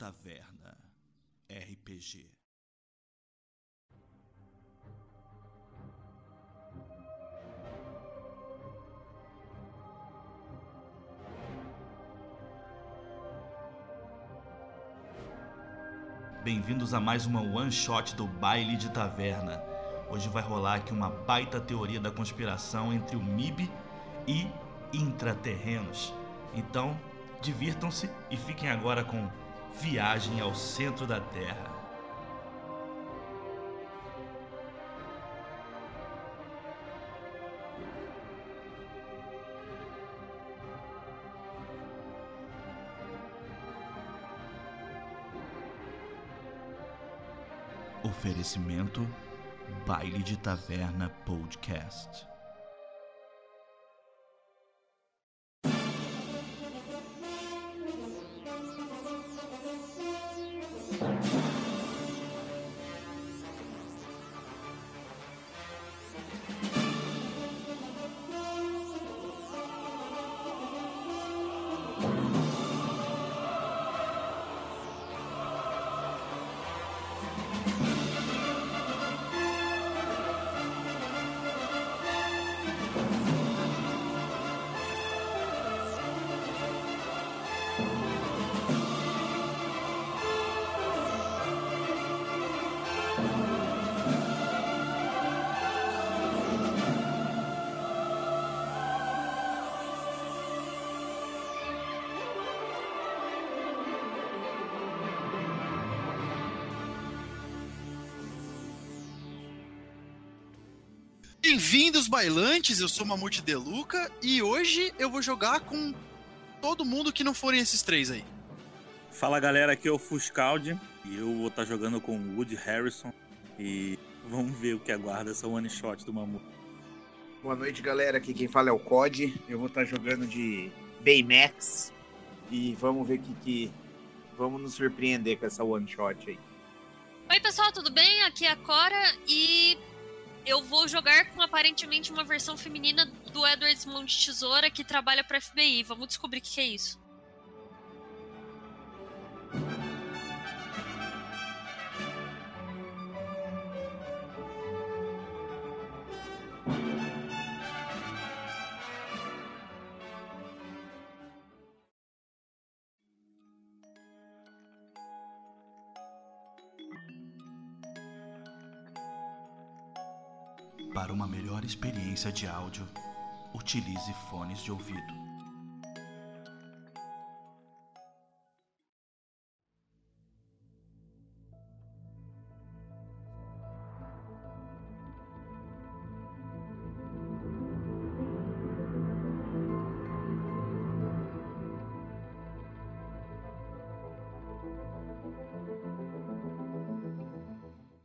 Taverna RPG. Bem-vindos a mais uma one shot do Baile de Taverna. Hoje vai rolar aqui uma baita teoria da conspiração entre o MIB e intraterrenos. Então, divirtam-se e fiquem agora com Viagem ao Centro da Terra. Oferecimento Baile de Taverna Podcast. Bailantes! Eu sou Mamute Deluca e hoje eu vou jogar com todo mundo que não forem esses três aí. Fala galera, aqui é o Fuscaldi e eu vou estar jogando com o Woody Harrison e vamos ver o que aguarda essa one shot do Mamute. Boa noite, galera. Aqui quem fala é o COD. Eu vou estar jogando de Baymax e vamos ver que, que vamos nos surpreender com essa one shot aí. Oi, pessoal, tudo bem? Aqui é a Cora e eu vou jogar com aparentemente uma versão feminina do Edward Mão de Tesoura que trabalha para FBI. Vamos descobrir o que, que é isso. De áudio, utilize fones de ouvido.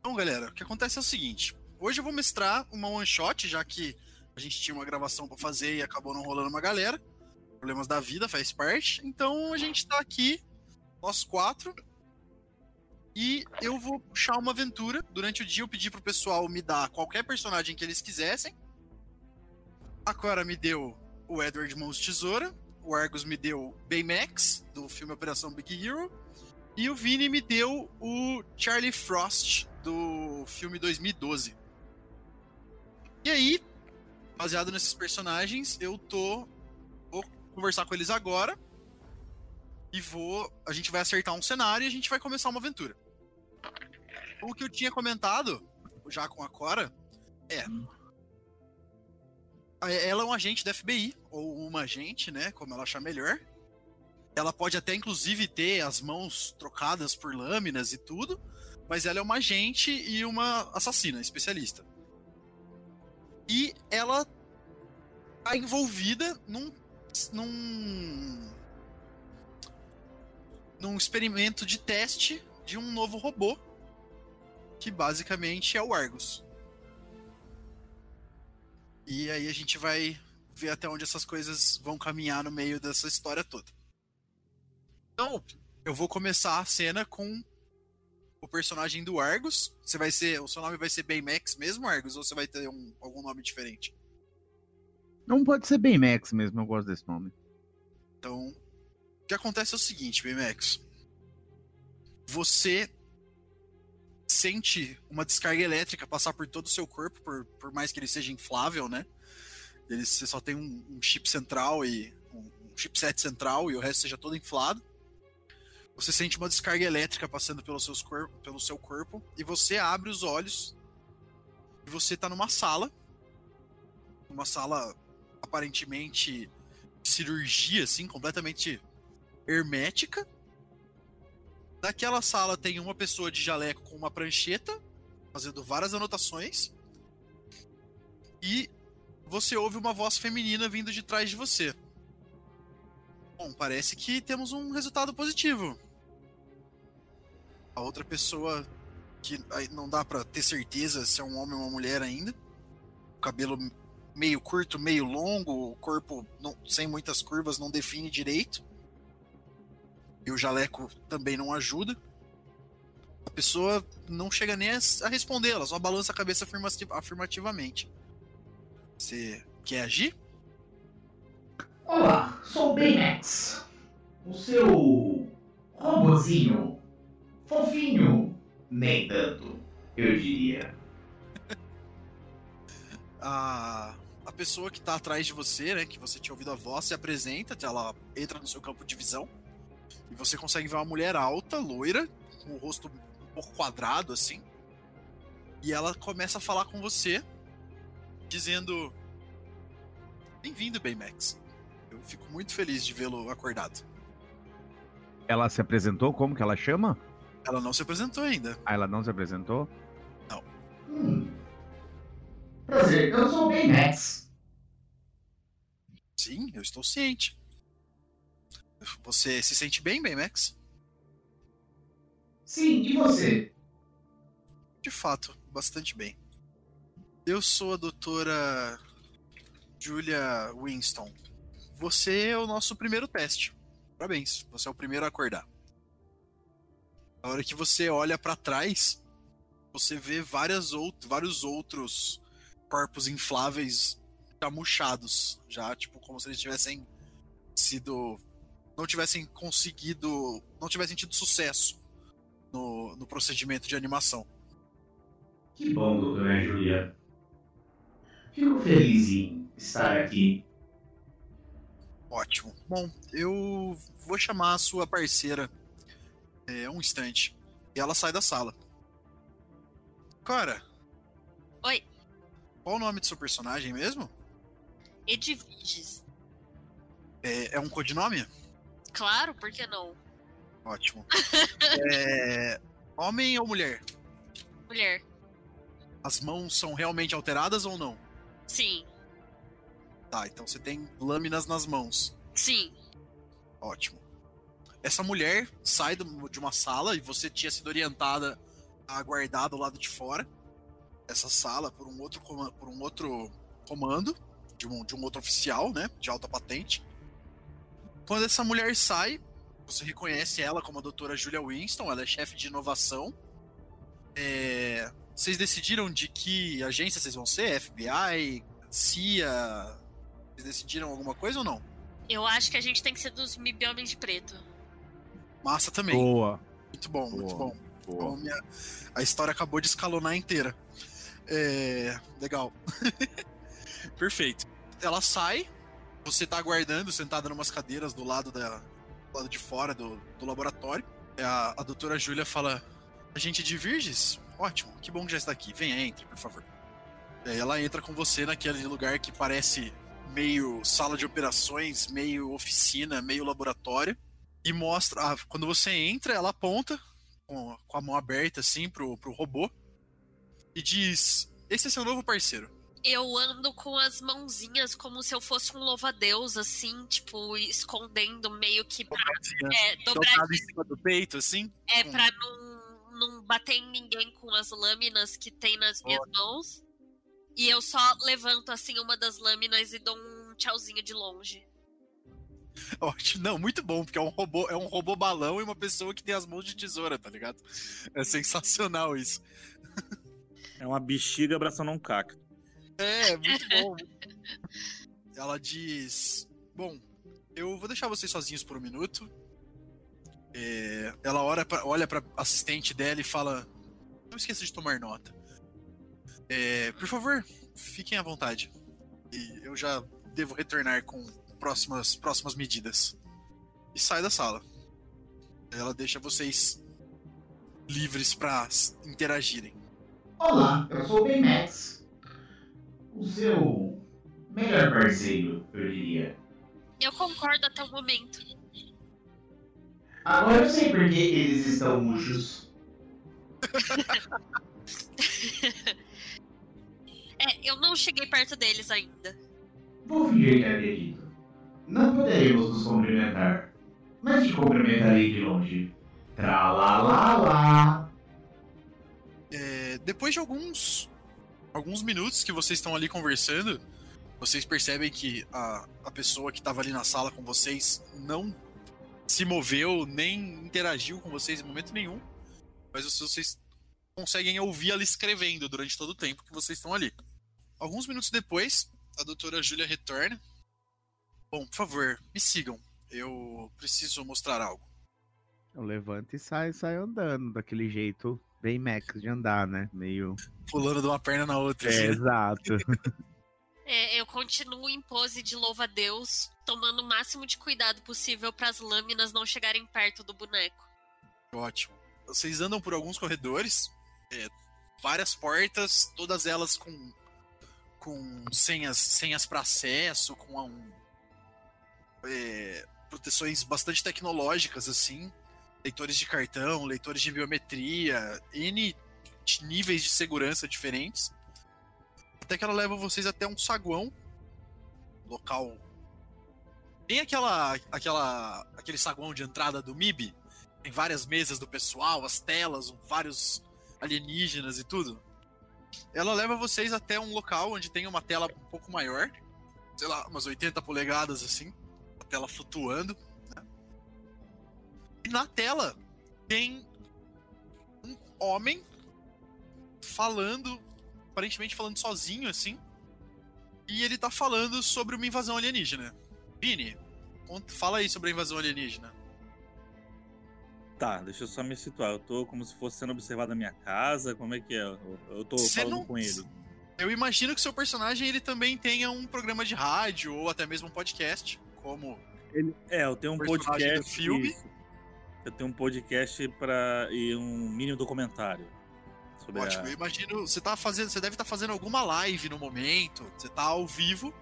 Então, galera, o que acontece é o seguinte: hoje eu vou mestrar uma one shot, já que a gente tinha uma gravação para fazer e acabou não rolando uma galera. Problemas da vida faz parte. Então a gente tá aqui, nós quatro. E eu vou puxar uma aventura. Durante o dia eu pedi pro pessoal me dar qualquer personagem que eles quisessem. A Cora me deu o Edward Mãos Tesoura. O Argus me deu Baymax, do filme Operação Big Hero. E o Vini me deu o Charlie Frost, do filme 2012. E aí, baseado nesses personagens, eu tô. Vou conversar com eles agora. E vou. A gente vai acertar um cenário e a gente vai começar uma aventura. O que eu tinha comentado, já com a Cora, é. Ela é um agente da FBI, ou uma agente, né? Como ela achar melhor. Ela pode até, inclusive, ter as mãos trocadas por lâminas e tudo. Mas ela é uma agente e uma assassina, especialista. E ela tá envolvida num. num. num experimento de teste de um novo robô. Que basicamente é o Argus. E aí a gente vai ver até onde essas coisas vão caminhar no meio dessa história toda. Então, eu vou começar a cena com o personagem do Argus. Você vai ser, o seu nome vai ser Baymax mesmo, Argus, ou você vai ter um, algum nome diferente? Não pode ser Baymax mesmo, eu gosto desse nome. Então, o que acontece é o seguinte, Baymax. você sente uma descarga elétrica passar por todo o seu corpo, por, por mais que ele seja inflável, né? Ele você só tem um, um chip central e um, um chipset central e o resto seja todo inflado. Você sente uma descarga elétrica passando pelo, seus cor pelo seu corpo e você abre os olhos e você tá numa sala, uma sala aparentemente cirurgia, assim, completamente hermética. Naquela sala tem uma pessoa de jaleco com uma prancheta, fazendo várias anotações. E você ouve uma voz feminina vindo de trás de você. Bom, parece que temos um resultado positivo. A outra pessoa que não dá para ter certeza se é um homem ou uma mulher ainda. Cabelo meio curto, meio longo, o corpo não, sem muitas curvas não define direito. E o jaleco também não ajuda. A pessoa não chega nem a responder, ela só balança a cabeça afirmativamente. Você quer agir? Olá, sou o Baymax. O seu robozinho fofinho, nem tanto, eu diria. a, a pessoa que tá atrás de você, né, que você tinha ouvido a voz, se apresenta, ela entra no seu campo de visão e você consegue ver uma mulher alta, loira, com o rosto um pouco quadrado assim. E ela começa a falar com você, dizendo: Bem-vindo, Baymax. Eu fico muito feliz de vê-lo acordado. Ela se apresentou? Como que ela chama? Ela não se apresentou ainda. Ah, ela não se apresentou? Não. Hum. Prazer, eu sou o Baymax. Sim, eu estou ciente. Você se sente bem, Baymax? Sim, e você? De fato, bastante bem. Eu sou a doutora Julia Winston. Você é o nosso primeiro teste. Parabéns, você é o primeiro a acordar. A hora que você olha para trás, você vê várias out vários outros corpos infláveis camuchados, já tipo como se eles tivessem sido não tivessem conseguido, não tivessem tido sucesso no, no procedimento de animação. Que bom, doutora Julia. Fico feliz em estar aqui. Ótimo. Bom, eu vou chamar a sua parceira é, um instante. E ela sai da sala. Cora. Oi. Qual o nome do seu personagem mesmo? Edviges. É, é um codinome? Claro, por que não? Ótimo. é, homem ou mulher? Mulher. As mãos são realmente alteradas ou não? Sim. Tá, então você tem lâminas nas mãos. Sim. Ótimo. Essa mulher sai de uma sala e você tinha sido orientada a aguardar do lado de fora essa sala por um outro, por um outro comando de um, de um outro oficial, né, de alta patente. Quando essa mulher sai, você reconhece ela como a doutora Julia Winston, ela é chefe de inovação. É... Vocês decidiram de que agência vocês vão ser? FBI? CIA? Vocês decidiram alguma coisa ou não? Eu acho que a gente tem que ser dos MIB Homens de Preto. Massa também. Boa. Muito bom, Boa. muito bom. Então, minha- A história acabou de escalonar inteira. É... Legal. Perfeito. Ela sai, você tá aguardando, sentada numas cadeiras do lado, da... do lado de fora do, do laboratório. É, A, a doutora Júlia fala: Agente de Virges? Ótimo, que bom que já está aqui. Venha, entre, por favor. Ela entra com você naquele lugar que parece meio sala de operações, meio oficina, meio laboratório. E mostra. ah, quando você entra, ela aponta com, com a mão aberta assim pro, pro robô e diz: Esse é seu novo parceiro. Eu ando com as mãozinhas como se eu fosse um louva-a-Deus, assim, tipo, escondendo meio que pra, é, Dobrado em cima do peito, assim. é, pra não, não bater em ninguém com as lâminas que tem nas minhas mãos. E eu só levanto, assim, uma das lâminas e dou um tchauzinho de longe. Ótimo. Não, muito bom, porque é um robô, é um robô balão e uma pessoa que tem as mãos de tesoura, tá ligado? É sensacional isso. É uma bexiga abraçando um cacto. É, muito bom. Ela diz: Bom, eu vou deixar vocês sozinhos por um minuto. É, ela olha pra, olha pra assistente dela e fala: Não esqueça de tomar nota. É, por favor, fiquem à vontade. E eu já devo retornar com próximas, próximas medidas. E sai da sala. Ela deixa vocês livres pra s- interagirem. Olá, eu sou o Baymax. O seu melhor parceiro, eu diria. Eu concordo até o momento. Agora eu sei por que eles estão murchos. É, eu não cheguei perto deles ainda. Vou fingir que acredito. Não poderemos nos cumprimentar, mas te cumprimentarei de longe. Tralalala. É, depois de alguns alguns minutos que vocês estão ali conversando, vocês percebem que a, a pessoa que estava ali na sala com vocês não se moveu nem interagiu com vocês em momento nenhum, mas vocês conseguem ouvir ela escrevendo durante todo o tempo que vocês estão ali. Alguns minutos depois, a doutora Júlia retorna. Bom, por favor, me sigam. Eu preciso mostrar algo. Eu levanto e saio, saio andando, daquele jeito bem Max de andar, né? Meio. Pulando de uma perna na outra. É, assim, exato. É, eu continuo em pose de louva-a-Deus, tomando o máximo de cuidado possível para as lâminas não chegarem perto do boneco. Ótimo. Vocês andam por alguns corredores, é, várias portas, todas elas com, com senhas, senhas para acesso, com um, é, proteções bastante tecnológicas, assim. Leitores de cartão, leitores de biometria, N níveis de segurança diferentes. Até que ela leva vocês até um saguão, local. Bem aquela, aquela, aquele saguão de entrada do MIB, tem várias mesas do pessoal, as telas, vários alienígenas e tudo. Ela leva vocês até um local onde tem uma tela um pouco maior, sei lá, umas 80 polegadas assim, tela flutuando. né? E na tela tem um homem falando, aparentemente falando sozinho assim. E ele tá falando sobre uma invasão alienígena. Vini, fala aí sobre a invasão alienígena. Tá, deixa eu só me situar. Eu tô como se fosse sendo observado na minha casa. Como é que é? Eu, tô Você falando não- com ele. Eu imagino que seu personagem ele também tenha um programa de rádio ou até mesmo um podcast, como É, eu tenho um do podcast. filme. isso. Eu tenho um podcast para e um mini documentário sobre ótimo. a... Eu imagino, você tá fazendo, você deve estar fazendo alguma live no momento, você tá ao vivo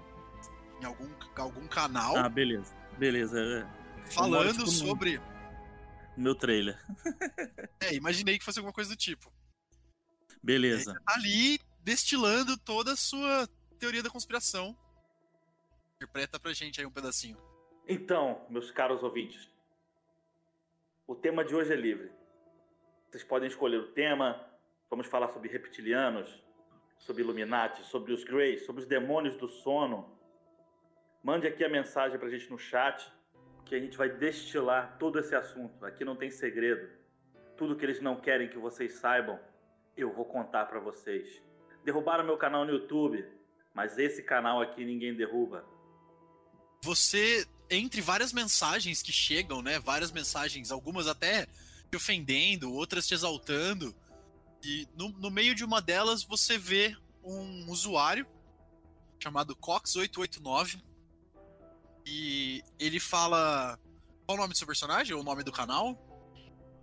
em algum, algum canal Ah, beleza. Beleza. é. falando tipo, no- sobre, meu trailer. é, imaginei que fosse alguma coisa do tipo. Beleza. Ali destilando toda a sua teoria da conspiração. Interpreta pra gente aí um pedacinho. Então, meus caros ouvintes, o tema de hoje é livre. Vocês podem escolher o tema. Vamos falar sobre reptilianos, sobre Illuminati, sobre os Greys, sobre os demônios do sono. Mande aqui a mensagem pra gente no chat, que a gente vai destilar todo esse assunto. Aqui não tem segredo. Tudo que eles não querem que vocês saibam, eu vou contar pra vocês. Derrubaram meu canal no YouTube, mas esse canal aqui ninguém derruba. Você, entre várias mensagens que chegam, né? Várias mensagens, algumas até te ofendendo, outras te exaltando. E no, no meio de uma delas você vê um usuário chamado Cox889. E ele fala. Qual o nome do seu personagem? Ou o nome do canal?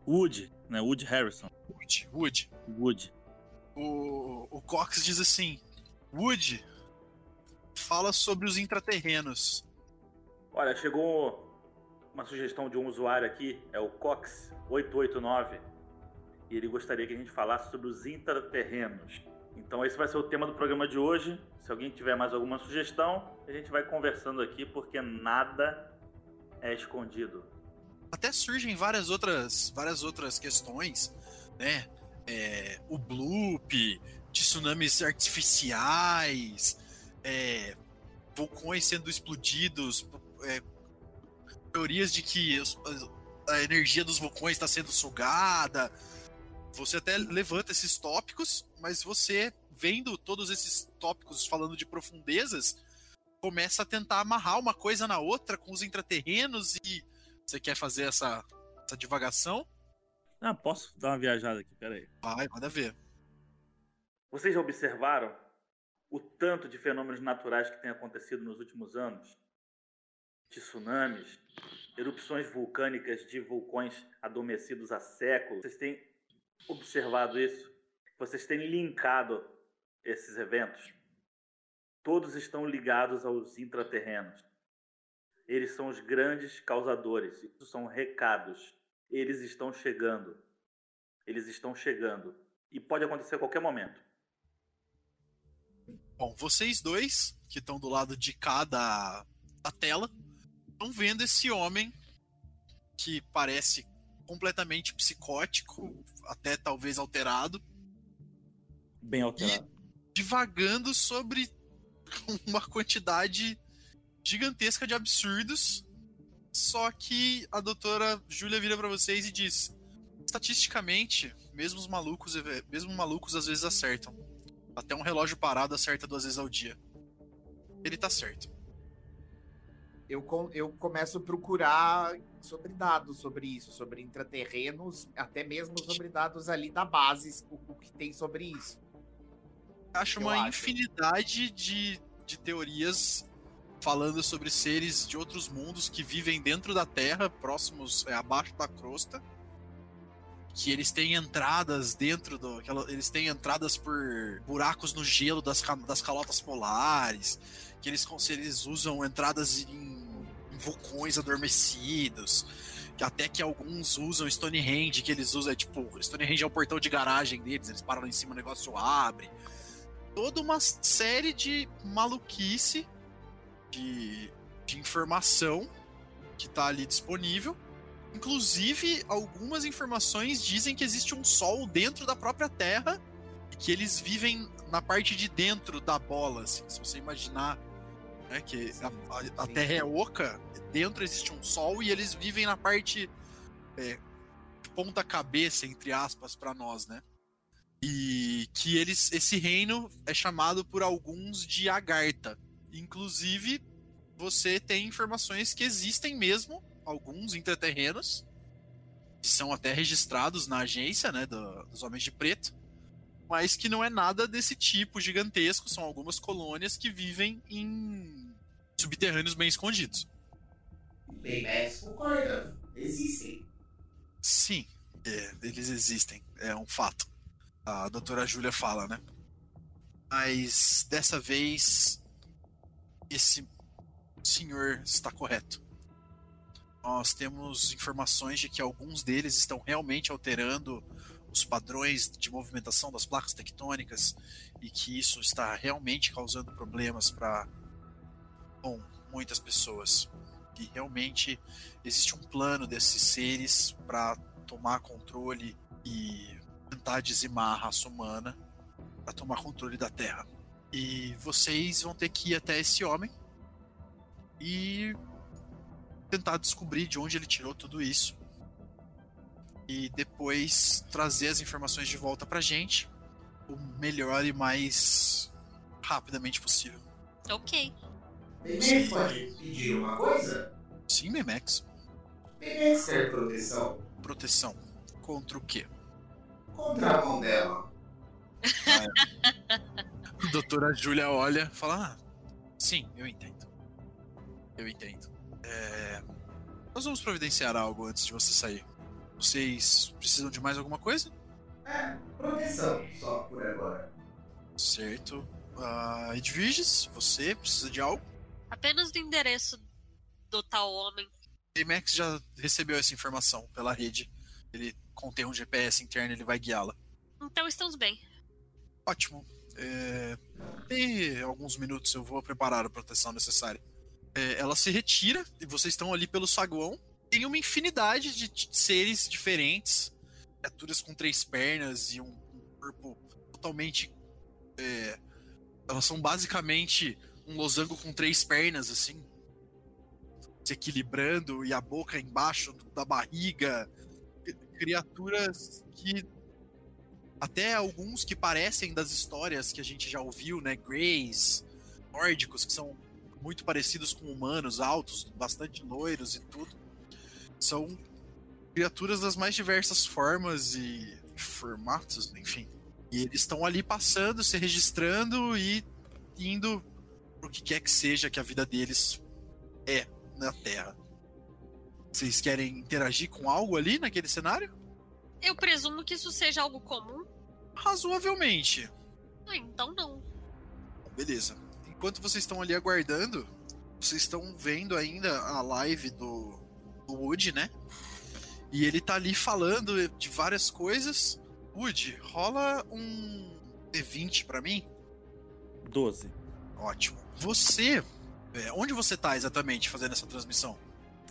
Wood, né? Wood Harrison. Wood. Wood. Wood. O, o Cox diz assim: Wood fala sobre os intraterrenos. Olha, chegou uma sugestão de um usuário aqui, é o Cox889, e ele gostaria que a gente falasse sobre os intraterrenos. Então esse vai ser o tema do programa de hoje. Se alguém tiver mais alguma sugestão, a gente vai conversando aqui, porque nada é escondido. até surgem várias outras, várias outras questões, né? É, o bloop, tsunamis artificiais, é, vulcões sendo explodidos, é, teorias de que os- a energia dos vulcões está sendo sugada. Você até levanta esses tópicos, mas você, vendo todos esses tópicos falando de profundezas, começa a tentar amarrar uma coisa na outra com os intraterrenos e você quer fazer essa, essa divagação? Ah, posso dar uma viajada aqui, peraí. Vai, manda ver. Vocês já observaram o tanto de fenômenos naturais que tem acontecido nos últimos anos? Tsunamis, erupções vulcânicas de vulcões adormecidos há séculos. Vocês têm observado isso? Vocês têm linkado esses eventos? Todos estão ligados aos intraterrenos. Eles são os grandes causadores. Isso são recados. Eles estão chegando. Eles estão chegando. E pode acontecer a qualquer momento. Bom, vocês dois, que estão do lado de cá da, da tela, estão vendo esse homem que parece completamente psicótico, até talvez alterado, Bem alterado. divagando sobre uma quantidade gigantesca de absurdos. Só que a doutora Júlia vira pra vocês e diz: estatisticamente, mesmo os malucos, mesmo malucos às vezes acertam. Até um relógio parado acerta duas vezes ao dia. Ele tá certo. Eu, com- eu começo a procurar sobre dados sobre isso, sobre intraterrenos, até mesmo sobre dados ali da base, o, o que tem sobre isso. Acho Eu uma acho. infinidade de, de teorias falando sobre seres de outros mundos que vivem dentro da Terra, próximos, é, abaixo da crosta. Que eles têm entradas dentro do. Eles têm entradas por buracos no gelo das, das calotas polares. Que eles, eles usam entradas em vulcões adormecidos. Até que alguns usam Stonehenge, que eles usam, é tipo, Stonehenge é o portão de garagem deles, eles param lá em cima, o negócio abre toda uma série de maluquice de, de informação que tá ali disponível. Inclusive, algumas informações dizem que existe um sol dentro da própria Terra e que eles vivem na parte de dentro da bola, assim, se você imaginar né, que a, a- a sim. Terra é oca, dentro existe um sol e eles vivem na parte é, ponta cabeça, entre aspas, para nós, né? E que eles, esse reino é chamado por alguns de Agartha. Inclusive, você tem informações que existem mesmo alguns intraterrenos que são até registrados na agência, né, do- dos Homens de Preto, mas que não é nada desse tipo gigantesco. São algumas colônias que vivem em subterrâneos bem escondidos. Baymax concorda. Existem. Sim, é, eles existem, é um fato. A doutora Júlia fala, né? Mas dessa vez, esse senhor está correto. Nós temos informações de que alguns deles estão realmente alterando os padrões de movimentação das placas tectônicas e que isso está realmente causando problemas para muitas pessoas. Que realmente existe um plano desses seres para tomar controle e tentar dizimar a raça humana para tomar controle da Terra. E vocês vão ter que ir até esse homem e tentar descobrir de onde ele tirou tudo isso. E depois trazer as informações de volta pra gente o melhor e mais rapidamente possível. Ok. Baymax pode pedir uma coisa? Sim, Memex. Baymax quer proteção Proteção. Contra o quê? contra a mão dela. A doutora Júlia olha e fala: ah, sim, eu entendo. Eu entendo. É, Nós vamos providenciar algo antes de você sair. Vocês precisam de mais alguma coisa? É, proteção só por agora. Certo. Uh, Edviges, você precisa de algo? Apenas do endereço do tal homem. A Max já recebeu essa informação pela rede. Ele contém um GPS interno, ele vai guiá-la. Então estamos bem. Ótimo. É... Em alguns minutos eu vou preparar a proteção necessária. É, ela se retira e vocês estão ali pelo saguão. Tem uma infinidade de seres diferentes, criaturas com três pernas e um, um corpo totalmente. é, Elas são basicamente um losango com três pernas, assim, se equilibrando e a boca embaixo da barriga. Criaturas que até alguns que parecem das histórias que a gente já ouviu, né? Greys, nórdicos, que são muito parecidos com humanos, altos, bastante loiros e tudo. São criaturas das mais diversas formas e formatos, enfim. E eles estão ali passando, se registrando e indo pro que quer que seja que a vida deles é na Terra. Vocês querem interagir com algo ali naquele cenário? Eu presumo que isso seja algo comum. Razoavelmente. Ah, então não. Beleza. Enquanto vocês estão ali aguardando, vocês estão vendo ainda a live do, do Wood, né? E ele tá ali falando de várias coisas. Wood, rola um D20 pra mim. 12. Ótimo. Você. é, onde você tá exatamente fazendo essa transmissão?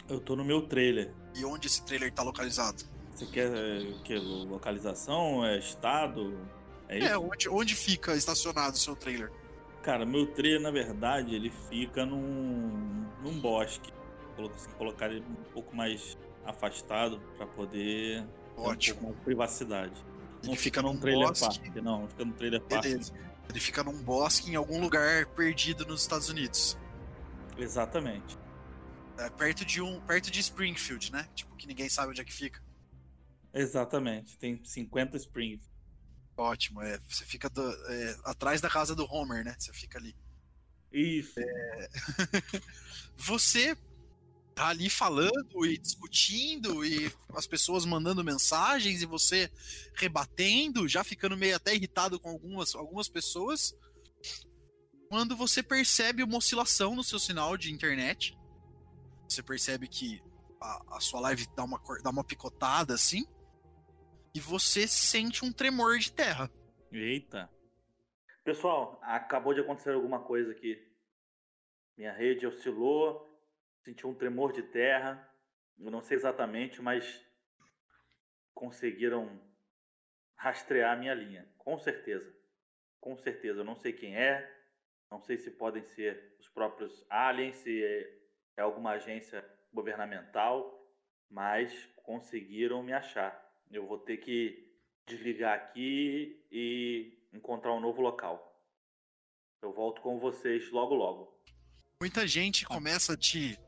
Eu tô no meu trailer. E onde esse trailer tá localizado? Você quer é, o quê? Localização? É estado? É isso? É, onde, onde fica estacionado o seu trailer? Cara, meu trailer, na verdade, ele fica num, num bosque. Colo- colocar ele um pouco mais afastado pra poder ter um Ótimo. mais de privacidade. Não Ele fica fica num trailer bosque. park, não. Fica num trailer park. Beleza. Ele fica num bosque em algum lugar perdido nos Estados Unidos. Exatamente. É, perto de um. Perto de Springfield, né? Tipo, que ninguém sabe onde é que fica. Exatamente. Tem 50 springs. Ótimo, é. Você fica do- é, atrás da casa do Homer, né? Você fica ali. Isso. Você tá ali falando e discutindo e as pessoas mandando mensagens e você rebatendo, já ficando meio até irritado com algumas, algumas pessoas. Quando você percebe uma oscilação no seu sinal de internet, você percebe que a, a sua live dá uma, dá uma picotada assim, e você sente um tremor de terra. Eita. Pessoal, acabou de acontecer alguma coisa aqui. Minha rede oscilou, senti um tremor de terra. Eu não sei exatamente, mas conseguiram rastrear a minha linha. Com certeza. Com certeza. Eu não sei quem é. Não sei se podem ser os próprios aliens, se é- é alguma agência governamental, mas conseguiram me achar. Eu vou ter que desligar aqui e encontrar um novo local. Eu volto com vocês logo logo. Muita gente começa a te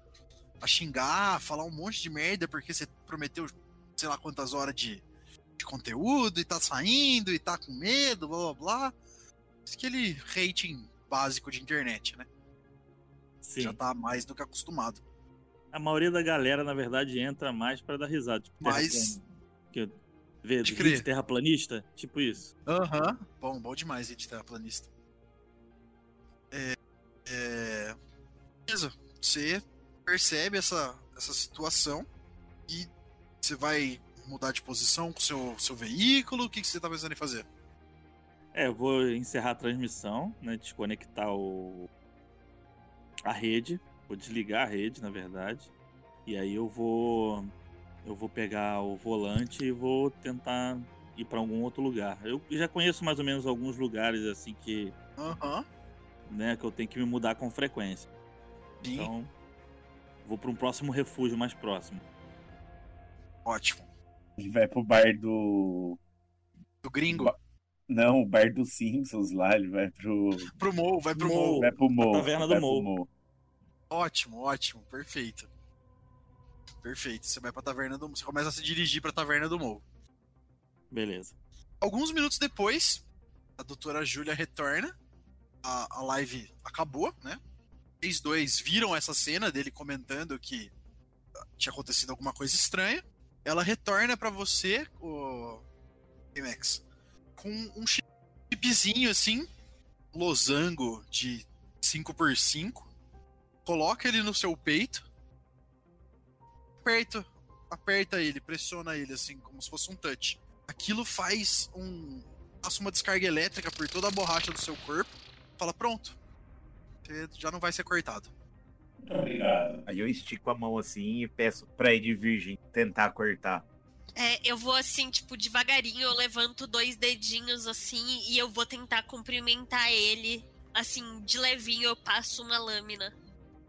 a xingar, a falar um monte de merda porque você prometeu sei lá quantas horas de, de conteúdo e tá saindo e tá com medo, blá blá blá. Aquele rating básico de internet, né? Sim. Já tá mais do que acostumado. A maioria da galera, na verdade, entra mais pra dar risada. Tipo, Mas. terraplan- Vê, vídeo de terraplanista? Tipo isso. Aham. Bom, bom demais gente terraplanista. É. é... Beleza. Você percebe essa, essa situação e você vai mudar de posição com o seu, seu veículo? O que, que você tá pensando em fazer? É, eu vou encerrar a transmissão, né? Desconectar o... a rede. Vou desligar a rede, na verdade. E aí eu vou. Eu vou pegar o volante e vou tentar ir pra algum outro lugar. Eu já conheço mais ou menos alguns lugares assim que, Aham. né, que eu tenho que me mudar com frequência. Sim. Então, vou para um próximo refúgio mais próximo. Ótimo. Ele vai pro bar do. Do gringo. Ba- Não, o bar dos Simpsons lá, ele vai pro. Pro Mo, vai pro Mo. Mo. Vai pro Mo. taverna do Mo. Mo. Ótimo, ótimo. Perfeito. Perfeito. Você vai pra taverna do Mo. Você começa a se dirigir pra taverna do Mo. Beleza. Alguns minutos depois, a doutora Júlia retorna. A, a live acabou, né? Vocês dois viram essa cena dele comentando que tinha acontecido alguma coisa estranha. Ela retorna pra você, o Max, com um chipzinho assim, losango de 5x5. Coloca ele no seu peito. Aperta, aperta ele, pressiona ele assim, como se fosse um touch aquilo faz um. passa uma descarga elétrica por toda a borracha do seu corpo. Fala, pronto. Você já não vai ser cortado. Muito obrigado. Aí eu estico a mão assim e peço pra Ed Virgem tentar cortar. É, eu vou assim, tipo, devagarinho, eu levanto dois dedinhos assim e eu vou tentar cumprimentar ele. Assim, de levinho eu passo uma lâmina.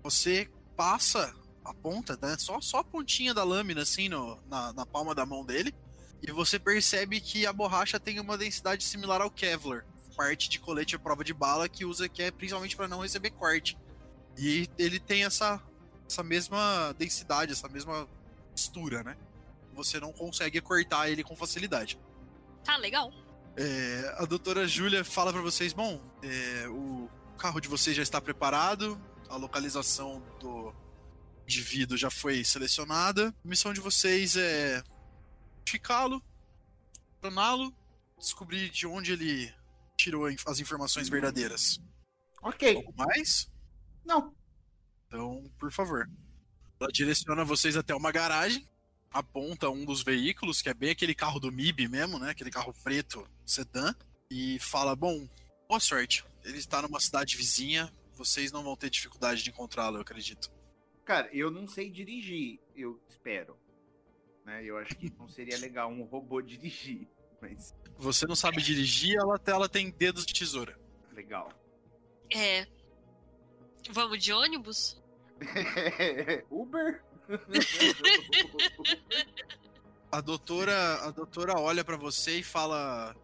Você passa a ponta, né? Só, só a pontinha da lâmina, assim, no, na, na palma da mão dele. E você percebe que a borracha tem uma densidade similar ao Kevlar. Parte de colete à prova de bala que usa que é principalmente para não receber corte. E ele tem essa, essa mesma densidade, essa mesma textura, né? você não consegue cortar ele com facilidade. Tá legal. É, a doutora Júlia fala pra vocês: bom, é, o carro de vocês já está preparado, a localização do indivíduo já foi selecionada. A missão de vocês é ficá-lo, torná-lo, descobrir de onde ele tirou as informações verdadeiras. Ok. Algo mais? Não. Então, por favor. Ela direciona vocês até uma garagem, aponta um dos veículos, que é bem aquele carro do MIB mesmo, né? Aquele carro preto, sedã, e fala: Bom, boa sorte. Ele está numa cidade vizinha, vocês não vão ter dificuldade de encontrá-lo, eu acredito. Cara, eu não sei dirigir, eu espero. Né? Eu acho que não seria legal um robô dirigir, Você não sabe dirigir, ela, ela tem dedos de tesoura. legal. É. Vamos de ônibus? Uber? A doutora, a doutora olha pra você e fala: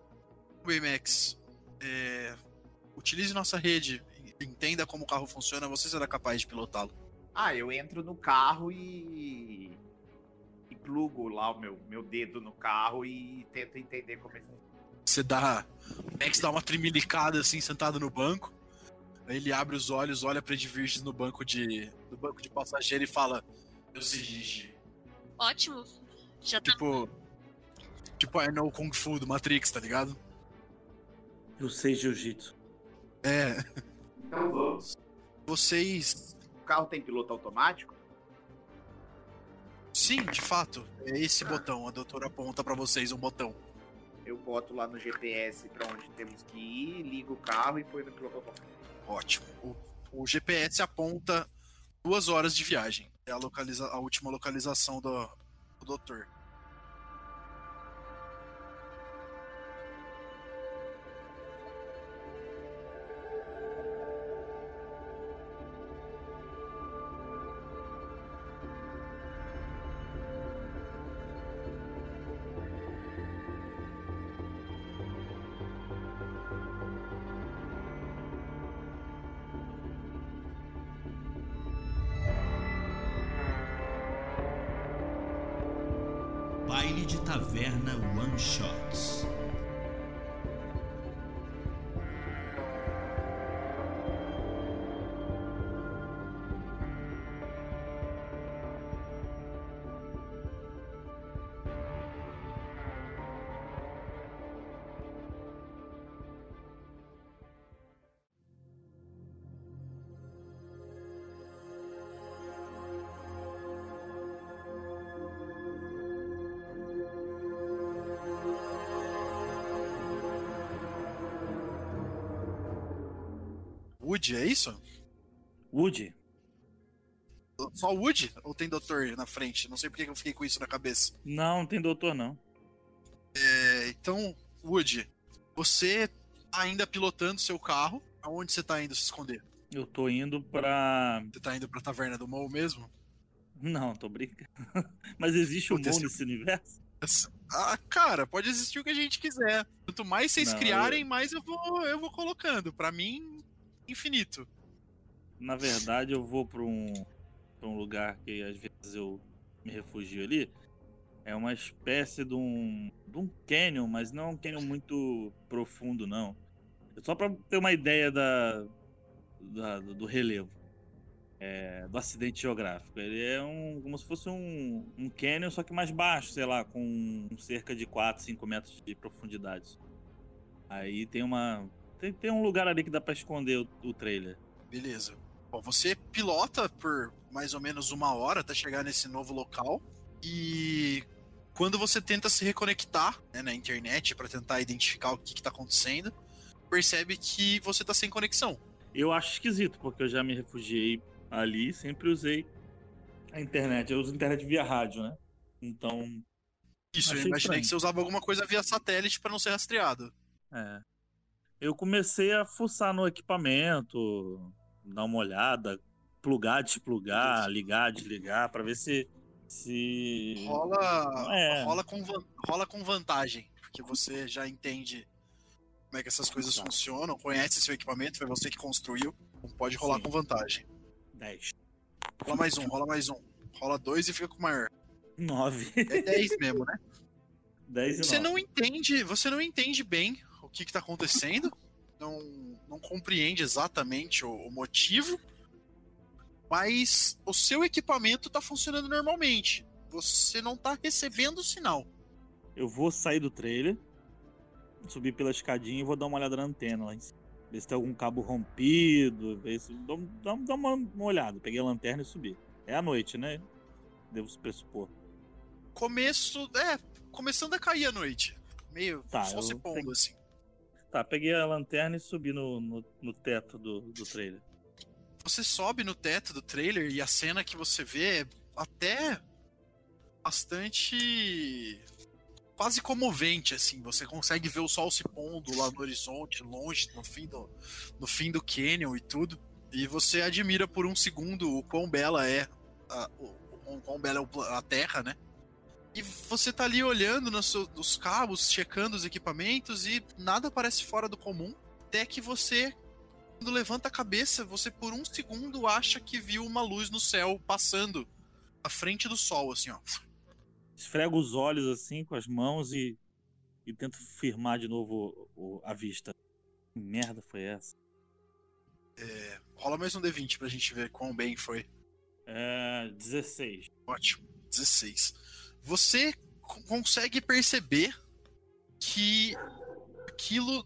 Waymax, é, utilize nossa rede, entenda como o carro funciona, você será capaz de pilotá-lo. ah, eu entro no carro e. plugo lá o meu, meu dedo no carro e tento entender como é que. Você dá. O Max dá uma tremilicada assim, sentado no banco. Aí ele abre os olhos, olha pra Edvirges no banco de. no banco de passageiro e fala: Eu sei dirigir. Ótimo. Já tá. Tipo. Tipo, I know Kung Fu do Matrix, tá ligado? Eu sei jiu-jitsu. É. Então vamos. Vocês. O carro tem piloto automático? Sim, de fato. É esse botão. A doutora aponta pra vocês um botão. Eu boto lá no GPS pra onde temos que ir, ligo o carro e põe no piloto. Ótimo. O, o GPS aponta duas horas de viagem. É a, localiza a última localização do, do doutor. Wood, é isso? Woody, Só o Wood? Ou tem doutor na frente? Não sei porque que eu fiquei com isso na cabeça. não, não tem doutor não. É, então, Wood, você tá ainda pilotando seu carro. Aonde você tá indo se esconder? Eu tô indo pra. Você tá indo pra taverna do Mou mesmo? Não, tô brincando. Mas existe um Puta, Mon esse- nesse universo? Ah, cara, pode existir o que a gente quiser. Quanto mais vocês Não, criarem, mais eu vou, eu vou colocando. Pra mim, infinito. Na verdade, eu vou pra um, pra um lugar que às vezes eu me refugio ali. É uma espécie de um, de um canyon, mas não é um canyon muito profundo, não. É só pra ter uma ideia da, da- do relevo, é, do acidente geográfico. Ele é um, como se fosse um, um canyon, só que mais baixo, sei lá, com cerca de 4, 5 metros de profundidade. Aí tem uma. Tem, tem um lugar ali que dá pra esconder o, o trailer. Beleza. Bom, você pilota por mais ou menos uma hora até chegar nesse novo local. E quando você tenta se reconectar né, na internet pra tentar identificar o que, que tá acontecendo, percebe que você tá sem conexão. Eu acho esquisito, porque eu já me refugiei ali e sempre usei a internet. Eu uso internet via rádio, né? Então, Isso, eu imaginei estranho. que você usava alguma coisa via satélite pra não ser rastreado. é. Eu comecei a fuçar no equipamento, dar uma olhada, plugar, desplugar, ligar, desligar, pra ver se. se... Rola, É. rola, com, rola com vantagem, porque você já entende como é que essas coisas funcionam, conhece seu equipamento, foi você que construiu, então pode rolar Sim. com vantagem. 10. Rola mais um, rola mais um. Rola dois e fica com o maior. Nove. É 10 mesmo, né? Dez e Você nove. não entende, você não entende bem o que, que tá acontecendo, não, não compreende exatamente o, o motivo, mas o seu equipamento tá funcionando normalmente. Você não tá recebendo sinal. Eu vou sair do trailer, subir pela escadinha e vou dar uma olhada na antena lá em cima. Ver se tem algum cabo rompido, ver se. Dá, dá, dá uma, uma olhada. Peguei a lanterna e subi. É à noite, né? Devo pressupor. Começo, é, começando a cair a noite. Meio Tá, se pondo assim. Tá, peguei a lanterna e subi no, no, no teto do, do trailer. Você sobe no teto do trailer e a cena que você vê é até bastante quase comovente assim. Você consegue ver o sol se pondo lá no horizonte, longe, no fim do no fim do canyon e tudo. E você admira por um segundo o quão bela é a, o, o quão bela é a Terra, né? E você tá ali olhando nos, cabos, checando os equipamentos e nada parece fora do comum, até que você quando levanta a cabeça, você por um segundo acha que viu uma luz no céu passando à frente do sol, assim, ó. Esfrego os olhos assim com as mãos e, e tento firmar de novo o- o- a vista. Que merda foi essa? É, rola mais um D20 pra gente ver quão bem foi. É. 16. Ótimo. 16. Você co- consegue perceber que aquilo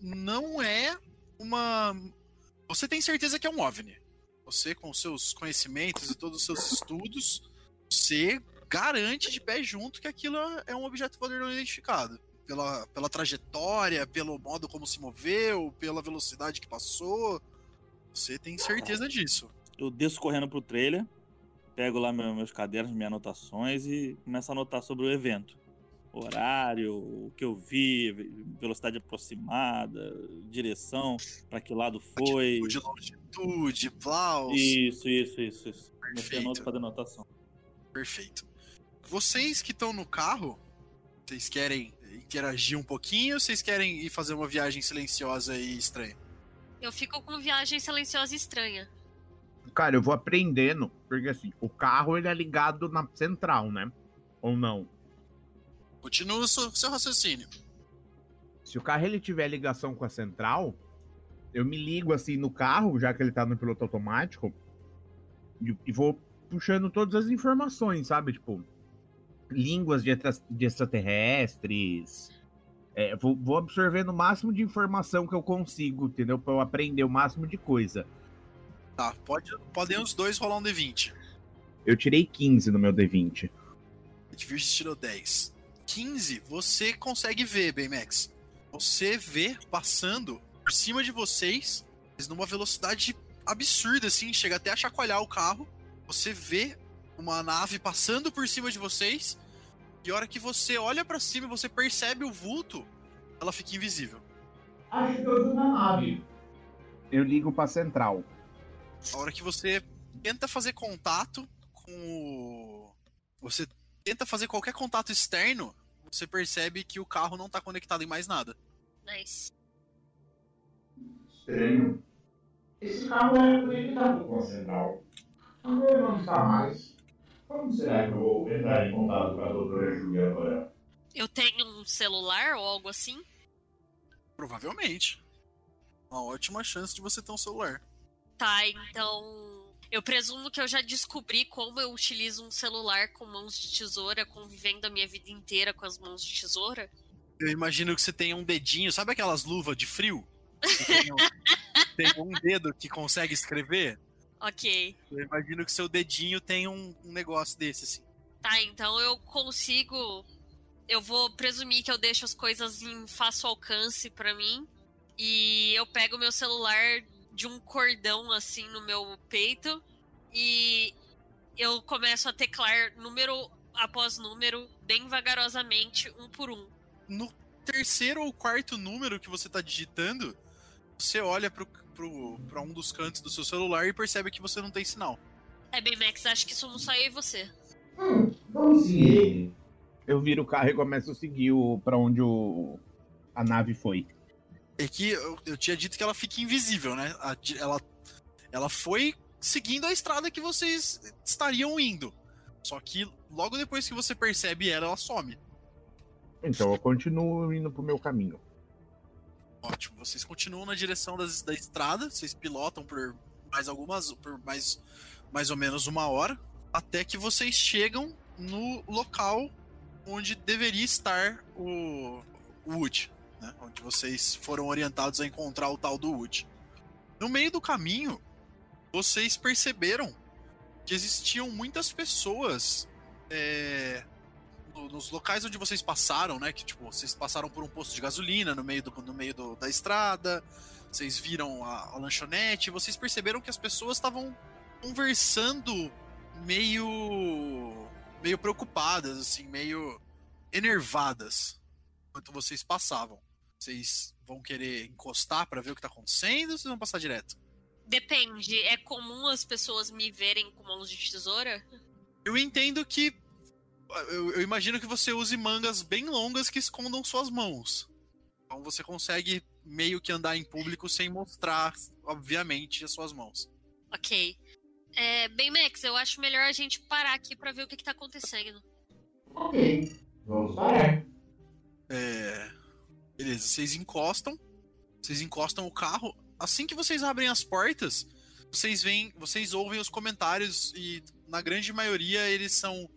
não é uma. Você tem certeza que é um OVNI. Você, com seus conhecimentos e todos os seus estudos, você garante de pé junto que aquilo é um objeto voador não identificado. Pela, pela trajetória, pelo modo como se moveu, pela velocidade que passou. Você tem certeza disso. Eu desço correndo pro trailer, pego lá meu- meus cadernos, minhas anotações e começo a anotar sobre o evento. Horário, o que eu vi, ve- velocidade aproximada, direção, pra que lado foi. Atitude, longitude, plaus. Isso, isso, isso, isso. Perfeito. fazer anotação. Perfeito. Vocês que estão no carro, vocês querem interagir um pouquinho ou vocês querem ir fazer uma viagem silenciosa e estranha? Eu fico com viagem silenciosa e estranha. Cara, eu vou aprendendo, porque assim, o carro ele é ligado na central, né? Ou não? Continua o seu, seu raciocínio. Se o carro ele tiver ligação com a central, eu me ligo assim no carro, já que ele tá no piloto automático, e, e vou puxando todas as informações, sabe? Tipo, línguas de, extra- de extraterrestres. É, vou, vou absorvendo o máximo de informação que eu consigo, entendeu? Pra eu aprender o máximo de coisa. Tá, pode, podem os dois rolar um D20. Eu tirei 15 no meu D20. Edvirge tirou 10. 15, você consegue ver, Baymax. Você vê passando por cima de vocês, mas numa velocidade absurda, assim, chega até a chacoalhar o carro. Você vê uma nave passando por cima de vocês, e a hora que você olha pra cima e você percebe o vulto, ela fica invisível. Acho que eu vi uma nave. Eu ligo pra central. A hora que você tenta fazer contato com o. Você tenta fazer qualquer contato externo, você percebe que o carro não tá conectado em mais nada. Nice. Estranho. Esse carro era conectado com a central. Agora não está mais. Como será que eu vou entrar em contato com a doutora Júlia agora? Eu tenho um celular ou algo assim? Provavelmente. Uma ótima chance de você ter um celular. Tá, então. Eu presumo que eu já descobri como eu utilizo um celular com mãos de tesoura, convivendo a minha vida inteira com as mãos de tesoura. Eu imagino que você tenha um dedinho, sabe aquelas luvas de frio? Tem um, tem um dedo que consegue escrever? Ok. Eu imagino que seu dedinho tem um, um negócio desse, assim. Tá, então eu consigo. Eu vou presumir que eu deixo as coisas em fácil alcance pra mim. E eu pego meu celular de um cordão assim no meu peito. E eu começo a teclar número após número, bem vagarosamente, um por um. No terceiro ou quarto número que você tá digitando, você olha pro, pro, pra um dos cantos do seu celular e percebe que você não tem sinal. É bem, Max, acho que somos só eu e você. Hum, vamos seguir ele. Eu viro o carro e começo a seguir o, pra onde o, a nave foi. É que eu, eu tinha dito que ela fica invisível, né? A ela, ela foi seguindo a estrada que vocês estariam indo. Só que logo depois que você percebe ela, ela some. Então eu continuo indo pro meu caminho. Ótimo. Vocês continuam na direção das, da estrada, vocês pilotam por mais algumas. por mais, mais ou menos uma hora. Até que vocês chegam no local onde deveria estar o, o Wood. Né? Onde vocês foram orientados a encontrar o tal do Wood. No meio do caminho, vocês perceberam que existiam muitas pessoas é, no- nos locais onde vocês passaram, né? Que tipo, vocês passaram por um posto de gasolina no meio, do, no meio do- da estrada, vocês viram a, a lanchonete, vocês perceberam que as pessoas estavam conversando meio. meio preocupadas, assim, meio enervadas enquanto vocês passavam. Vocês vão querer encostar pra ver o que tá acontecendo ou vocês vão passar direto? Depende. É comum as pessoas me verem com mãos de tesoura? Eu entendo que. Eu, eu imagino que você use mangas bem longas que escondam suas mãos. Então você consegue meio que andar em público sem mostrar, obviamente, as suas mãos. Ok. É, bem, Max, eu acho melhor a gente parar aqui pra ver o que, que tá acontecendo. Ok. Vamos parar. É. Beleza, vocês encostam. Vocês encostam o carro. Assim que vocês abrem as portas, vocês veem. Vocês ouvem os comentários e, na grande maioria, eles são.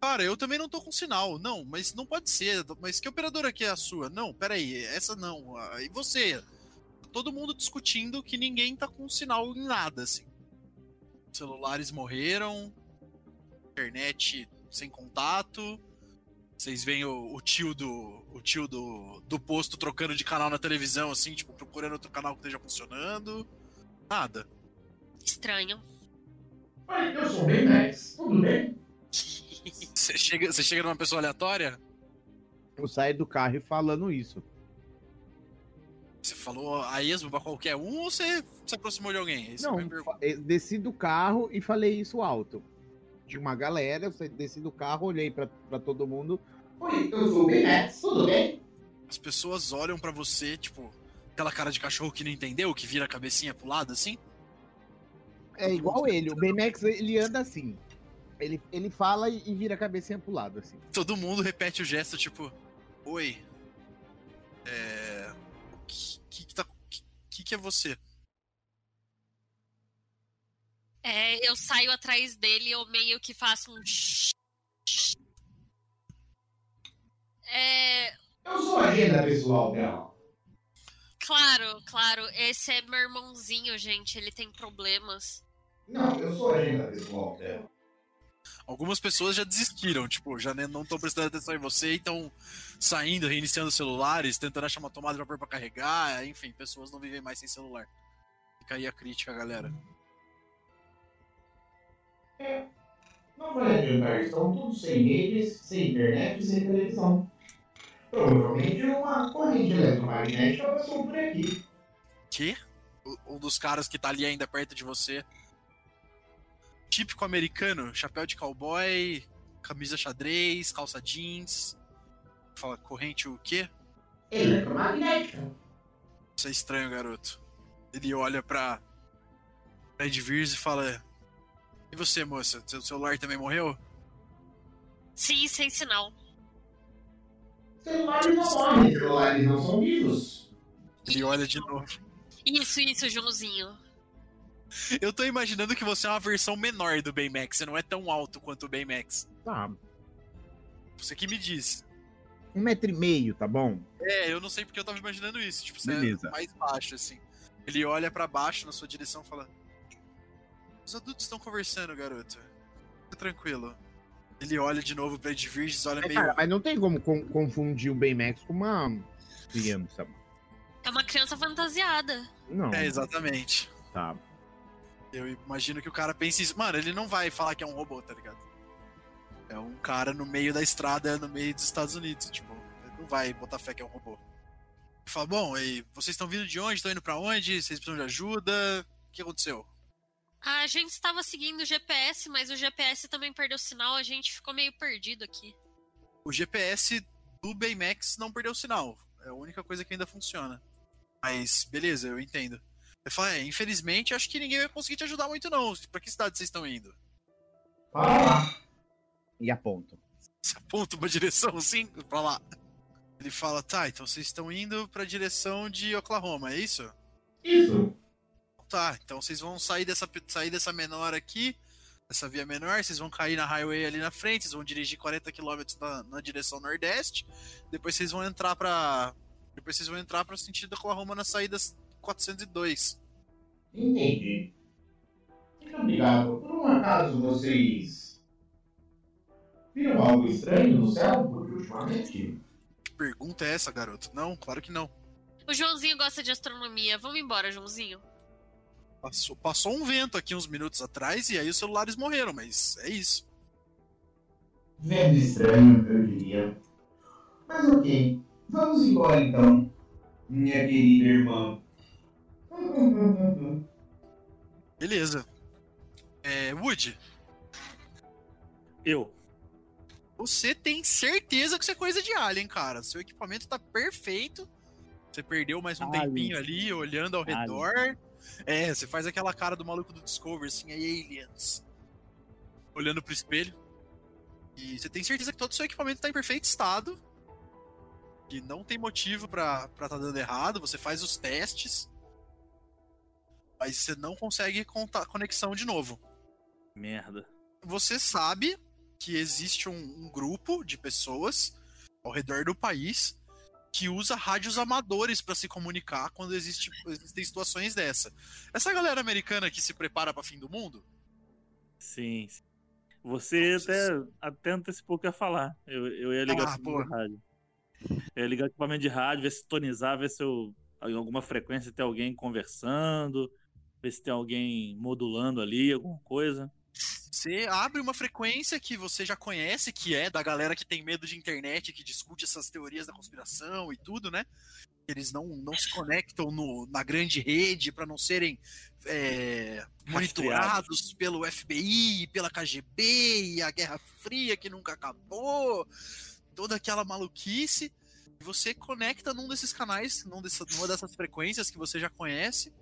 Cara, eu também não tô com sinal. Não, mas não pode ser. Mas que operadora aqui é a sua? Não, peraí, essa não. Ah, E você? Todo mundo discutindo que ninguém tá com sinal em nada, assim. Celulares morreram, internet sem contato. Vocês veem o, o tio do o tio do, do posto trocando de canal na televisão, assim, tipo, procurando outro canal que esteja funcionando. Nada. Estranho. Oi, eu sou o Baymax. Tudo bem? Você chega, você chega numa pessoa aleatória, Eu saio do carro e falando isso. você falou a esmo pra qualquer um ou você se aproximou de alguém? A Não, eu desci do carro e falei isso alto. Tinha uma galera, eu saí- desci do carro, olhei pra, pra todo mundo. Oi, eu sou o Baymax. Tudo bem? As pessoas olham pra você, tipo, aquela cara de cachorro que não entendeu, que vira a cabecinha pro lado, assim. É igual ele, o Baymax ele anda assim. Ele, ele fala e e vira a cabecinha pro lado, assim. Todo mundo repete o gesto, tipo, oi. É. O que, que, que tá. Que, que que é você? É, eu saio atrás dele, eu meio que faço um. É, Eu sou a agenda pessoal dela. claro, claro, esse é meu irmãozinho, gente, ele tem problemas. Não, eu sou a agenda pessoal dela. Algumas pessoas já desistiram, tipo, já ne- não estão prestando atenção em você e estão saindo, reiniciando celulares, tentando achar uma tomada de vapor pra carregar, enfim, pessoas não vivem mais sem celular. Fica aí a crítica, galera. Não vai adiantar, estão todos sem redes, sem internet e sem televisão. Provavelmente uma corrente eletromagnética passou por aqui. Que? Um dos caras que tá ali ainda perto de você. Típico americano, chapéu de cowboy, camisa xadrez, calça jeans. Fala, corrente o quê? Eletromagnética. Isso é estranho, garoto. Ele olha pra. pra Edvirs e fala. E você, moça? Seu celular também morreu? Sim, sem sinal. Celulares não morrem, celulares não são vivos. Ele olha de novo. Isso, isso, Joãozinho. Eu tô imaginando que você é uma versão menor do Baymax. Você não é tão alto quanto o Baymax. Tá, Você que me diz. um metro e meio, tá bom? É, eu não sei porque eu tava imaginando isso. Tipo, você Beleza. é mais baixo, assim. Ele olha pra baixo na sua direção e fala: Os adultos estão conversando, garoto. Fica tranquilo. Ele olha de novo pra Edvirges, olha É, meio. cara, mas não tem como con- confundir o Baymax com uma criança. É uma criança fantasiada. Não, É, exatamente. tá. Eu imagino que o cara pense isso. Mano, ele não vai falar que é um robô, tá ligado? É um cara no meio da estrada, no meio dos Estados Unidos. Tipo, ele não vai botar fé que é um robô. Ele fala: Bom, e vocês estão vindo de onde? Estão indo pra onde? Vocês precisam de ajuda? O que aconteceu? A gente estava seguindo o GPS, mas o GPS também perdeu sinal, a gente ficou meio perdido aqui. O GPS do Baymax não perdeu sinal. É a única coisa que ainda funciona. Mas, beleza, eu entendo. Eu falo, é, infelizmente, acho que ninguém vai conseguir te ajudar muito, não. Pra que cidade vocês estão indo? Para lá. E aponto. Você aponta uma direção assim pra lá. Ele fala, tá, então vocês estão indo pra direção de Oklahoma, é isso? Isso. Tá, então vocês vão sair dessa, sair dessa menor aqui, dessa via menor, vocês vão cair na highway ali na frente, vocês vão dirigir 40 km na, na direção nordeste, depois vocês vão entrar pra. Depois vocês vão entrar para o sentido de Oklahoma na saída 402. Entendi. Muito obrigado. Por um acaso vocês viram algo estranho no céu? Porque ultimamente. Que pergunta é essa, garoto? Não, claro que não. O Joãozinho gosta de astronomia. Vamos embora, Joãozinho. Passou, passou um vento aqui uns minutos atrás e aí os celulares morreram, mas é isso. Vendo estranho, eu diria. Mas ok. Vamos embora então, minha querida irmã. Beleza. É, Wood, Eu. você tem certeza que isso é coisa de alien, cara. Seu equipamento tá perfeito. Você perdeu mais um Alien. tempinho ali, olhando ao Alien. redor. É, você faz aquela cara do maluco do Discovery, assim, aí aliens. Olhando pro espelho. E você tem certeza que todo o seu equipamento tá em perfeito estado. Que não tem motivo pra, pra tá dando errado. Você faz os testes. Mas você não consegue contar conexão de novo Merda. você sabe que existe um, um grupo de pessoas ao redor do país que usa rádios amadores para se comunicar quando existe, existem situações dessa. Essa galera americana que se prepara para fim do mundo, Sim. sim. Você Nossa, até, até antecipou o que ia falar. Eu, eu ia ligar Ah, o boa. rádio. Eu ia ligar o equipamento de rádio, ver se tonizar, ver se eu, em alguma frequência tem alguém conversando, ver se tem alguém modulando ali, alguma coisa. Você abre uma frequência que você já conhece, que é da galera que tem medo de internet, que discute essas teorias da conspiração e tudo, né? Eles não, não se conectam no- na grande rede para não serem é, monitorados pelo FBI, pela KGB e a Guerra Fria que nunca acabou, toda aquela maluquice. Você conecta num desses canais, num dessa, numa dessas frequências que você já conhece.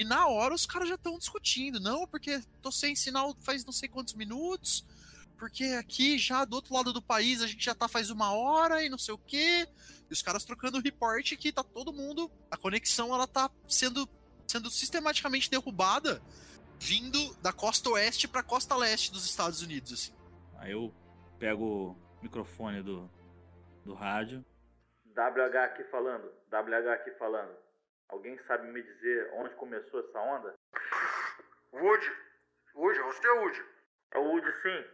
E na hora os caras já estão discutindo. Não, porque tô sem sinal faz não sei quantos minutos. Porque aqui já do outro lado do país a gente já tá faz uma hora e não sei o quê. E os caras trocando report que tá todo mundo. A conexão ela tá sendo, sendo sistematicamente derrubada vindo da costa oeste pra costa leste dos Estados Unidos. Assim. Aí eu pego o microfone do, do rádio. WH aqui falando. WH aqui falando. Alguém sabe me dizer onde começou essa onda? Wood, Wood, você é Wood. É o Wood, sim.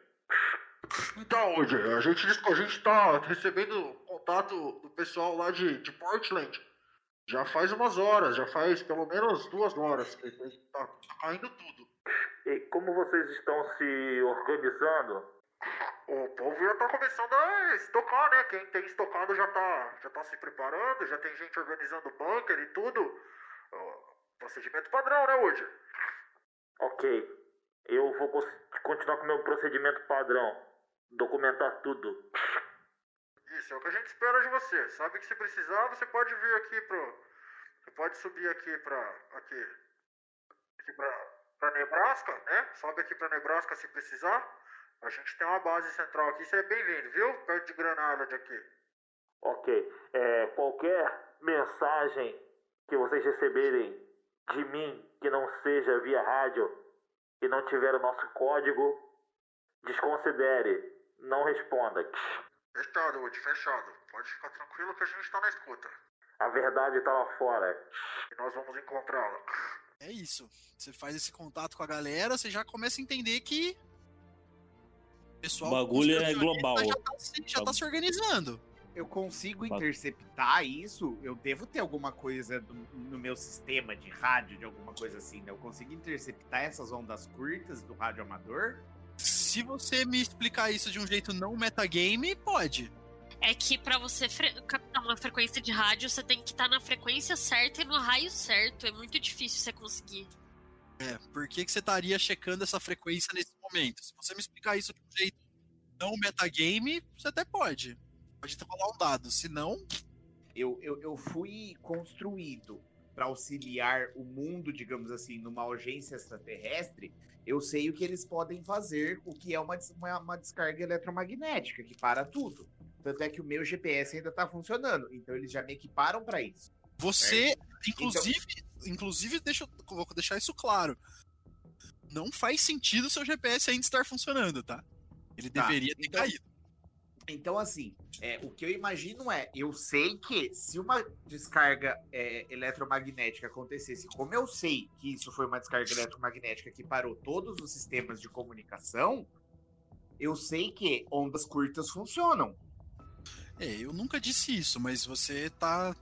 Então, Wood, a gente, a gente tá recebendo contato do pessoal lá de, de Portland. Já faz umas horas, já faz pelo menos duas horas tá, tá caindo tudo. E como vocês estão se organizando? O povo já tá começando a estocar, né? Quem tem estocado já tá, já tá se preparando, já tem gente organizando bunker e tudo. Procedimento padrão, né, Wood? Ok. Eu vou continuar com o meu procedimento padrão. Documentar tudo. Isso, é o que a gente espera de você. Sabe que se precisar, você pode vir aqui pro. Você pode subir aqui pra. aqui. Aqui pra, pra Nebraska, né? Sobe aqui pra Nebraska se precisar. A gente tem uma base central aqui, você é bem-vindo, viu? Perto de Granada de aqui. Ok. É, qualquer mensagem que vocês receberem de mim que não seja via rádio e não tiver o nosso código, desconsidere. Não responda. Fechado, Wood, fechado. Pode ficar tranquilo que a gente tá na escuta. A verdade tá lá fora. E nós vamos encontrá-la. É isso. Você faz esse contato com a galera, você já começa a entender que. O pessoal O bagulho é global. Já tá, se- já tá se organizando. Eu consigo interceptar isso? Eu devo ter alguma coisa do- no meu sistema de rádio, de alguma coisa assim, né? Eu consigo interceptar essas ondas curtas do rádio amador? Se você me explicar isso de um jeito não metagame, pode. É que pra você fre- captar uma frequência de rádio, você tem que estar na frequência certa e no raio certo. É muito difícil você conseguir. É, por que, que você estaria checando essa frequência nesse momento? Se você me explicar isso de um jeito não metagame, você até pode. Pode rolar um dado. Se não, Eu, eu, eu fui construído para auxiliar o mundo, digamos assim, numa urgência extraterrestre, eu sei o que eles podem fazer, o que é uma, uma, uma descarga eletromagnética, que para tudo. Tanto é que o meu GPS ainda tá funcionando, então eles já me equiparam para isso. Você, Então inclusive, inclusive deixa, eu- vou deixar isso claro. Não faz sentido seu GPS ainda estar funcionando, tá? Ele Tá, deveria ter então- caído. Então, assim, é, o que eu imagino é, eu sei que se uma descarga é, eletromagnética acontecesse, como eu sei que isso foi uma descarga eletromagnética que parou todos os sistemas de comunicação, eu sei que ondas curtas funcionam. É, eu nunca disse isso, mas você tá.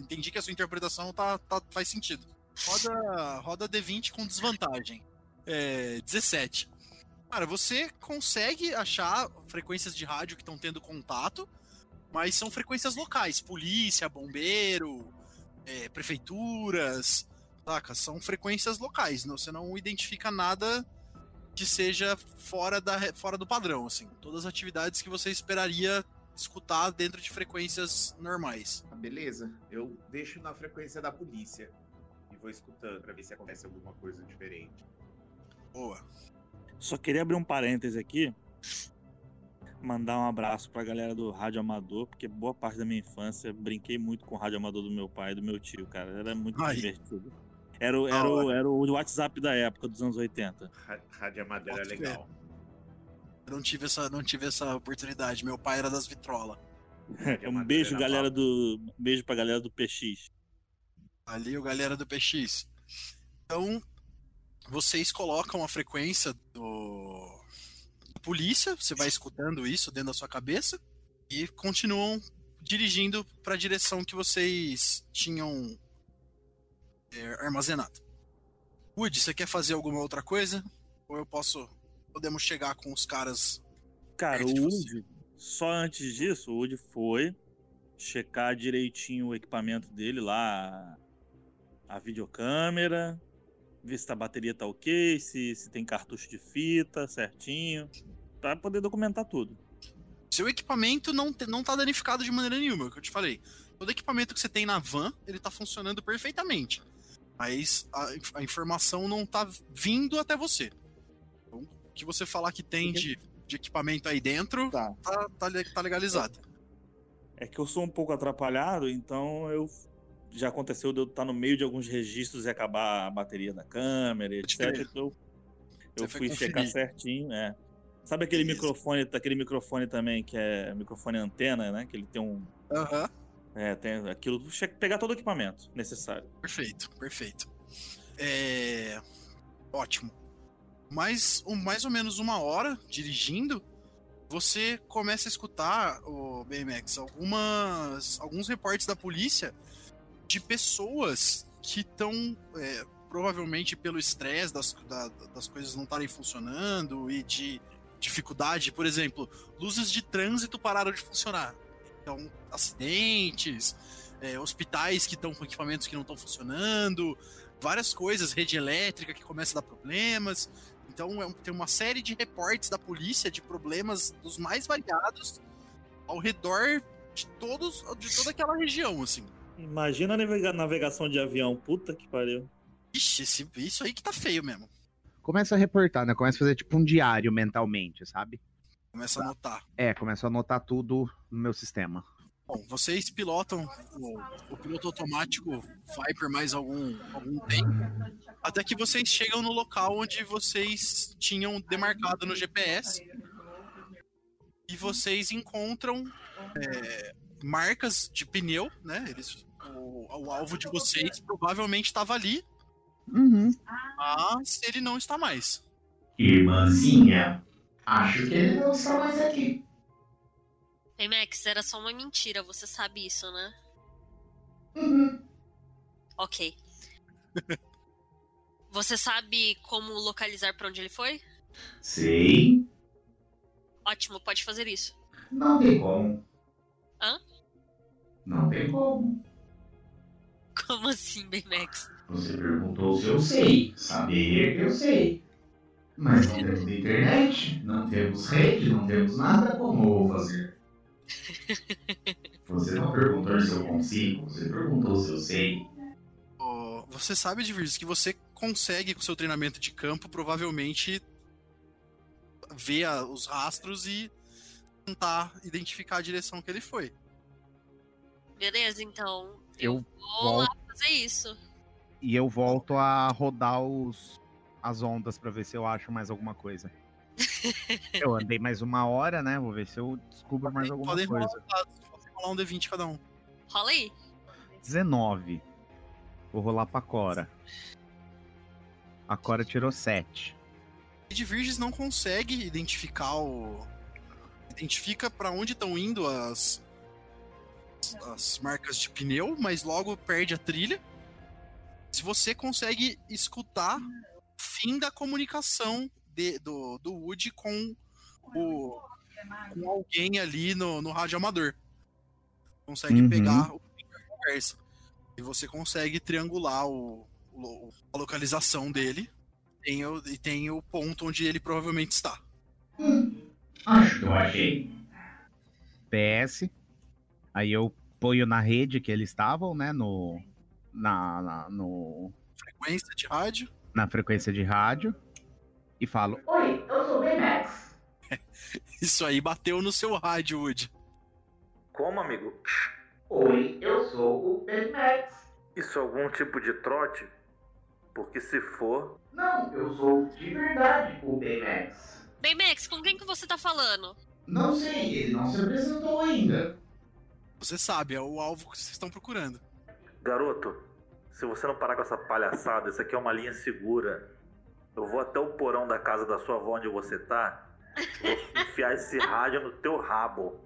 Entendi que a sua interpretação tá, tá- faz sentido. Roda, roda D20 com desvantagem. É, 17. Cara, você consegue achar frequências de rádio que estão tendo contato, mas são frequências locais. Polícia, bombeiro, é, prefeituras, saca? São frequências locais. não- Você não identifica nada que seja fora, da, fora do padrão, assim. Todas as atividades que você esperaria escutar dentro de frequências normais. Ah, Beleza, eu deixo na frequência da polícia e vou escutando pra ver se acontece alguma coisa diferente. Boa. Só queria abrir um parêntese aqui. Mandar um abraço pra galera do Rádio Amador, porque boa parte da minha infância brinquei muito com o Rádio Amador do meu pai e do meu tio, cara. Era muito Aí. divertido. Era, o- Da era, o- era o WhatsApp da época, dos anos 80. Ra- Rádio Amador é fé. legal. Eu não tive essa, não tive essa oportunidade. Meu pai era das vitrolas. Rádio Um beijo, era galera do. um Beijo pra galera do PX. Ali o galera do PX. Então, vocês colocam a frequência do da polícia, você vai escutando isso dentro da sua cabeça e continuam dirigindo para a direção que vocês tinham é, armazenado. Wood, você quer fazer alguma outra coisa? Ou eu posso podemos chegar com os caras Cara, o. Woody, só antes disso, o Woody foi checar direitinho o equipamento dele lá, a videocâmera, ver se a bateria tá ok, se, se tem cartucho de fita certinho, pra poder documentar tudo. Seu equipamento não, te- não tá danificado de maneira nenhuma, é o que eu te falei. Todo equipamento que você tem na van, ele tá funcionando perfeitamente. Mas a, a informação não tá vindo até você. Que você falar que tem de, de equipamento aí dentro, Tá. tá, tá, tá legalizado. É que eu sou um pouco atrapalhado, então eu já aconteceu de eu estar no meio de alguns registros e acabar a bateria da câmera, etc. Então eu fui checar certinho, é. Sabe aquele Beleza. microfone, aquele microfone também que é microfone antena, né? Que ele tem um Aham, É, tem aquilo. Pegar todo o equipamento necessário. perfeito, perfeito. É. Ótimo. Mais, um, mais ou menos uma hora dirigindo, você começa a escutar, o BMX, algumas, alguns reportes da polícia de pessoas que estão, é, provavelmente pelo estresse das, da- das coisas não estarem funcionando e de dificuldade, por exemplo, luzes de trânsito pararam de funcionar. Então, acidentes, é, hospitais que estão com equipamentos que não estão funcionando, várias coisas, rede elétrica que começa a dar problemas. Então, é um- tem uma série de reportes da polícia de problemas dos mais variados ao redor de todos de toda aquela região, assim. Imagina a navega- navegação de avião. Puta que pariu. Ixi, esse, isso aí que tá feio mesmo. Começa a reportar, né? Começa a fazer tipo um diário mentalmente, sabe? Começa a notar. É, começa a anotar tudo no meu sistema. Bom, vocês pilotam, o, o piloto automático vai por mais algum, algum tempo, até que vocês chegam no local onde vocês tinham demarcado no GPS e vocês encontram é, marcas de pneu, né? Eles, o, o alvo de vocês provavelmente estava ali, Uhum. mas ele não está mais. Irmãzinha, acho que ele não está mais aqui. Ei, Max, era só uma mentira, você sabe isso, né? Uhum. Ok. Você sabe como localizar pra onde ele foi? Sei, Ótimo, pode fazer isso. não tem como. Hã? Não tem como. Como assim, Baymax? Você perguntou se eu sei. Saber, eu sei. Mas não temos internet, não temos rede, não temos nada. Como fazer? Você não perguntou se eu consigo, você perguntou se eu sei. Ô, Você sabe, Divirgis, que você consegue, com seu treinamento de campo, provavelmente ver a- os rastros e tentar identificar a direção que ele foi. Beleza, então. Eu vou lá volto fazer isso. e eu volto a rodar os, as ondas pra ver se eu acho mais alguma coisa. Eu andei mais uma hora, né? Vou ver se eu descubro mais alguma Podem coisa. podem rolar um D20 cada um. Rola aí. 19. Vou rolar pra Cora. A Cora tirou 7. de Virges não consegue identificar o. Identifica pra onde estão indo as. as marcas de pneu, mas logo perde a trilha. Se você consegue escutar o fim da comunicação de- do, do Woody com o. com alguém ali no, no rádio amador. Consegue Uhum. pegar o conversa. E você consegue triangular o, o- a localização dele tem o, e tem o ponto onde ele provavelmente está. Acho que eu achei. PS. Aí eu ponho na rede que eles estavam, né? No. Na, na, no, Frequência de rádio. na frequência de rádio. E falo: Oi, eu sou o Baymax. Isso aí bateu no seu rádio, Woody. Como, amigo? Oi, eu sou o Baymax. Isso é algum tipo de trote? Porque se for, Não, eu sou de verdade o Baymax. Bem, Max, com quem que você tá falando? Não sei, ele não se apresentou ainda. Você sabe, é o alvo que vocês estão procurando. garoto, se você não parar com essa palhaçada, isso aqui é uma linha segura. Eu vou até o porão da casa da sua avó onde você tá. Vou enfiar esse rádio no teu rabo.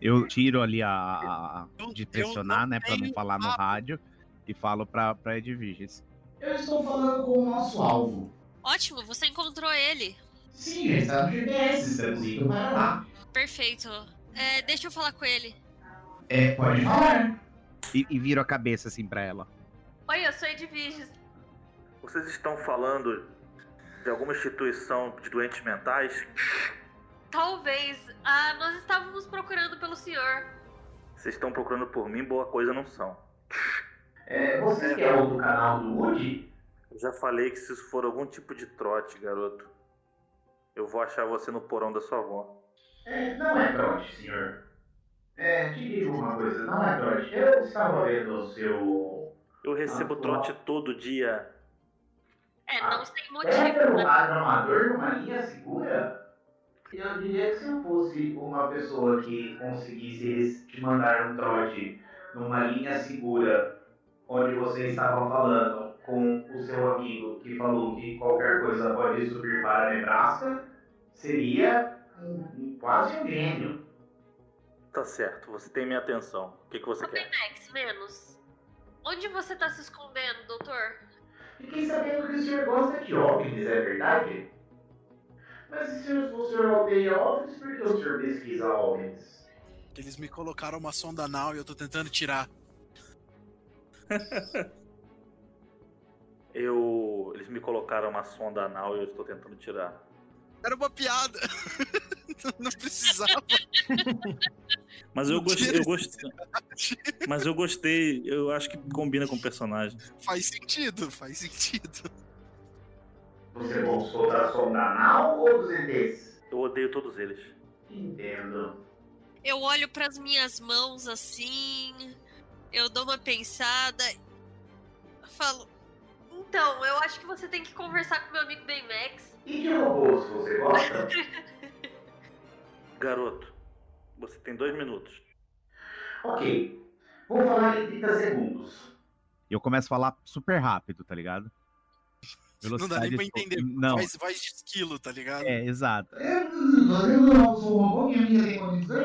Eu tiro ali a. a- de pressionar, né? Pra não falar no rádio. E falo pra, pra Edviges. Eu estou falando com o nosso alvo. Ótimo, você encontrou ele. Sim, ele está no GPS, estamos indo para lá. Perfeito. É, deixa eu falar com ele. É, pode falar. E, e viro a cabeça assim pra ela. Oi, eu sou Edviges. Vocês estão falando de alguma instituição de doentes mentais? Talvez. Ah, nós estávamos procurando pelo senhor. Vocês estão procurando por mim, boa coisa não são. É, você que é o do canal do Woody? Eu já falei que se isso for algum tipo de trote, garoto, eu vou achar você no porão da sua avó. É, não é trote, senhor. É, te digo uma coisa, não é trote. Eu estava vendo o seu... Eu recebo Ah, trote todo dia. É, não sem É motivo, pelo né? rádio amador numa linha segura? Eu diria que se eu fosse uma pessoa que conseguisse te mandar um trote numa linha segura, onde você estava falando com o seu amigo que falou que qualquer coisa pode subir para Nebraska, seria um- um- quase um gênio. Tá certo, você tem minha atenção. O que, que você quer? Menos. Onde você tá se escondendo, doutor? Fiquei sabendo que o senhor gosta de OVNIs, é verdade? Mas se o senhor, odeia OVNIs, por que o senhor pesquisa OVNIs? Eles me colocaram uma sonda anal e eu tô tentando tirar. Eu. Eles me colocaram uma sonda anal e eu estou tentando tirar. Era uma piada. Não precisava. Mas eu gostei, eu gostei. Mas eu gostei, eu acho que combina com o personagem. Faz sentido, faz sentido. Você gostou da sonda anal ou dos ETs? Eu odeio todos eles. Entendo. Eu olho pras minhas mãos assim. Eu dou uma pensada. Falo. Então, eu acho que você tem que conversar com meu amigo Baymax. E de robôs você gosta? Garoto, você tem dois minutos. ok. Vou falar em 30 segundos. E eu começo a falar super rápido, tá ligado? Não dá nem pra tipo, entender. Não, Faz, faz de esquilo, tá ligado? é, exato. Eu não sou um robô, minha amiga tem condição.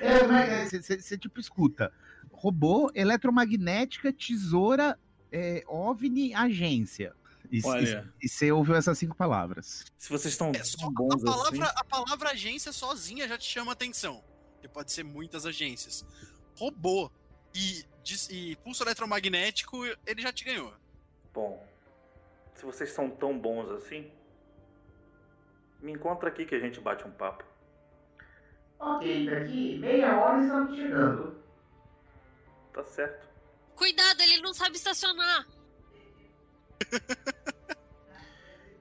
Você tipo escuta. Robô, eletromagnética, tesoura, é, OVNI, agência. E Olha. você ouviu essas cinco palavras. Se vocês estão É, só tão a bons palavra, assim. a palavra agência sozinha já te chama atenção. Porque pode ser muitas agências. Robô e, e pulso eletromagnético, ele já te ganhou. Bom, se vocês são tão bons assim, me encontra aqui que a gente bate um papo. Ok, daqui meia hora estamos chegando. Tá certo. Cuidado, ele não sabe estacionar.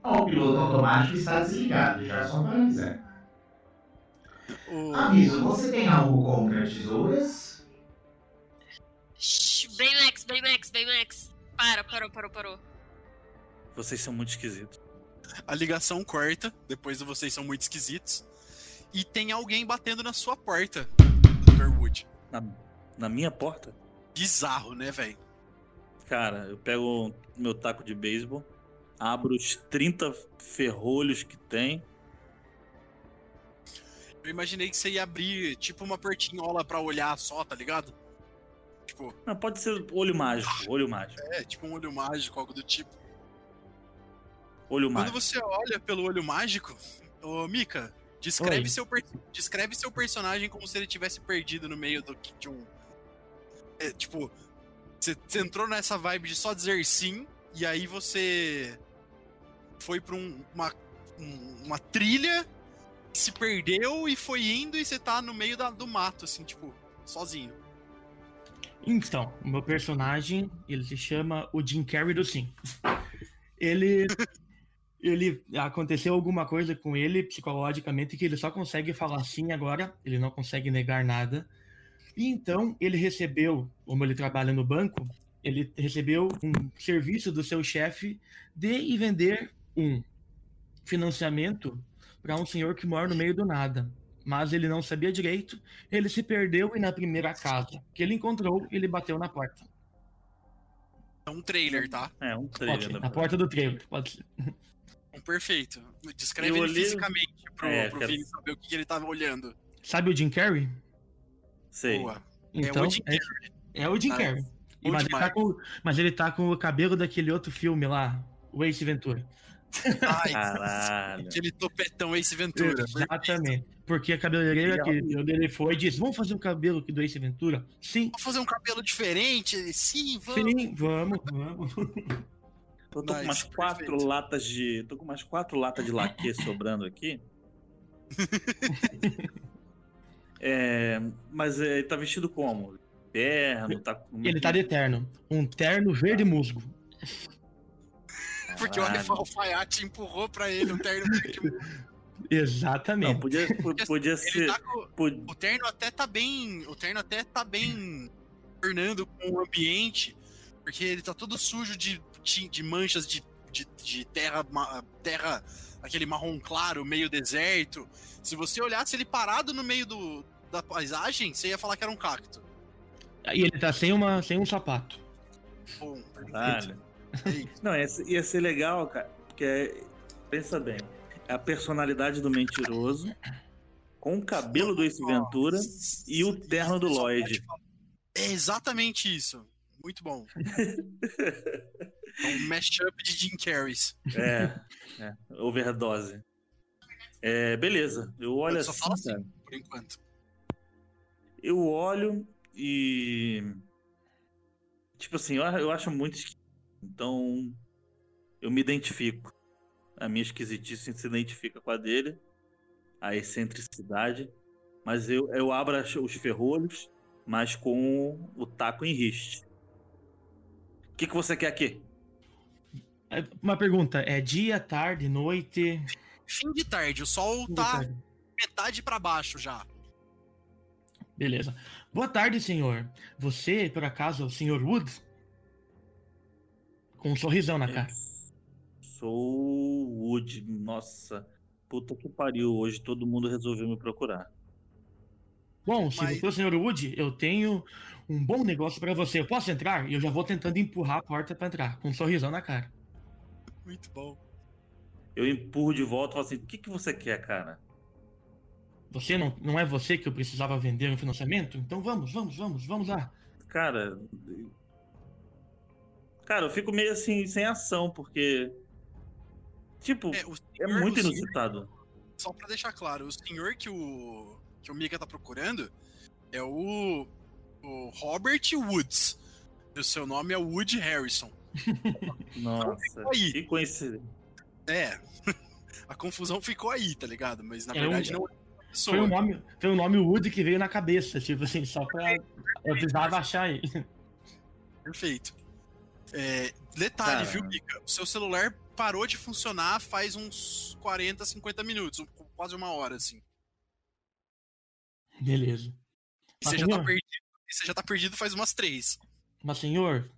Ó, o piloto automático está desligado, já só para avisar. O... Aviso, você tem algo contra tesouras? Shhh, Baymax, Baymax, Baymax. Para, parou, parou, parou. Vocês são muito esquisitos. A ligação corta, depois vocês são muito esquisitos. E tem alguém batendo na sua porta, Dr. Wood. Na, na minha porta? Bizarro, né, velho? Cara, eu pego meu taco de beisebol, abro os 30 ferrolhos que tem. Eu imaginei que você ia abrir, tipo, uma portinhola pra olhar só, tá ligado? Tipo, Não, pode ser olho mágico, olho mágico, é, tipo um olho mágico, algo do tipo. olho Quando mágico. você olha pelo olho mágico, ô Mika, descreve Oi. seu, descreve seu personagem como se ele tivesse perdido no meio do, de um. É, tipo, você, você entrou nessa vibe de só dizer sim, e aí você foi pra um- uma, um- uma trilha, se perdeu e foi indo, e você tá no meio da- do mato, assim, tipo, sozinho. Então, o meu personagem, ele se chama o Jim Carrey do Sim. Ele. Ele. Aconteceu alguma coisa com ele psicologicamente que ele só consegue falar sim agora, ele não consegue negar nada. E então ele recebeu, como ele trabalha no banco, ele recebeu um serviço do seu chefe de ir vender um financiamento para um senhor que mora no meio do nada. Mas ele não sabia direito, ele se perdeu e na primeira casa que ele encontrou, ele bateu na porta. É um trailer, tá? É, um trailer. ser, na porta do trailer, pode ser. Um perfeito. Descreve Eu ele olhei- fisicamente pro, É, pro quero- Vini saber o que, ele tava olhando. Sabe o Jim Carrey? Sei. Boa. Então, o Jim é, é o Jim Ah, Carrey. E- mas, ele tá com, mas ele tá com o cabelo daquele outro filme lá, o Ace Ventura. Ai, Caralho. aquele topetão Ace Ventura. Exatamente. Porque a cabeleireira que ele foi e disse: Vamos fazer o cabelo aqui do Ace Ventura? Sim, Vamos fazer um cabelo diferente? Sim, vamos. sim, vamos, vamos. Eu tô com Nice, umas quatro perfeito. latas de. tô com umas quatro latas de laque sobrando aqui. É, mas é, ele tá vestido como? Terno, tá com. Ele tá de terno. Um terno verde musgo. Porque o alfaiate empurrou pra ele um terno verde. Exatamente. Não, podia, po- podia Ele ser. tá com, po- o terno até tá bem. O terno até tá bem tornando com o ambiente. Porque ele tá todo sujo de, de, manchas de, de, de terra, terra, aquele marrom claro, meio deserto. Se você olhasse ele parado no meio do, da paisagem, você ia falar que era um cacto. E ele tá sem, uma, sem um sapato. Bom. Caralho. É isso. Não, ia ser, ia ser legal, cara. Porque é- pensa bem. É a personalidade do mentiroso, com o cabelo do Ace Ventura e o terno do Lloyd. É exatamente isso. Muito bom. É um mashup de Jim Carreys. É, é, overdose. É, beleza. Eu olho Só assim, fala assim. cara. Por enquanto. Eu olho e. Tipo assim, eu, eu acho muito esquisito. Então, eu me identifico. A minha esquisitice se identifica com a dele, a excentricidade. Mas eu, eu abro os ferrolhos, mas com o taco em riste. O que, que você quer aqui? É, Uma pergunta: é dia, tarde, noite? Fim de tarde, o sol Fim tá tarde. metade pra baixo já. Beleza. Boa tarde, senhor. Você, por acaso, é o senhor Wood? Com um sorrisão na cara. Sou o Wood. Nossa, puta que pariu. Hoje todo mundo resolveu me procurar. Bom, se Mas- você é o senhor Wood, eu tenho um bom negócio pra você. Eu posso entrar? E eu já vou tentando empurrar a porta pra entrar, com um sorrisão na cara. Muito bom. Eu empurro de volta e falo assim: o que, que você quer, cara? Você não, não é você que eu precisava vender um financiamento? Então vamos, vamos, vamos, vamos lá. Cara. Cara, eu fico meio assim, sem ação, porque. Tipo, É, é muito o senhor- inusitado. Só pra deixar claro, o senhor que o que o Mika tá procurando é o, o Robert Woods. E o seu nome é Wood Harrison. Nossa, aí. que coincidência. É. A confusão ficou aí, tá ligado? Mas na É verdade um- não. Foi um nome, foi um nome Woody que veio na cabeça, tipo assim, só pra. Eu precisava achar ele. Perfeito. É, detalhe, Cara. viu, Mika? O seu celular parou de funcionar faz uns 40, 50 minutos, quase uma hora, assim. Beleza. E você já, tá perdido, você já tá perdido faz umas três. Mas, senhor,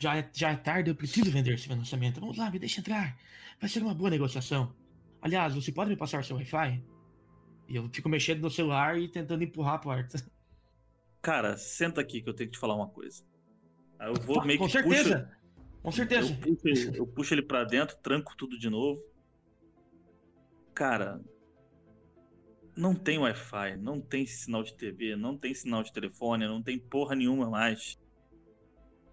já é, já é tarde, eu preciso vender esse financiamento. Vamos lá, me deixa entrar. Vai ser uma boa negociação. Aliás, você pode me passar o seu Wi-Fi? E eu fico mexendo no celular e tentando empurrar a porta. Cara, senta aqui que eu tenho que te falar uma coisa. Aí eu vou Ah, meio com que certeza. puxo- Com certeza. Eu puxo, ele, eu puxo ele pra dentro, tranco tudo de novo. Cara, não tem Wi-Fi, não tem sinal de TV, não tem sinal de telefone, não tem porra nenhuma mais.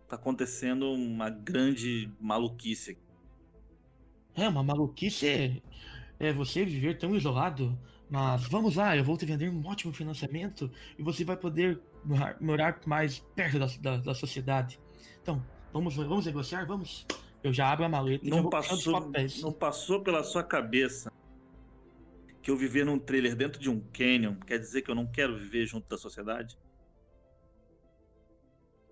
Tá acontecendo uma grande maluquice. É, uma maluquice é, é você viver tão isolado. Mas vamos lá, eu vou te vender um ótimo financiamento e você vai poder morar, morar mais perto da, da, da sociedade. Então, vamos, vamos negociar? Vamos. Eu já abro a maleta e Não vou puxando os passou, papéis. não passou pela sua cabeça que eu viver num trailer dentro de um canyon quer dizer que eu não quero viver junto da sociedade?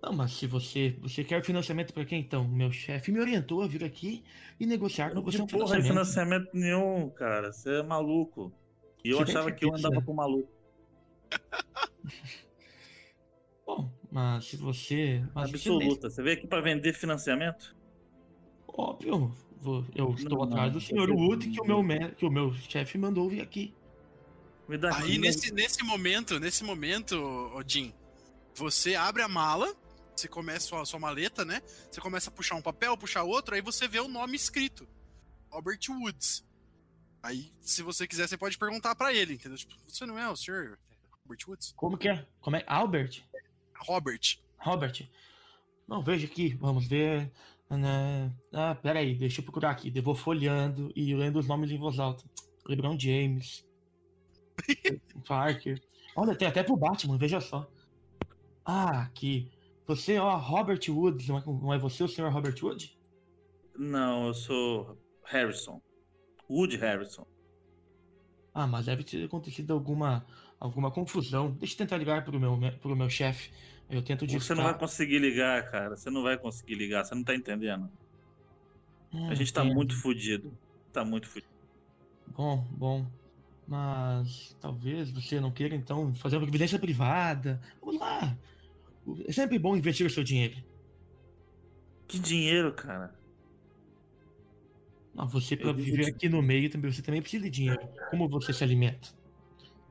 Não, mas se você, você quer financiamento pra quem então? Meu chefe me orientou a vir aqui e negociar com você um porra financiamento. financiamento nenhum, cara. Você é maluco. E eu Você achava que eu andava com maluco. Bom, mas se você... Mas você Absoluta. Você veio aqui pra vender financiamento? Óbvio, vou- eu estou Não, atrás não, do senhor Wood que o meu, me- que o meu chefe mandou vir aqui. Aí nesse, nesse momento, nesse momento, Odin, você abre a mala, você começa a sua, sua maleta, né? Você começa a puxar um papel, puxar outro, aí você vê o nome escrito. Robert Woods. Aí, se você quiser, você pode perguntar pra ele, entendeu? Tipo, você não é o senhor Robert Woods? Como que é? Como é? Albert? Robert. Robert? Não, veja aqui, vamos ver. Né? Ah, peraí, deixa eu procurar aqui. Eu vou folheando e lendo os nomes em voz alta. LeBron James. Parker. Olha, tem até pro Batman, veja só. Ah, aqui. Você, ó, Robert Woods, não é, não é você o senhor Robert Wood? Não, eu sou Harrison. Wood Harrison. Ah, mas deve ter acontecido alguma, alguma confusão. Deixa eu tentar ligar pro meu, pro meu chefe. Eu tento Você não vai conseguir ligar, cara. Você não vai conseguir ligar. Você não tá entendendo. Hum, A gente tá entendo. muito fudido. Tá muito fudido. Bom, bom. Mas talvez você não queira, então, fazer uma previdência privada. Vamos lá. É sempre bom investir o seu dinheiro. Que dinheiro, cara. Não, você, vivo viver de- aqui no meio, também, você também precisa de dinheiro. Como você se alimenta?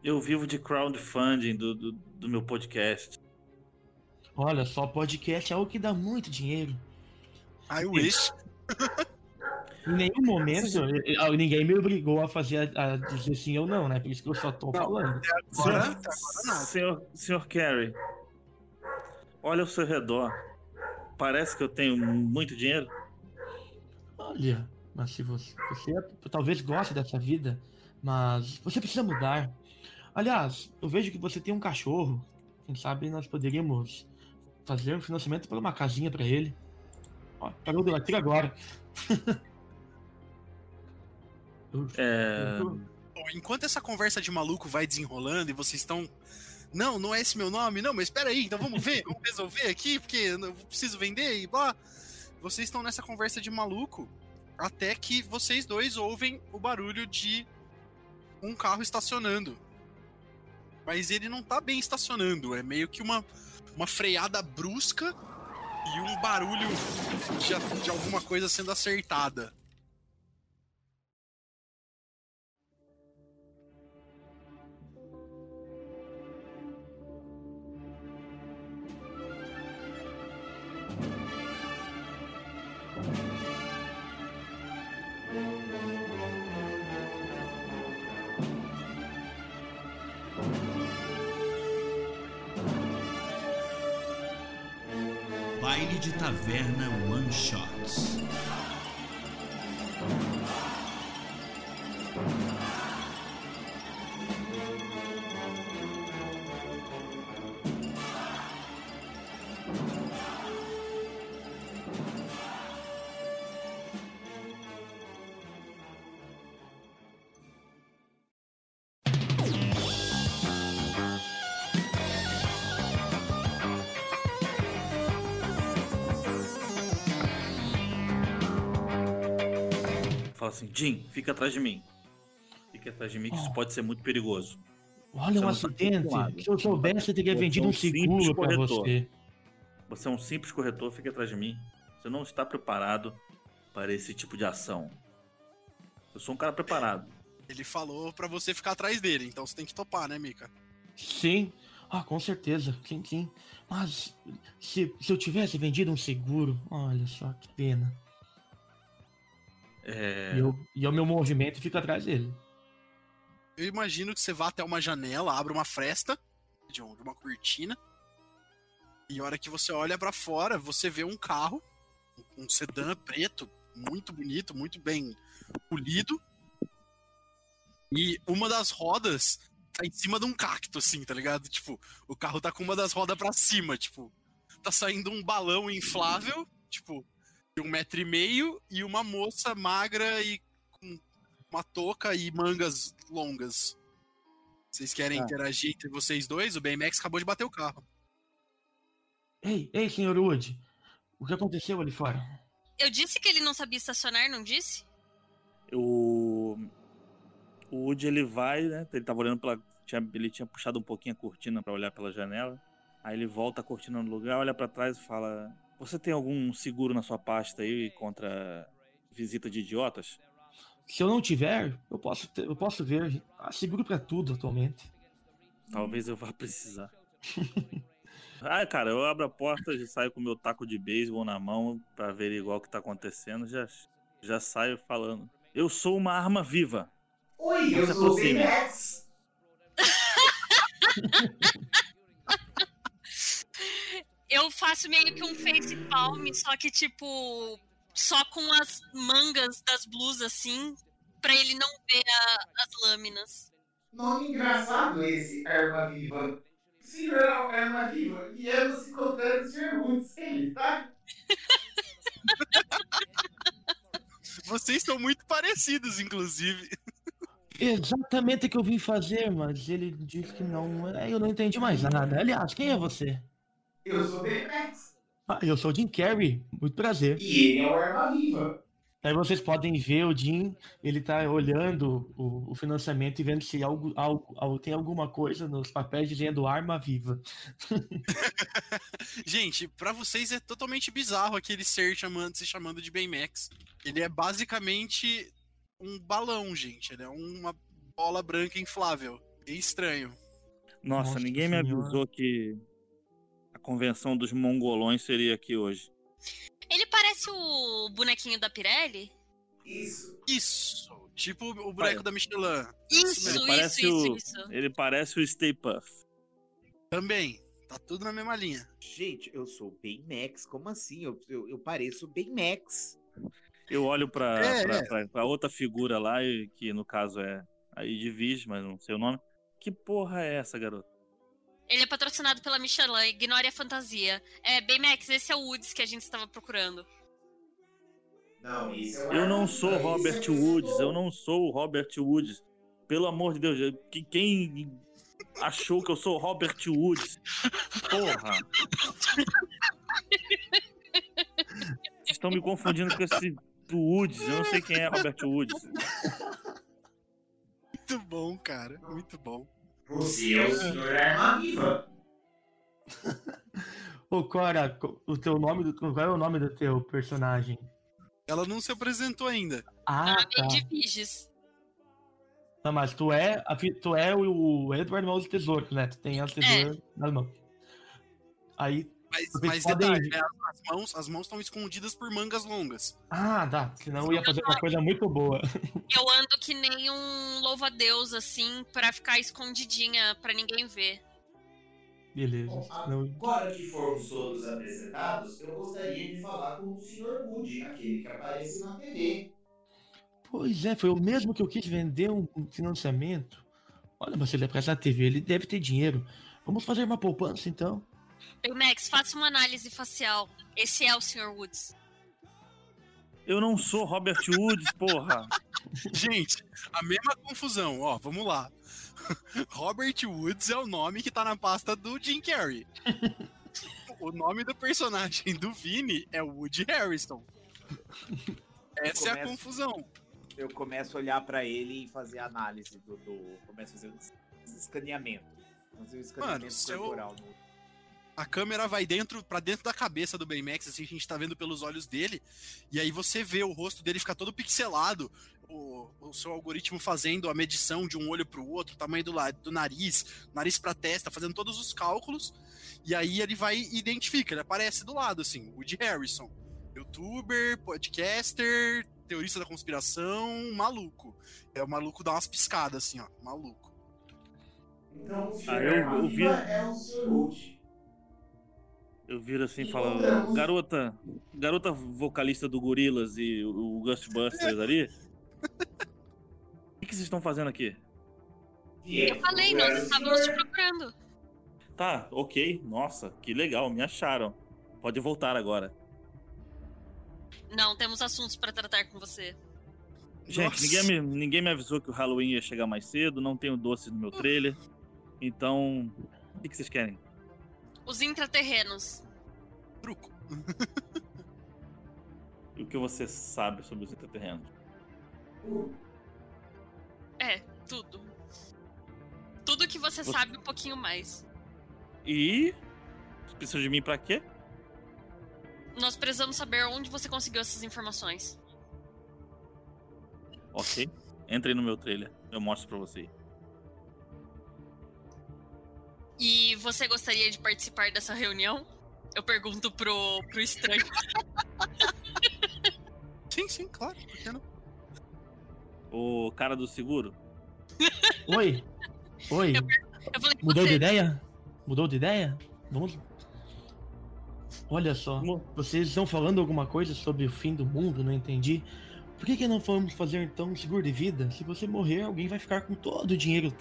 Eu vivo de crowdfunding do, do, do meu podcast. Olha só, podcast é algo que dá muito dinheiro. I wish. Em nenhum momento ninguém me obrigou a fazer a, a dizer sim ou não, né? Por isso que eu só tô falando. Agora, Senhor, agora senhor, senhor Carey, olha ao seu redor. Parece que eu tenho muito dinheiro. Olha, mas se você, você talvez goste dessa vida, mas você precisa mudar. Aliás, eu vejo que você tem um cachorro. Quem sabe nós poderíamos fazer um financiamento para uma casinha para ele. Ó, parou de latir agora. É, Enquanto essa conversa de maluco vai desenrolando e vocês estão. Não, não é esse meu nome, não, mas espera aí, então vamos ver, vamos resolver aqui, porque eu preciso vender e blá. Vocês estão nessa conversa de maluco até que vocês dois ouvem o barulho de um carro estacionando. Mas ele não tá bem estacionando, é meio que uma, uma freada brusca e um barulho de, de alguma coisa sendo acertada. Fala assim: Jim, fica atrás de mim. Fica atrás de mim, que isso Oh. pode ser muito perigoso. Olha Você um não tá acidente. Se eu soubesse, eu teria Você vendido é um um simples seguro corretor. você. Você é um simples corretor, fica atrás de mim. Você não está preparado para esse tipo de ação. Eu sou um cara preparado. Ele falou pra você ficar atrás dele, então você tem que topar, né, Mika? Sim. Ah, com certeza. Sim, sim. Mas se, se eu tivesse vendido um seguro, olha só que pena. É, E, eu, e o meu movimento fica atrás dele. Eu imagino que você vá até uma janela, abre uma fresta de um- uma cortina. E a hora que você olha pra fora, você vê um carro, um sedã preto, muito bonito, muito bem polido. E uma das rodas tá em cima de um cacto, assim, tá ligado? Tipo, o carro tá com uma das rodas pra cima, tipo. Tá saindo um balão inflável, tipo, de um metro e meio, e uma moça magra e com uma touca e mangas longas. Vocês querem Ah. interagir entre vocês dois? O BMX acabou de bater o carro. Ei, ei, senhor Wood. O que aconteceu ali fora? Eu disse que ele não sabia estacionar, não disse? o. O Woody ele vai, né? Ele tava olhando pela. tinha- ele tinha puxado um pouquinho a cortina pra olhar pela janela. Aí ele volta a cortina no lugar, olha pra trás e fala: Você tem algum seguro na sua pasta aí contra visita de idiotas? Se eu não tiver, eu posso, ter- eu posso ver. Ah, seguro pra tudo atualmente. Talvez eu vá precisar. ah, cara, eu abro a porta, já saio com meu taco de beisebol na mão pra averiguar o que tá acontecendo. Já, já saio falando. Eu sou uma arma viva. Oi, eu se sou o. Eu faço meio que um face palm, só que tipo. Só com as mangas das blusas assim, pra ele não ver a- as lâminas. Nome engraçado esse, Arma Viva. Senhor Arma Viva, viemos encontrar o Sr. Woods. Ele tá? Vocês são muito parecidos, inclusive. Exatamente o que eu vim fazer, mas ele disse que não. é, Eu não entendi mais nada. Aliás, quem é você? Eu sou o Baymax. Ah, eu sou o Jim Carrey. Muito prazer. E ele é o Arma Viva. Aí vocês podem ver o Jim, ele tá olhando o, o financiamento e vendo se algo, algo, algo- tem alguma coisa nos papéis dizendo arma viva. Gente, pra vocês é totalmente bizarro aquele ser chamando, se chamando de Baymax. Ele é basicamente um balão, gente. Ele é uma bola branca inflável. É estranho. Nossa, Nossa ninguém me avisou que a convenção dos mongolões seria aqui hoje. Ele parece o bonequinho da Pirelli? Isso. Isso. Tipo o boneco da Michelin. Isso, Ele isso, parece isso, o- isso. Ele parece o Stay Puff. Também. Tá tudo na mesma linha. Gente, eu sou Baymax. Como assim? Eu, eu, eu pareço Baymax. Eu olho pra, É, pra, é. pra- pra outra figura lá, que no caso é a Edwige, mas não sei o nome. Que porra é essa, garoto? Ele é patrocinado pela Michelin, ignore a fantasia. É, Baymax, esse é o Woods que a gente estava procurando. Não, esse é Eu não sou Robert é o Woods, eu não sou o Robert Woods. Pelo amor de Deus, eu- que- quem achou que eu sou o Robert Woods? Porra! Vocês estão me confundindo com esse Woods, eu não sei quem é Robert Woods. Muito bom, cara. Muito bom. Você é o Senhor Arma Viva. Ô, Cora, co- o teu nome do, qual é o nome do teu personagem? Ela não se apresentou ainda. Ah, tá. De Viges. Não, mas tu é, a tu é o Edward Mãos Tesouro, né? Tu tem as tesouras nas mãos. Aí, Mas, mas podem- detalhe, né? As mãos as mãos estão escondidas por mangas longas. ah, dá. Senão eu ia fazer uma coisa muito boa. Eu ando que nem um louva-a-Deus, assim, pra ficar escondidinha, pra ninguém ver. Beleza. Bom, Senão- agora que fomos todos apresentados, eu gostaria de falar com o Sr. Wood, aquele que aparece na TV. Pois é, foi o mesmo que eu quis vender um financiamento. Olha, mas se ele aparece na TV, ele deve ter dinheiro. Vamos fazer uma poupança, então. Baymax, faça uma análise facial. Esse é o Sr. Woods. Eu não sou Robert Woods, porra! Gente, a mesma confusão, ó, vamos lá. Robert Woods é o nome que tá na pasta do Jim Carrey. O nome do personagem do Vini é Woody Harrison. Essa é a confusão. eu começo a olhar pra ele e fazer a análise do. do começo a fazer o es- escaneamento. Fazer o escaneamento seu- corporal. no- A câmera vai dentro para dentro da cabeça do Baymax, assim, a gente tá vendo pelos olhos dele. E aí você vê o rosto dele ficar todo pixelado. O, o seu algoritmo fazendo a medição de um olho pro outro, o tamanho do, do nariz, nariz pra testa, fazendo todos os cálculos. E aí ele vai e identifica, ele aparece do lado, assim, Woody Harrison. Youtuber, podcaster, teorista da conspiração, maluco. É o maluco dá umas piscadas, assim, ó, maluco. Então, se Ah, eu- eu vi- é o Sr. Eu viro assim e falo, garota, garota vocalista do Gorilas e o Ghostbusters ali. O que, que vocês estão fazendo aqui? Eu falei, nós estávamos te procurando. Tá, ok. Nossa, que legal, me acharam. Pode voltar agora. Não, temos assuntos pra tratar com você. Gente, ninguém me, ninguém me avisou que o Halloween ia chegar mais cedo, não tenho doce no meu trailer. Então, o que, que vocês querem? Os intraterrenos. Truco. E o que você sabe sobre os intraterrenos? É, tudo. Tudo que você Você- sabe um pouquinho mais. E. Vocês precisam de mim pra quê? Nós precisamos saber onde você conseguiu essas informações. Ok. Entrem no meu trailer, eu mostro pra você. E você gostaria de participar dessa reunião? Eu pergunto pro, pro estranho. Sim, sim, claro. Por que não? O cara do seguro? Oi. Oi. Eu falei, Mudou de você, ideia? Mudou de ideia? Vamos. Olha só, vocês estão falando alguma coisa sobre o fim do mundo? Não entendi. Por que, que não vamos fazer então um seguro de vida? Se você morrer, alguém vai ficar com todo o dinheiro.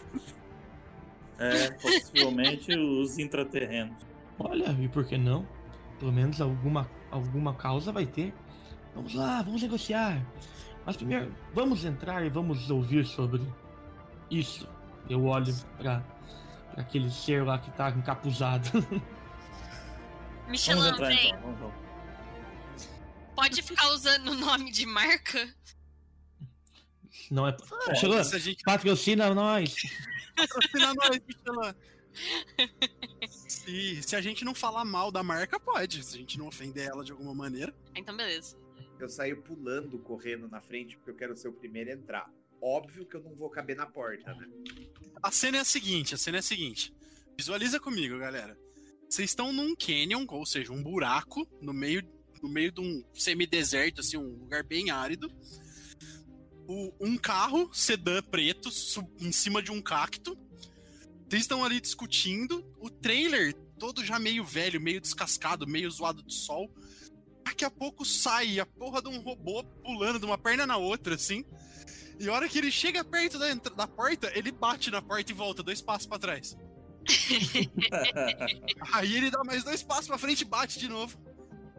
É, possivelmente os intraterrenos. Olha, e por que não? Pelo menos alguma, alguma causa vai ter. Vamos lá, vamos negociar. Mas primeiro, vamos entrar e vamos ouvir sobre isso. Eu olho pra, pra aquele ser lá que tá encapuzado. Vamos Michelin, entrar vem. então. Vamos, vamos. Pode ficar usando o nome de marca? Não é. É, a gente patrocina nós. patrocina nós, Michelin. Se, se a gente não falar mal da marca, pode. Se a gente não ofender ela de alguma maneira. Então, beleza. Eu saio pulando, correndo na frente, porque eu quero ser o primeiro a entrar. Óbvio que eu não vou caber na porta, né? A cena é a seguinte, a cena é a seguinte. Visualiza comigo, galera. Vocês estão num canyon, ou seja, um buraco no meio, no meio de um semideserto, assim, um lugar bem árido. O- um carro sedã preto su- em cima de um cacto. Vocês estão ali discutindo. O trailer, todo já meio velho, meio descascado, meio zoado de sol. Daqui a pouco sai a porra de um robô pulando de uma perna na outra, assim. E a hora que ele chega perto da, da porta, ele bate na porta e volta dois passos pra trás. Aí ele dá mais dois passos pra frente e bate de novo.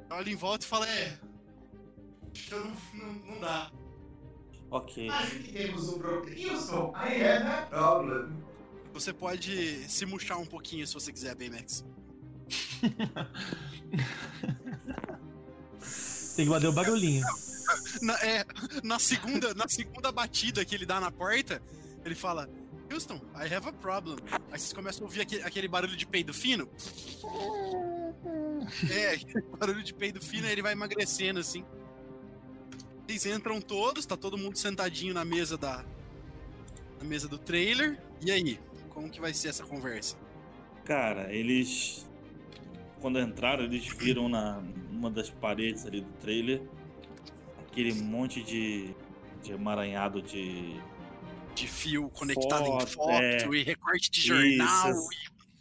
Olha em volta e fala: É. Não, não, não dá. Ok. Acho que temos um problema. Wilson, I have a problem. Você pode se murchar um pouquinho se você quiser, Baymax. Tem que bater o barulhinho. Na, é, na, segunda, na segunda batida que ele dá na porta, ele fala: Houston, I have a problem. Aí vocês começam a ouvir aquele, aquele barulho de peido fino. É, aquele barulho de peido fino, aí ele vai emagrecendo assim. Vocês entram todos, tá todo mundo sentadinho na mesa da. Na mesa do trailer. E aí? Como que vai ser essa conversa? Cara, eles. Quando entraram, eles viram na uma das paredes ali do trailer aquele monte de, de emaranhado de. De fio conectado em Foto, foto é. e recorte de jornal Isso,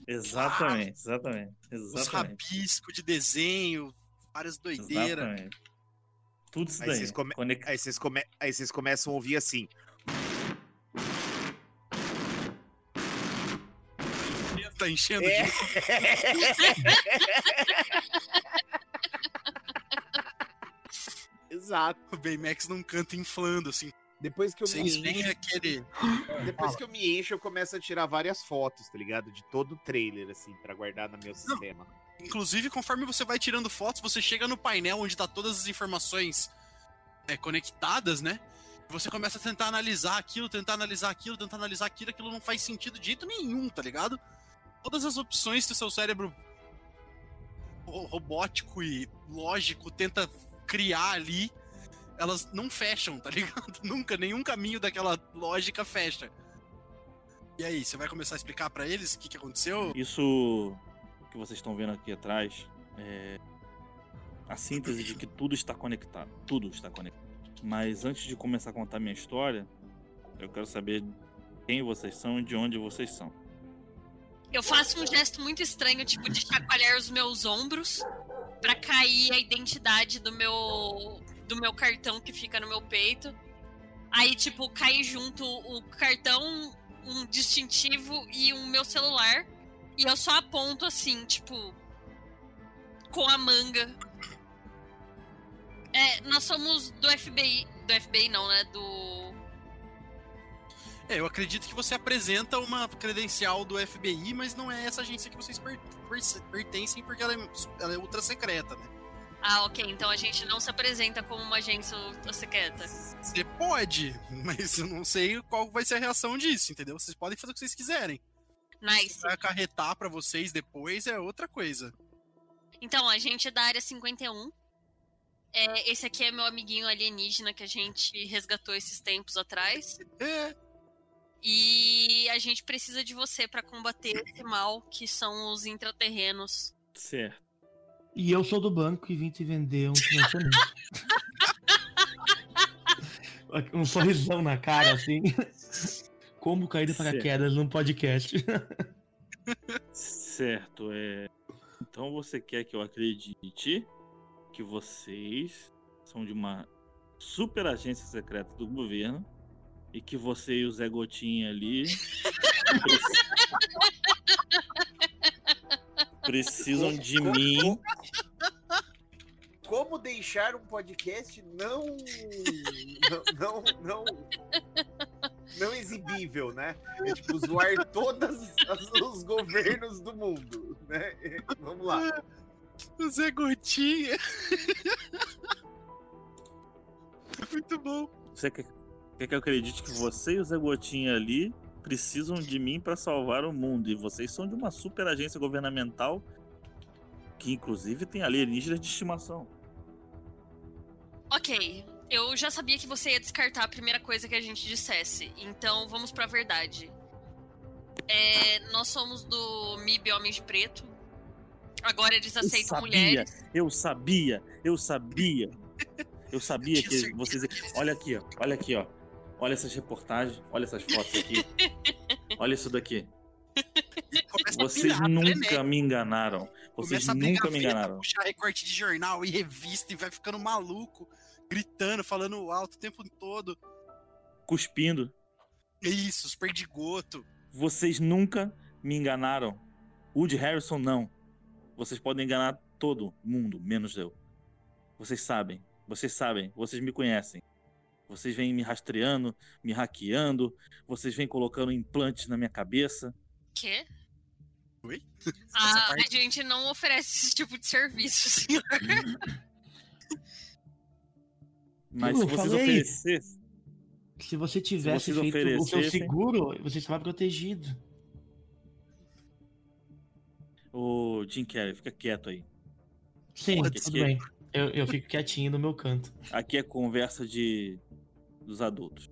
Exatamente, exatamente. e os Exatamente. rabiscos de desenho, várias doideiras. Exatamente. Tudo isso Aí daí. vocês, come- Conect- aí, vocês come- aí vocês começam a ouvir assim. Tá enchendo É. de Exato. o Baymax num canto inflando, assim. Depois que eu Vocês me encho, aquele. depois que eu me encho, eu começo a tirar várias fotos, tá ligado? De todo o trailer, assim, pra guardar no meu sistema. Inclusive, conforme você vai tirando fotos, você chega no painel onde tá todas as informações é, conectadas, né? Você começa a tentar analisar aquilo, tentar analisar aquilo, tentar analisar aquilo, aquilo não faz sentido de jeito nenhum, tá ligado? Todas as opções que o seu cérebro ro- robótico e lógico tenta criar ali, elas não fecham, tá ligado? Nunca, nenhum caminho daquela lógica fecha. E aí, você vai começar a explicar pra eles o que, que aconteceu? Isso que vocês estão vendo aqui atrás é a síntese de que tudo está conectado. Tudo está conectado. Mas antes de começar a contar minha história, eu quero saber quem vocês são e de onde vocês são. Eu faço um gesto muito estranho, tipo, de chacoalhar os meus ombros pra cair a identidade do meu do meu cartão que fica no meu peito. Aí, tipo, cai junto o cartão, um distintivo e o meu celular. E eu só aponto assim, tipo, com a manga. É, nós somos do FBI. Do FBI não, né? Do. É, eu acredito que você apresenta uma credencial do FBI, mas não é essa agência que vocês per- per- pertencem, porque ela é, ela é ultra secreta, né? Ah, ok. Então a gente não se apresenta como uma agência secreta. Você pode, mas eu não sei qual vai ser a reação disso, entendeu? Vocês podem fazer o que vocês quiserem. Nice. Vai acarretar pra vocês depois é outra coisa. Então, a gente é da área 51. É, esse aqui é meu amiguinho alienígena que a gente resgatou esses tempos atrás. É, E a gente precisa de você pra combater esse mal que são os intraterrenos. Certo. E eu sou do banco e vim te vender um financiamento. um sorrisão na cara, assim. Como cair de paraquedas num podcast. Certo, é. Então você quer que eu acredite que vocês são de uma super agência secreta do governo e que você e o Zé Gotinha ali preci- precisam de mim. co- Como deixar um podcast não. não. não, não, não exibível, né? É tipo zoar todos os governos do mundo, né? Vamos lá. o Zé Gotinha. Muito bom. Você quer, quer que eu acredite que você e o Zé Gotinha ali precisam de mim para salvar o mundo e vocês são de uma super agência governamental que inclusive tem alienígenas de estimação. Ok, eu já sabia que você ia descartar a primeira coisa que a gente dissesse. Então vamos pra verdade. É, nós somos do MIB Homens de Preto. Agora eles Eu aceitam sabia, mulheres. eu sabia, eu sabia. Eu sabia que certeza. vocês. Olha aqui, ó. Olha aqui, ó. Olha essas reportagens, olha essas fotos aqui. Olha isso daqui. Começa Vocês pirar, nunca frenético. me enganaram. Vocês Começa a pegar nunca me enganaram. puxar recorte de jornal e revista e vai ficando maluco, gritando, falando alto o tempo todo. Cuspindo. Isso, os perdigoto. Vocês nunca me enganaram. Woody Harrison, não. Vocês podem enganar todo mundo, menos eu. Vocês sabem. Vocês sabem. Vocês me conhecem. Vocês vêm me rastreando, me hackeando. Vocês vêm colocando implantes na minha cabeça. Quê? Oi? Ah, a gente não oferece esse tipo de serviço, senhor. Mas Eu se vocês falei. oferecessem. Se você tivesse vocês feito o seu seguro, você estava protegido. Ô, Jim Carrey, fica quieto aí. Sim, Porra, tudo bem. Eu, eu fico quietinho no meu canto. Aqui é conversa de dos adultos.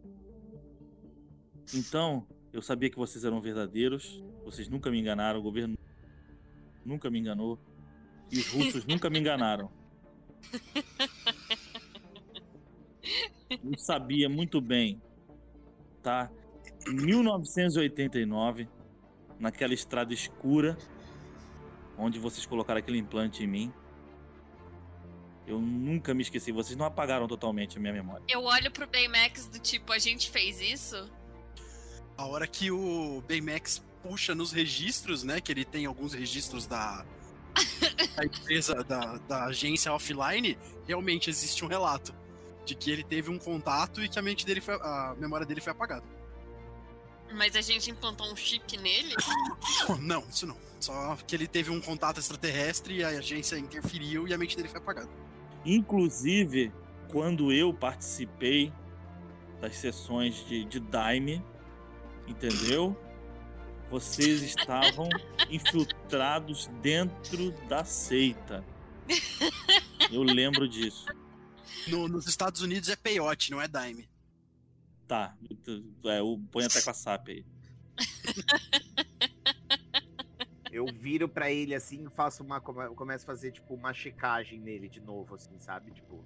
Então, eu sabia que vocês eram verdadeiros. Vocês nunca me enganaram. O governo nunca me enganou. E os russos nunca me enganaram. Eu sabia muito bem, tá? Em 1989, naquela estrada escura, onde vocês colocaram aquele implante em mim, eu nunca me esqueci. Vocês não apagaram totalmente a minha memória. Eu olho pro Baymax do tipo, a gente fez isso? A hora que o Baymax puxa nos registros, né? Que ele tem alguns registros da, da empresa, da, da agência offline, realmente existe um relato de que ele teve um contato e que a mente dele foi. a memória dele foi apagada. Mas a gente implantou um chip nele? Não, isso não. Só que ele teve um contato extraterrestre e a agência interferiu e a mente dele foi apagada. Inclusive, quando eu participei das sessões de, de Daime, entendeu? Vocês estavam infiltrados dentro da seita. Eu lembro disso. No- nos Estados Unidos é peiote, não é dime. Tá, é, eu ponho até com a SAP aí. Eu viro pra ele assim e faço uma. come- Começo a fazer, tipo, uma checagem nele de novo, assim, sabe? Tipo.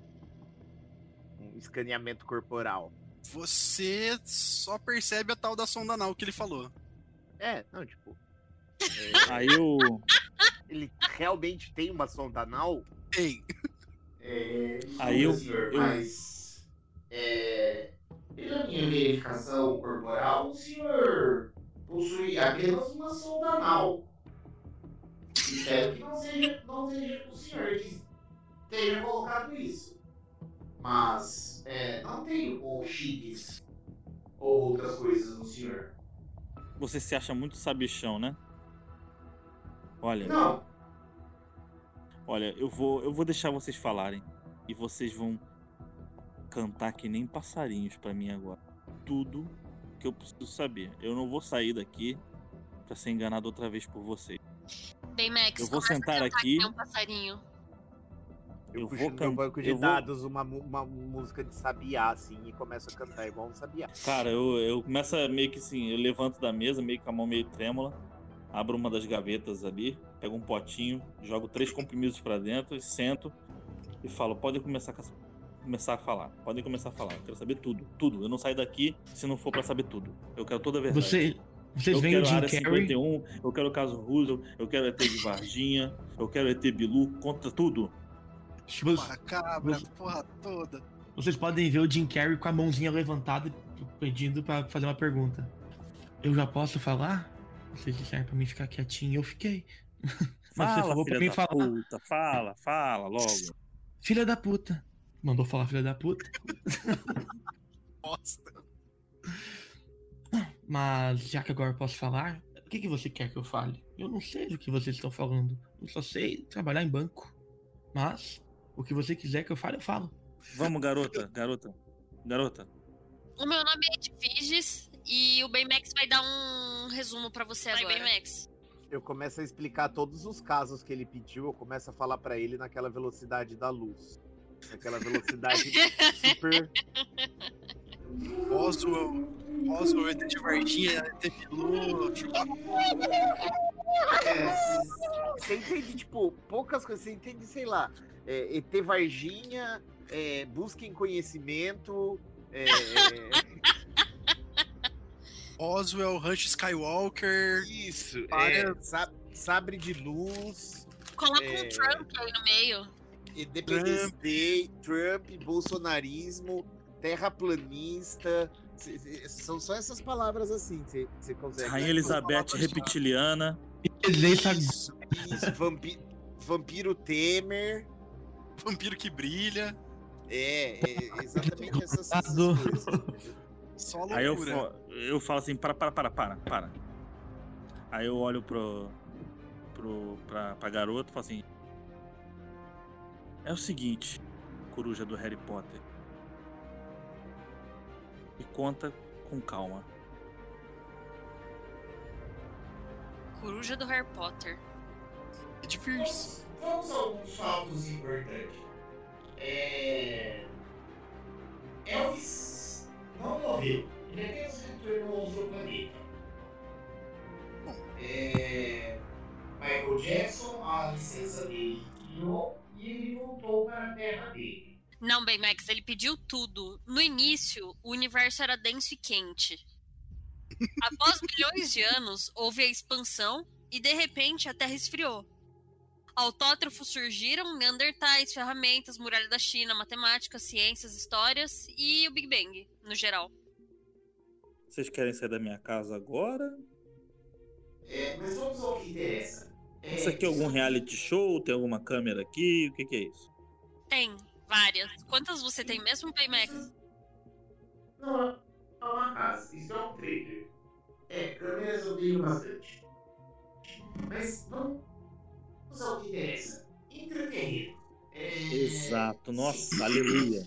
Um escaneamento corporal. Você só percebe a tal da sonda anal que ele falou. É, não, tipo. Aí eu. Ele realmente tem uma sonda anal? Tem. É, Aí eu- senhor, eu- mas é, pela minha verificação corporal, o senhor possui apenas uma sonda anal. Espero que não seja, não seja o senhor que tenha colocado isso. Mas é, não ou chips ou outras coisas no senhor. Você se acha muito sabichão, né? Olha, Não, olha, eu vou, eu vou deixar vocês falarem e vocês vão cantar que nem passarinhos pra mim agora. Tudo que eu preciso saber. Eu não vou sair daqui pra ser enganado outra vez por vocês. Bem, Max, Eu vou sentar cantar aqui. que nem um passarinho. Eu, Eu puxo vou no meu can- banco de eu vou- dados uma, uma música de sabiá, assim, e começo a cantar igual um sabiá. Cara, eu, eu começo a meio que assim, eu levanto da mesa, meio com a mão meio trêmula, abro uma das gavetas ali, pego um potinho, jogo três comprimidos pra dentro, e sento e falo, podem começar a, começar a falar, podem começar a falar, eu quero saber tudo, tudo. Eu não saio daqui se não for pra saber tudo. Eu quero toda a verdade. Você, vocês eu veem o quero Jim área Carrey? 51, eu quero o caso Russell, eu quero ET de Varginha, eu quero ET Bilu, conta tudo. Porra, cabra, porra toda. Vocês podem ver o Jim Carrey com a mãozinha levantada pedindo pra fazer uma pergunta. Eu já posso falar? Vocês disseram pra mim ficar quietinho e eu fiquei. Mas você Fala, falou pra filha mim da falar. puta, fala, fala logo. Filha da puta. Mandou falar filha da puta. Bosta. Mas já que agora eu posso falar, o que, que você quer que eu fale? Eu não sei do que vocês estão falando. Eu só sei trabalhar em banco. Mas, o que você quiser que eu fale, eu falo. Vamos, garota, garota, garota. O meu nome é Edviges e o Baymax vai dar um resumo pra você agora. Baymax. Eu começo a explicar todos os casos que ele pediu, eu começo a falar pra ele naquela velocidade da luz. Naquela velocidade super. Oswald, Oswald, ET de Varginha, ET Bilu, É, você entende, tipo, poucas coisas. Você entende, sei lá, é, ET Varginha, é, busquem conhecimento. É, Oswald, Rush Skywalker. isso, é, Várias- sabre de luz, Coloca É. um Trump aí no meio. Day, Trump, bolsonarismo, terraplanista. São só essas palavras assim, você você consegue. Rainha Elizabeth reptiliana. Isso, isso, vampi- vampiro Temer. Vampiro que brilha. É, é exatamente essas, essas coisas. Só Aí eu, loucura. eu falo assim, para, para, para, para, para. Aí eu olho pro, pro, pra, pra garota e falo assim. É o seguinte, coruja do Harry Potter. Me conta com calma. Coruja do Harry Potter. É difícil. Vamos alguns fatos importantes. É... Elvis não morreu. Ele apenas retornou ao seu planeta. Bom. É... Michael Jackson, a licença dele expirou e ele voltou para a terra dele. Não, Baymax, ele pediu tudo. No início, o universo era denso e quente. Após milhões de anos, houve a expansão e, de repente, a Terra esfriou. Autótrofos surgiram, neandertais, ferramentas, muralha da China, matemática, ciências, histórias e o Big Bang, no geral. Vocês querem sair da minha casa agora? É, mas vamos ao que interessa. É, Isso aqui é algum reality show? Tem alguma câmera aqui? O que, que é isso? Tem, várias. Quantas você tem mesmo, Baymax? Não é uma casa, isso é um trailer. É, câmeras eu tenho bastante. Mas confusão de que interessa. o. É... Exato, nossa, aleluia.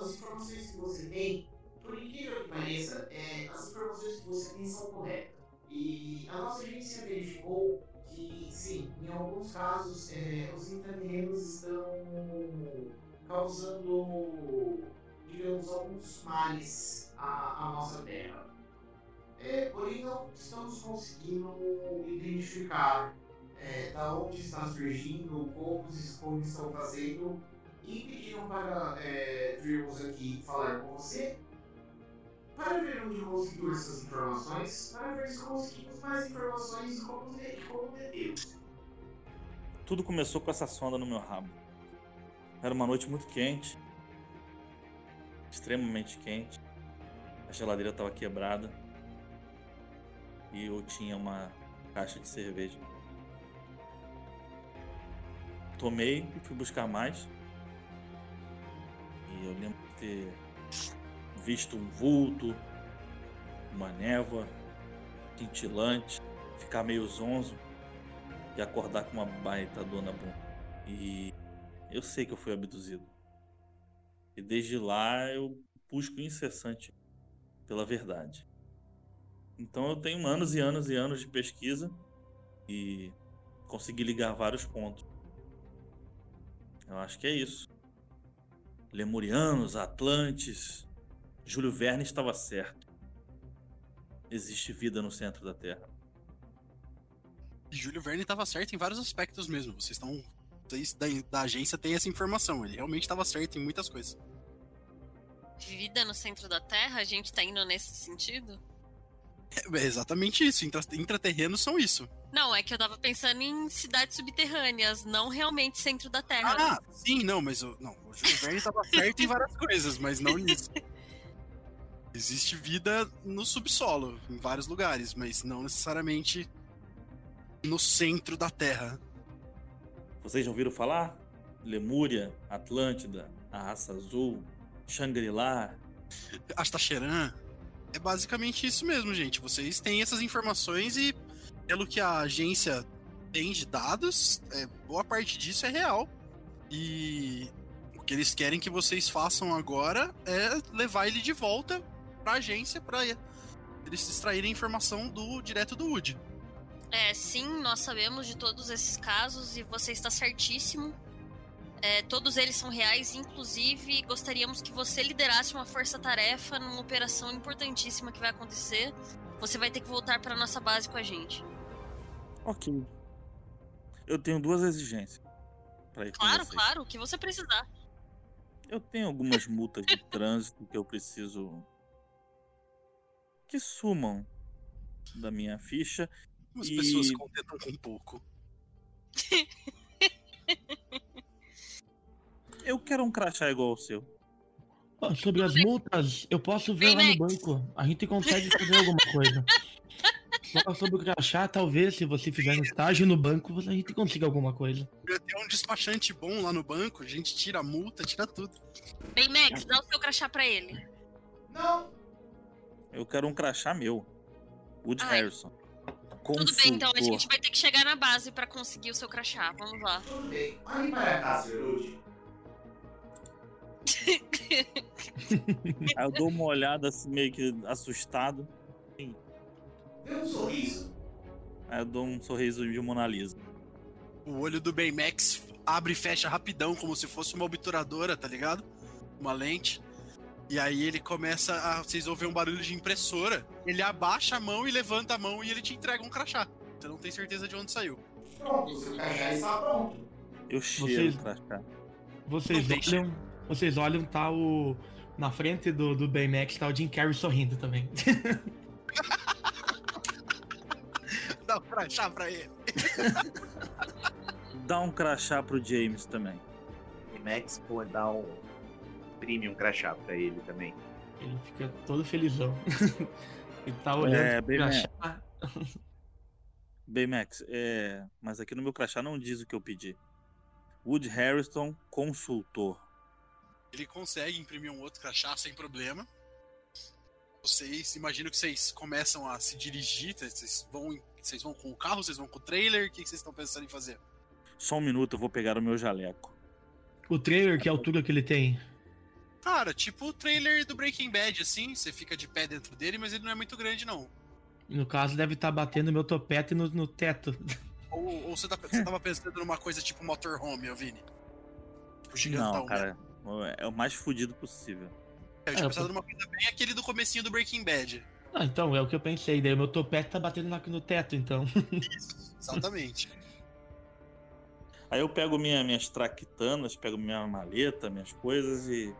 As informações que você tem, por incrível que pareça, é, as informações que você tem são corretas. E a nossa agência verificou que, sim, em alguns casos, é, os intraterrenos estão causando, digamos, alguns males à, à nossa Terra. É, porém, não estamos conseguindo identificar é, da onde está surgindo, como, como estão fazendo. E pediram para é, virmos aqui falar com você para ver onde conseguimos essas informações, para ver se conseguimos mais informações e como, de- como. Tudo começou com essa sonda no meu rabo. Era uma noite muito quente. Extremamente quente. A geladeira estava quebrada. E eu tinha uma caixa de cerveja. Tomei e fui buscar mais. E eu lembro de ter visto um vulto, uma névoa cintilante, ficar meio zonzo e acordar com uma baita dor na bunda. E eu sei que eu fui abduzido. E desde lá eu busco incessante pela verdade. Então eu tenho anos e anos e anos de pesquisa e consegui ligar vários pontos. Eu acho que é isso. Lemurianos, Atlantes, Júlio Verne estava certo. Existe vida no centro da Terra. E Júlio Verne estava certo em vários aspectos mesmo. Vocês estão. Vocês da, da agência têm essa informação. Ele realmente estava certo em muitas coisas. Vida no centro da Terra, a gente tá indo nesse sentido? É exatamente isso. Intra, intraterrenos são isso. Não, é que eu tava pensando em cidades subterrâneas, não realmente centro da Terra. Ah, sim, não, mas o, não, o Júlio Verne estava certo em várias coisas, mas não nisso. Existe vida no subsolo, em vários lugares, mas não necessariamente no centro da Terra. Vocês já ouviram falar? Lemúria, Atlântida, a Raça Azul, Shangri-La. Astacheran. É basicamente isso mesmo, gente. Vocês têm essas informações e, pelo que a agência tem de dados, é, boa parte disso é real. E o que eles querem que vocês façam agora é levar ele de volta pra agência pra eles extraírem informação do direto do Wood. É, sim, nós sabemos de todos esses casos e você está certíssimo. É, todos eles são reais, inclusive gostaríamos que você liderasse uma força-tarefa numa operação importantíssima que vai acontecer. Você vai ter que voltar para nossa base com a gente. Ok. Eu tenho duas exigências. Pra ir com Claro, claro, o que você precisar. Eu tenho algumas multas de trânsito que eu preciso que sumam da minha ficha. As E- pessoas se contentam com pouco. Eu quero um crachá igual ao seu. Ó, sobre as multas, eu posso ver lá no banco. A gente consegue fazer alguma coisa. Só sobre o crachá, talvez, se você fizer um estágio no banco, a gente consiga alguma coisa. Eu tenho um despachante bom lá no banco, a gente tira a multa, tira tudo. Bem, Max, dá o seu crachá pra ele. Não, Eu quero um crachá meu. Wood Ai. Harrison. Tudo bem, então a Consultor. gente vai ter que chegar na base pra conseguir o seu crachá. Vamos lá. tudo bem. Olhe para cá, Sr. Aí eu dou uma olhada assim, meio que assustado. Dê um sorriso. Aí eu dou um sorriso de Mona Lisa. O olho do Baymax abre e fecha rapidão, como se fosse uma obturadora, tá ligado? Uma lente. E aí ele começa a. Vocês ouvem um barulho de impressora. Ele abaixa a mão e levanta a mão e ele te entrega um crachá. Você não tem certeza de onde saiu. Pronto, seu crachá está pronto. Eu cheiro Vocês- o crachá. Vocês Não deixa. olham, vocês olham, tá o. Na frente do, do Baymax tá o Jim Carrey sorrindo também. Dá um crachá pra ele. Dá um crachá pro James também. E Max pô, dá um premium crachá pra ele também. Ele fica todo felizão. Ele tá olhando É, pro Baymax. crachá. Baymax, é... mas aqui no meu crachá não diz o que eu pedi. Wood Harrison, consultor. Ele consegue imprimir um outro crachá sem problema. Vocês imaginam que vocês começam a se dirigir, vocês vão, vocês vão com o carro, vocês vão com o trailer, o que vocês estão pensando em fazer? Só um minuto, eu vou pegar o meu jaleco. O trailer, que altura que ele tem? Cara, tipo o trailer do Breaking Bad, assim, você fica de pé dentro dele, mas ele não é muito grande, não. No caso, deve estar batendo meu topete no, no teto. Ou, ou você, tá, você tava pensando numa coisa tipo motorhome, ô Vini? Tipo gigantão. Não, cara, é o mais fudido possível. Eu É, tinha eu pensado numa coisa bem aquele do comecinho do Breaking Bad. Ah, então, é o que eu pensei. Daí o meu topete tá batendo aqui no teto, então. Isso, exatamente. Aí eu pego minha, minhas traquitanas, pego minha maleta, minhas coisas e,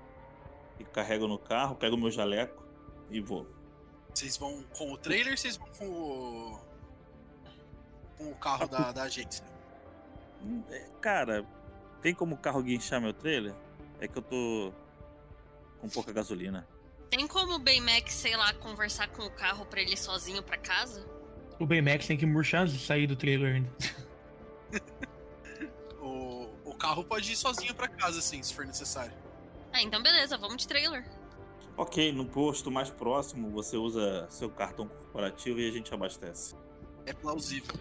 e carrego no carro, pego meu jaleco e vou. Vocês vão com o trailer, vocês vão com o. com o carro da, da agência. Hum, é, Cara, tem como o carro guinchar meu trailer? É que eu tô com pouca gasolina. Tem como o Baymax, sei lá, conversar com o carro pra ele ir sozinho pra casa? O Baymax tem que murchar antes de sair do trailer ainda. O, o carro pode ir sozinho pra casa, assim, se for necessário. Ah, então beleza, vamos de trailer. Ok, no posto mais próximo você usa seu cartão corporativo e a gente abastece. É plausível.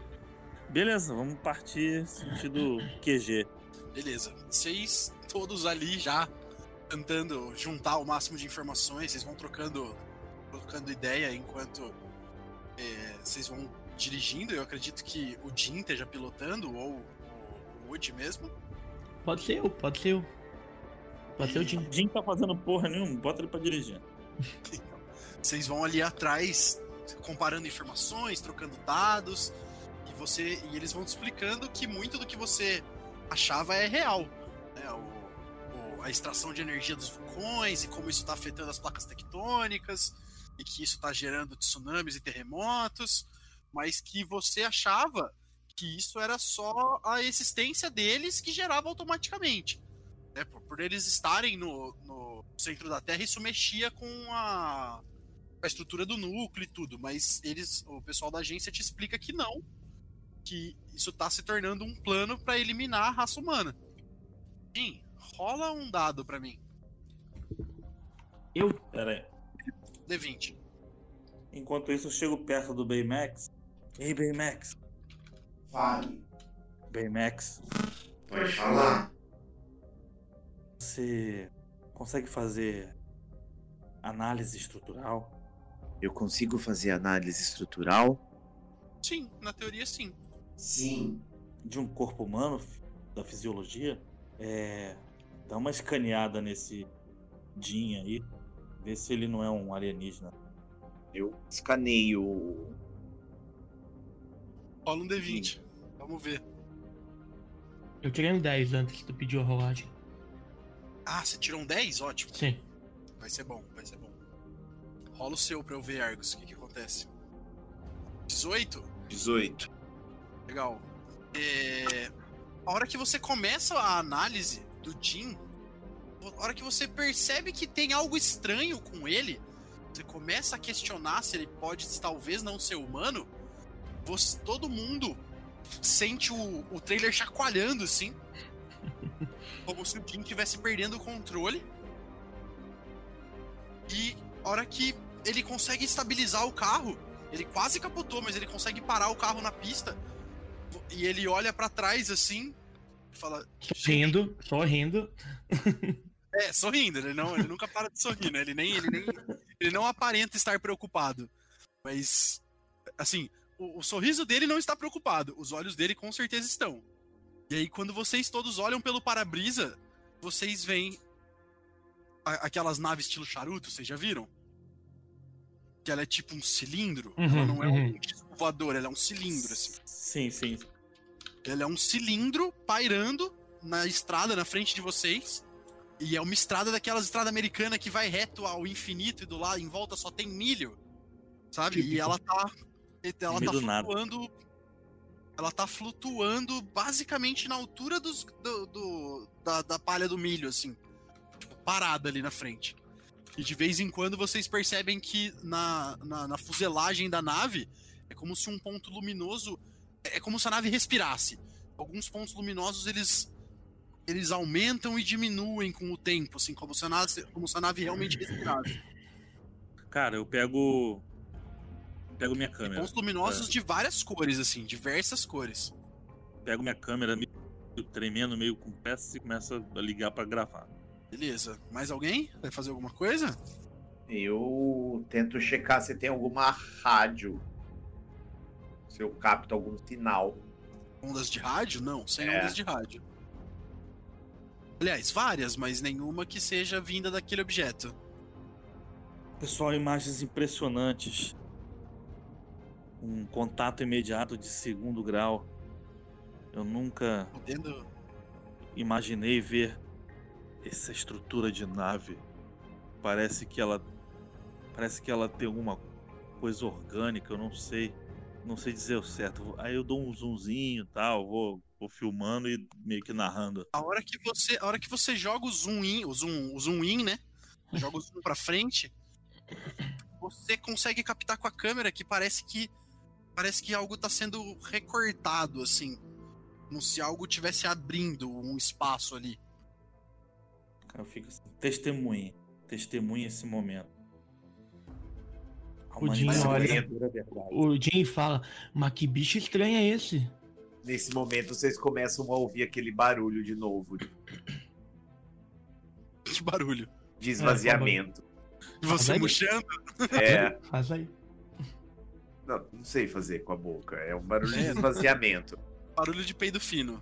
Beleza, vamos partir sentido QG. Beleza. Vocês todos ali já tentando juntar o máximo de informações, vocês vão trocando, trocando ideia enquanto é, vocês vão dirigindo. Eu acredito que o Jim esteja pilotando, ou o Wood mesmo. Pode ser eu, pode ser eu. Pode ser o Jim. Jim tá fazendo porra nenhuma, bota ele pra dirigir. Vocês vão ali atrás comparando informações, trocando dados, e você e eles vão te explicando que muito do que você achava é real. né? O- o- a extração de energia dos vulcões e como isso está afetando as placas tectônicas e que isso está gerando tsunamis e terremotos, mas que você achava que isso era só a existência deles que gerava automaticamente. né? Por, por eles estarem no, no centro da Terra, isso mexia com a, a estrutura do núcleo e tudo, mas eles, o pessoal da agência te explica que não, que isso tá se tornando um plano para eliminar a raça humana. Sim, rola um dado para mim, Eu. Pera aí. D20. Enquanto isso, eu chego perto do Baymax. Ei, Baymax. Fale. Baymax, Pode falar. você consegue fazer análise estrutural? Eu consigo fazer análise estrutural? Sim, na teoria sim. Sim. de um corpo humano, da fisiologia, é, dá uma escaneada nesse Jin aí, vê se ele não é um alienígena. Eu escaneio. Rola um D20. Vamos ver. Eu tirei um 10 antes que tu pediu a rolagem. Ah, você tirou um 10? Ótimo. Sim. Vai ser bom, vai ser bom. Rola o seu pra eu ver, Argus, o que, que acontece. 18? 18. Legal. É, A hora que você começa a análise do Jim, a hora que você percebe que tem algo estranho com ele, você começa a questionar se ele pode talvez não ser humano, você, todo mundo sente o, o trailer chacoalhando assim. como se o Jim estivesse perdendo o controle. E a hora que ele consegue estabilizar o carro, ele quase capotou, mas ele consegue parar o carro na pista. E ele olha pra trás assim fala: Sorrindo, sorrindo. É, sorrindo, ele, não, ele nunca para de sorrir, né? Ele nem, ele nem. Ele não aparenta estar preocupado. Mas. Assim, o, o sorriso dele não está preocupado. Os olhos dele com certeza estão. E aí, quando vocês todos olham pelo para-brisa, vocês veem a- aquelas naves estilo charuto, vocês já viram? Que ela é tipo um cilindro. ela Uhum, não é uhum. um disco voador, ela é um cilindro, assim. Sim, sim. Ela é um cilindro pairando na estrada na frente de vocês. E é uma estrada daquelas estradas americanas que vai reto ao infinito e do lado em volta só tem milho. Sabe? E ela tá. Ela meio tá do nada. flutuando. Ela tá flutuando basicamente na altura dos, do, do- da, da palha do milho, assim. Tipo, parada ali na frente. E de vez em quando vocês percebem que na, na, na fuselagem da nave é como se um ponto luminoso. É como se a nave respirasse. Alguns pontos luminosos eles. Eles aumentam e diminuem com o tempo, assim, como se a nave, como se a nave realmente respirasse. Cara, eu pego. Pego minha E câmera. pontos luminosos de várias cores, assim, diversas cores. Pego minha câmera meio tremendo, meio com peças e começo a ligar pra gravar. Beleza. Mais alguém? Vai fazer alguma coisa? Eu tento checar se tem alguma rádio. Se eu capto algum sinal. Ondas de rádio? Não, sem É. ondas de rádio. Aliás, várias, mas nenhuma que seja vinda daquele objeto. Pessoal, imagens impressionantes. Um contato imediato de segundo grau. Eu nunca Podendo. imaginei ver essa estrutura de nave. Parece que ela parece que ela tem alguma coisa orgânica, eu não sei, não sei dizer o certo. Aí eu dou um zoomzinho, tal, vou, vou filmando e meio que narrando. A hora que você, a hora que você joga o zoom in, o zoom, o zoom in, né? Joga o zoom pra frente, você consegue captar com a câmera que parece que parece que algo tá sendo recortado assim, como se algo tivesse abrindo um espaço ali. Eu fico assim, testemunha, testemunha esse momento. O Jim olha-. O Jim fala, mas que bicho estranho é esse? Nesse momento vocês começam a ouvir aquele barulho de novo Que barulho. de esvaziamento. E você murchando? É, Faz aí. não, não sei fazer com a boca. É um barulho de É. esvaziamento. Barulho de peido fino.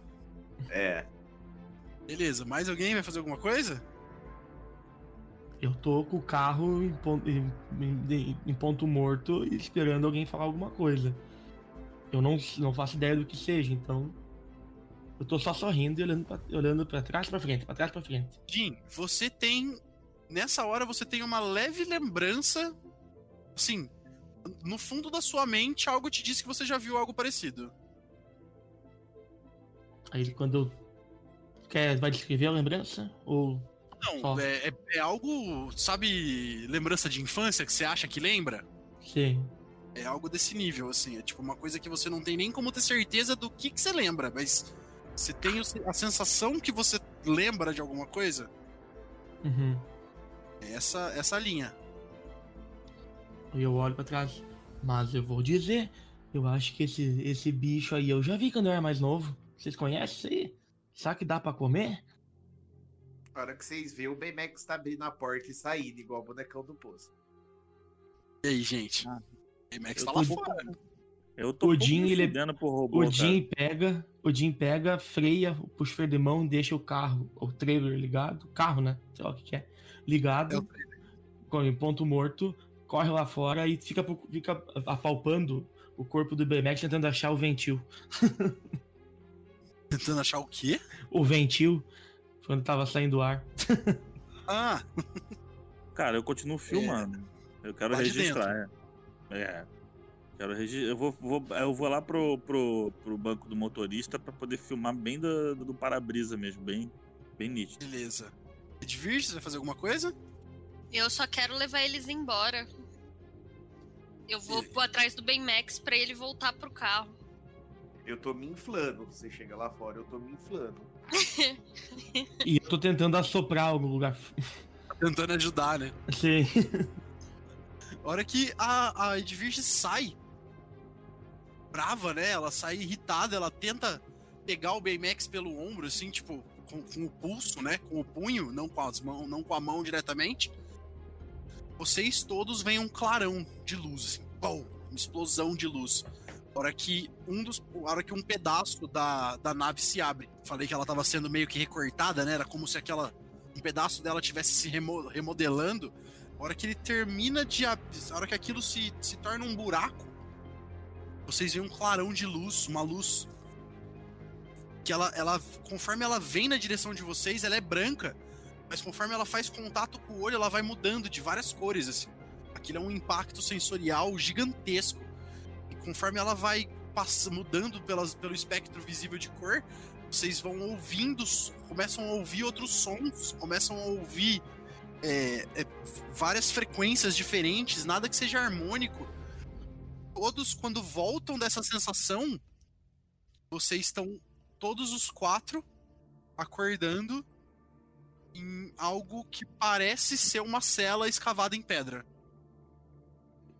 É. Beleza, mais alguém vai fazer alguma coisa? Eu tô com o carro em ponto, em, em- em ponto morto e esperando alguém falar alguma coisa. Eu não, não faço ideia do que seja, então. Eu tô só sorrindo e olhando pra, olhando pra trás pra frente, pra trás pra frente. Jim, você tem. Nessa hora você tem uma leve lembrança. Assim, no fundo da sua mente, algo te disse que você já viu algo parecido. Aí quando eu. Quer, vai descrever a lembrança? Ou. Não, é, é- é algo, sabe, lembrança de infância que você acha que lembra? Sim. É algo desse nível, assim. É tipo uma coisa que você não tem nem como ter certeza do que, que você lembra, mas você tem a sensação que você lembra de alguma coisa. Uhum. É essa, essa linha. Eu olho pra trás. Mas eu vou dizer, eu acho que esse, esse bicho aí eu já vi quando eu era mais novo. Vocês conhecem isso aí? Sabe que dá pra comer? A hora que vocês veem, o Baymax tá abrindo a porta e saindo, igual o bonecão do poço. E aí, gente? Ah. O Max Eu tá lá fora. Eu tô O pouco Jim, me ele é- fudendo por robô, O cara. Jim pega, o Jim pega, freia, puxa o freio de mão, deixa o carro, o trailer ligado, carro, né? Sei lá o que, que é, ligado, É em ponto morto, corre lá fora e fica, pro- fica apalpando o corpo do BMX tentando achar o ventil. Tentando achar o quê? O ventil, quando tava saindo o ar. Ah, Cara, eu continuo filmando. Eu quero Lá de registrar. É. É. Quero regi... Eu vou, vou- eu vou lá pro, pro, pro banco do motorista pra poder filmar bem do, do para-brisa mesmo, bem, bem nítido. beleza. Edvir, você vai fazer alguma coisa? Eu só quero levar eles embora. Eu vou por atrás do Baymax pra ele voltar pro carro. Eu tô me inflando. Você chega lá fora, eu tô me inflando. E eu tô tentando assoprar algum lugar. Tá tentando ajudar, né? Sim. A hora que a, a Edvirge sai brava, né? Ela sai irritada, ela tenta pegar o Baymax pelo ombro, assim, tipo, com, com o pulso, né? Com o punho, não com as mãos, não com a mão diretamente. Vocês todos veem um clarão de luz, assim, pum, uma explosão de luz. Hora que um dos. Hora que um pedaço da, da nave se abre. Falei que ela tava sendo meio que recortada, né? Era como se aquela. Um pedaço dela tivesse se remo- remodelando. A hora que ele termina de. A hora que aquilo se, se torna um buraco, vocês veem um clarão de luz, uma luz. Que ela, ela. Conforme ela vem na direção de vocês, ela é branca. Mas conforme ela faz contato com o olho, ela vai mudando de várias cores, assim. Aquilo é um impacto sensorial gigantesco. Conforme ela vai pass- mudando pelas, pelo espectro visível de cor, vocês vão ouvindo, começam a ouvir outros sons, começam a ouvir é, é, várias frequências diferentes, nada que seja harmônico. Todos, quando voltam dessa sensação, vocês estão todos os quatro acordando em algo que parece ser uma cela escavada em pedra.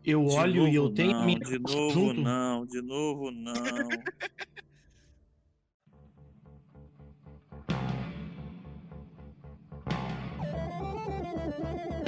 Eu de olho e eu tenho minha... De novo junto. não, de novo não.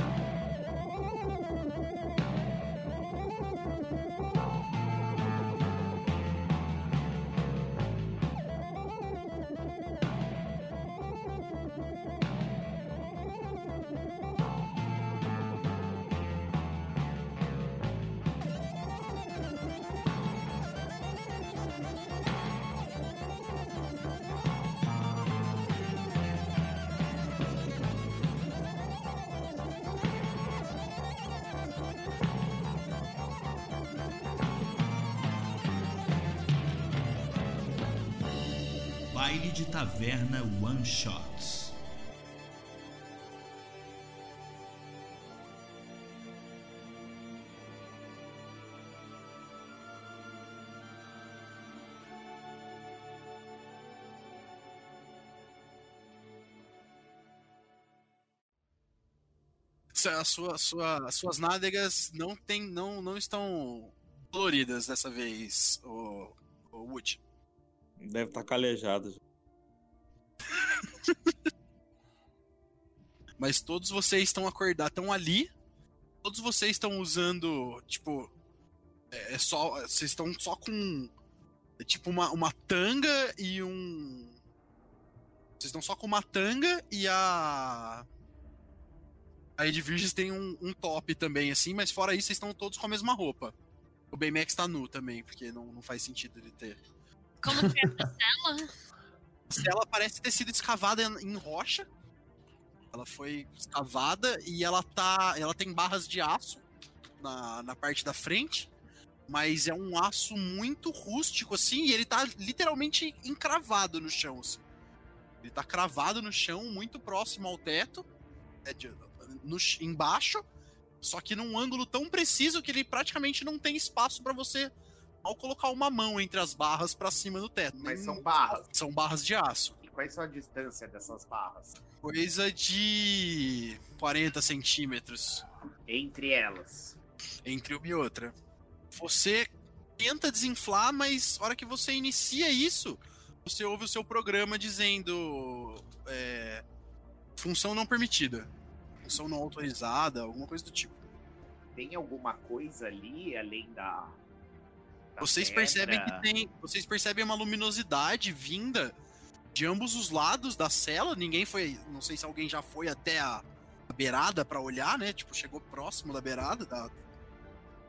Taverna One Shots. A sua, sua, as suas nádegas não, tem, não, não estão doloridas dessa vez, o, o Wood. Deve estar calejado. Mas todos vocês estão acordados, estão ali. Todos vocês estão usando, tipo. É, é só. Vocês estão só com. É tipo uma, uma tanga e um. Vocês estão só com uma tanga e a. A Edvirges tem um, um top também, assim, mas fora isso, vocês estão todos com a mesma roupa. O Baymax tá nu também, porque não, não faz sentido ele ter. Como que é cela? Cela parece ter sido escavada em rocha. Ela foi escavada e ela tá. Ela tem barras de aço na, na parte da frente. Mas é um aço muito rústico, assim, e ele tá literalmente encravado no chão. assim. Ele tá cravado no chão, muito próximo ao teto. é, de- no, embaixo. Só que num ângulo tão preciso que ele praticamente não tem espaço pra você ao colocar uma mão entre as barras pra cima do teto. Mas são barras. São barras de aço. E quais são a distância dessas barras? Coisa de 40 centímetros Entre elas. entre uma e outra. Você tenta desinflar, mas na hora que você inicia isso, você ouve o seu programa dizendo é, função não permitida, função não autorizada, alguma coisa do tipo. Tem alguma coisa ali além da. Da Vocês pedra? percebem que tem, vocês percebem uma luminosidade vinda de ambos os lados da cela. Ninguém foi, não sei se alguém já foi até a, a beirada pra olhar, né? Tipo, chegou próximo da beirada, da-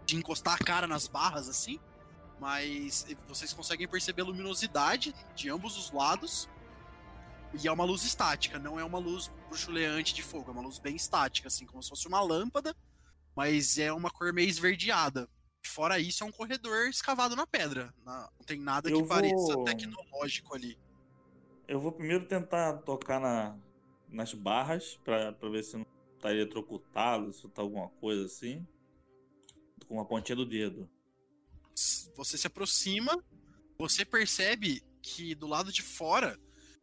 de encostar a cara nas barras assim. Mas vocês conseguem perceber a luminosidade de ambos os lados. E é uma luz estática, não é uma luz bruxuleante de fogo, é uma luz bem estática, assim, como se fosse uma lâmpada, mas é uma cor meio esverdeada. Fora isso, é um corredor escavado na pedra. Não tem nada que Eu pareça vou- tecnológico ali. Eu vou primeiro tentar tocar na, nas barras pra, pra ver se não tá eletrocutado, se tá alguma coisa assim. Com a pontinha do dedo. Você se aproxima, você percebe que do lado de fora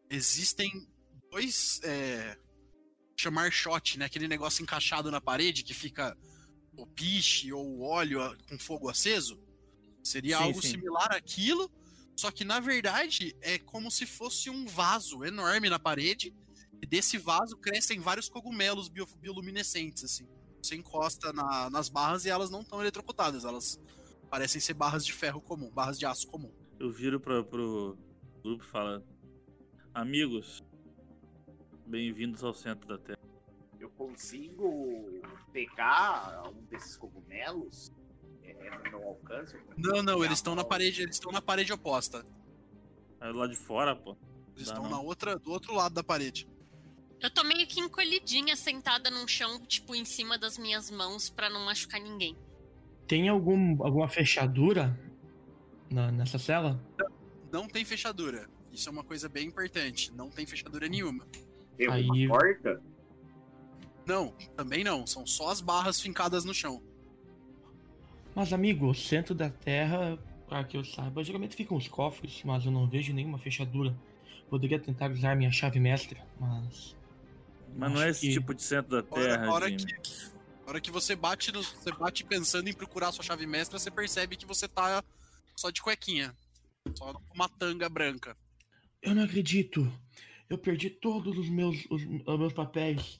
existem dois. É, chamar shot, né? Aquele negócio encaixado na parede que fica o piche ou o óleo com fogo aceso. Seria Sim, algo sim. similar àquilo, só que na verdade é como se fosse um vaso enorme na parede. E desse vaso crescem vários cogumelos bio- bioluminescentes, assim. Você encosta na- nas barras e elas não estão eletrocutadas, elas parecem ser barras de ferro comum, barras de aço comum. Eu viro pra, pro grupo e falo: Amigos, bem-vindos ao centro da Terra. Eu consigo pegar um desses cogumelos? É, é no meu alcance? Não, não, eles estão na parede, eles estão na parede oposta. Aí lá de fora, pô. Eles Dá estão não. na outra, do outro lado da parede. Eu tô meio que encolhidinha, sentada num chão, tipo, em cima das minhas mãos pra não machucar ninguém. Tem algum, alguma fechadura na- nessa cela? Não tem fechadura. Isso é uma coisa bem importante. Não tem fechadura nenhuma. Tem Aí- alguma porta? Não, também não. São só as barras fincadas no chão. Mas, amigo, o centro da Terra, pra que eu saiba, geralmente ficam os cofres, mas eu não vejo nenhuma fechadura. Poderia tentar usar minha chave mestra, mas. Mas não é esse que- tipo de centro da hora, Terra, hora Jimmy. que, hora que você bate no, você bate pensando em procurar sua chave mestra, você percebe que você tá só de cuequinha. Só com uma tanga branca. Eu não acredito. Eu perdi todos os meus, os, os meus papéis.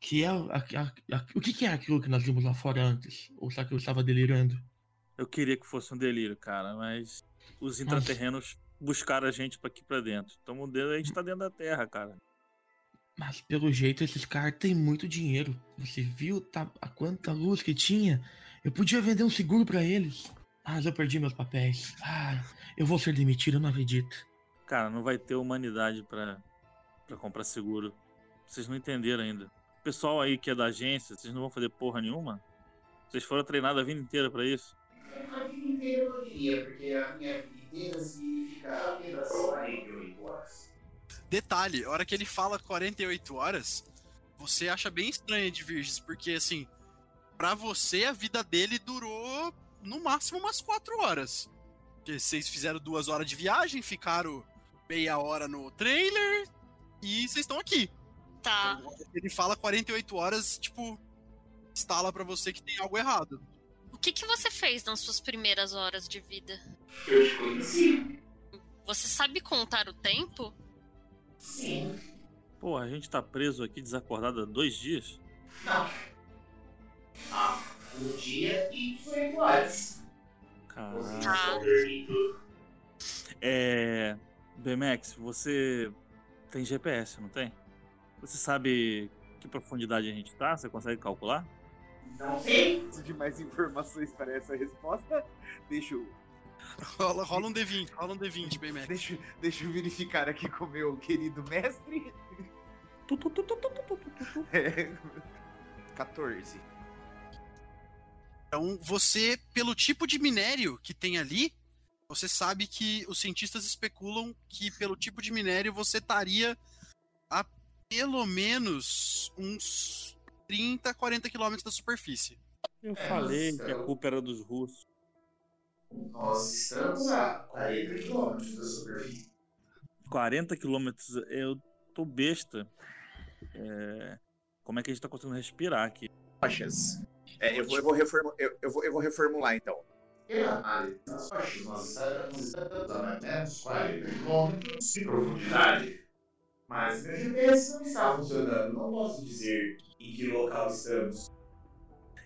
Que é. a- a- a- o que, que é aquilo que nós vimos lá fora antes? Ou será que eu estava delirando? Eu queria que fosse um delírio, cara, mas os intraterrenos buscaram a gente aqui pra dentro. Então a gente tá dentro da Terra, cara. Mas pelo jeito esses caras têm muito dinheiro. Você viu tá, a quanta luz que tinha? Eu podia vender um seguro pra eles. Mas eu perdi meus papéis. Ah, eu vou ser demitido, eu não acredito. Cara, não vai ter humanidade pra comprar seguro. Vocês não entenderam ainda. O pessoal aí que é da agência, vocês não vão fazer porra nenhuma? Vocês foram treinados a vida inteira pra isso? A vida inteira eu não diria, porque a minha vida inteira se ficar apenas 48 horas. Detalhe, a hora que ele fala 48 horas, você acha bem estranho de Virges, porque assim, pra você a vida dele durou no máximo umas 4 horas. Porque vocês fizeram duas horas de viagem, ficaram meia hora no trailer e vocês estão aqui. Tá. Então, ele fala 48 horas, tipo, instala pra você que tem algo errado. O que, que você fez nas suas primeiras horas de vida? Eu te conheci. Você sabe contar o tempo? Sim. Pô, a gente tá preso aqui desacordado há dois dias. Não. Ah, um dia e 18 horas. Estão dormindo. É. BMX, você tem GPS, não tem? Você sabe que profundidade a gente tá? Você consegue calcular? Não sei. de mais informações para essa resposta, deixa eu. Rola, rola um D20, rola um D20, bem Deixa, deixa eu verificar aqui com meu querido mestre. Tu, tu, tu, tu, tu, tu, tu, tu. É, 14. Então, você, pelo tipo de minério que tem ali, você sabe que os cientistas especulam que, pelo tipo de minério, você estaria a pelo menos uns 30, 40 quilômetros da superfície. Eu É, falei nossa, que a culpa era dos russos. Nós estamos a 40 quilômetros da superfície. 40 quilômetros, eu tô besta. É, Como é que a gente tá conseguindo respirar aqui? Rochas. É, eu, vou, eu, vou reformu- eu, eu vou, eu vou reformular então. Pela análise das rochas, nós estamos a menos 40 quilômetros de profundidade. Mas meu GPS não está funcionando. Não posso dizer em que local estamos.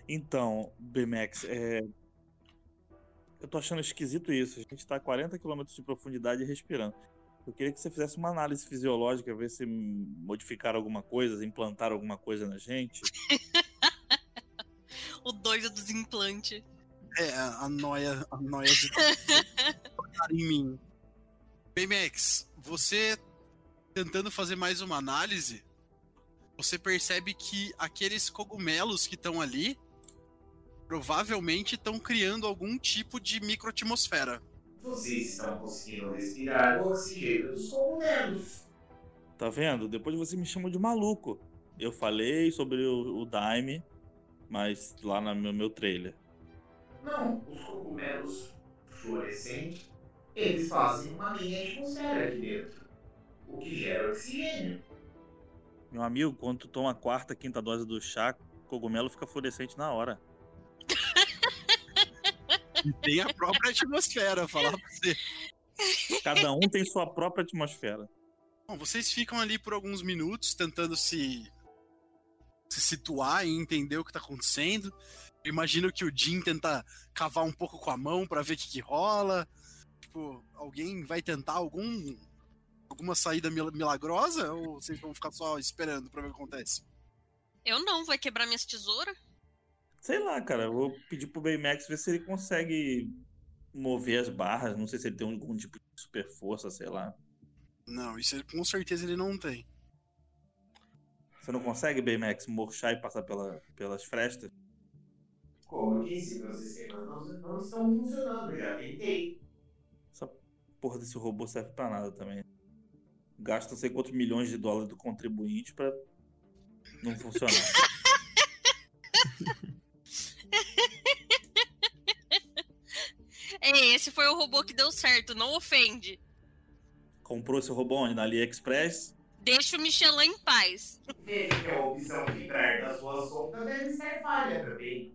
Então, BMX, é... eu tô achando esquisito isso. A gente tá a 40 km de profundidade respirando. Eu queria que você fizesse uma análise fisiológica, ver se modificaram alguma coisa, implantaram alguma coisa na gente. O doido dos implantes. É, a noia, a noia de tocar em mim. BMX, você tentando fazer mais uma análise, você percebe que aqueles cogumelos que estão ali provavelmente estão criando algum tipo de microatmosfera. Vocês estão conseguindo respirar o oxigênio dos cogumelos. Tá vendo? Depois você me chamou de maluco. Eu falei sobre o, o Daime, mas lá no meu, meu trailer. Não, os cogumelos fluorescentes, eles fazem uma mini atmosfera aqui dentro. O que gera oxigênio. Meu amigo, quando tu toma a quarta, quinta dose do chá, o cogumelo fica fluorescente na hora. E tem a própria atmosfera, falar pra você. Cada um tem sua própria atmosfera. Bom, vocês ficam ali por alguns minutos tentando se, se situar e entender o que tá acontecendo. Eu imagino que o Jim tenta cavar um pouco com a mão pra ver o que, que rola. Tipo, alguém vai tentar algum alguma saída mil- milagrosa ou vocês vão ficar só esperando pra ver o que acontece? Eu não, vai quebrar minhas tesouras? Sei lá, cara, eu vou pedir pro Baymax ver se ele consegue mover as barras. Não sei se ele tem algum tipo de super força, sei lá. Não, isso ele- com certeza ele não tem. Você não consegue, Baymax, murchar e passar pela, pelas frestas? Como eu disse, meus sistemas não, não estão funcionando, já tentei. Essa porra desse robô serve pra nada também. Gasta não sei quantos milhões de dólares do contribuinte pra não funcionar. Ei, esse foi o robô que deu certo, não ofende. Comprou esse robô onde? Na AliExpress? Deixa o Michelin em paz. Veja que a opção vibrar das suas ondas deve estar falha também.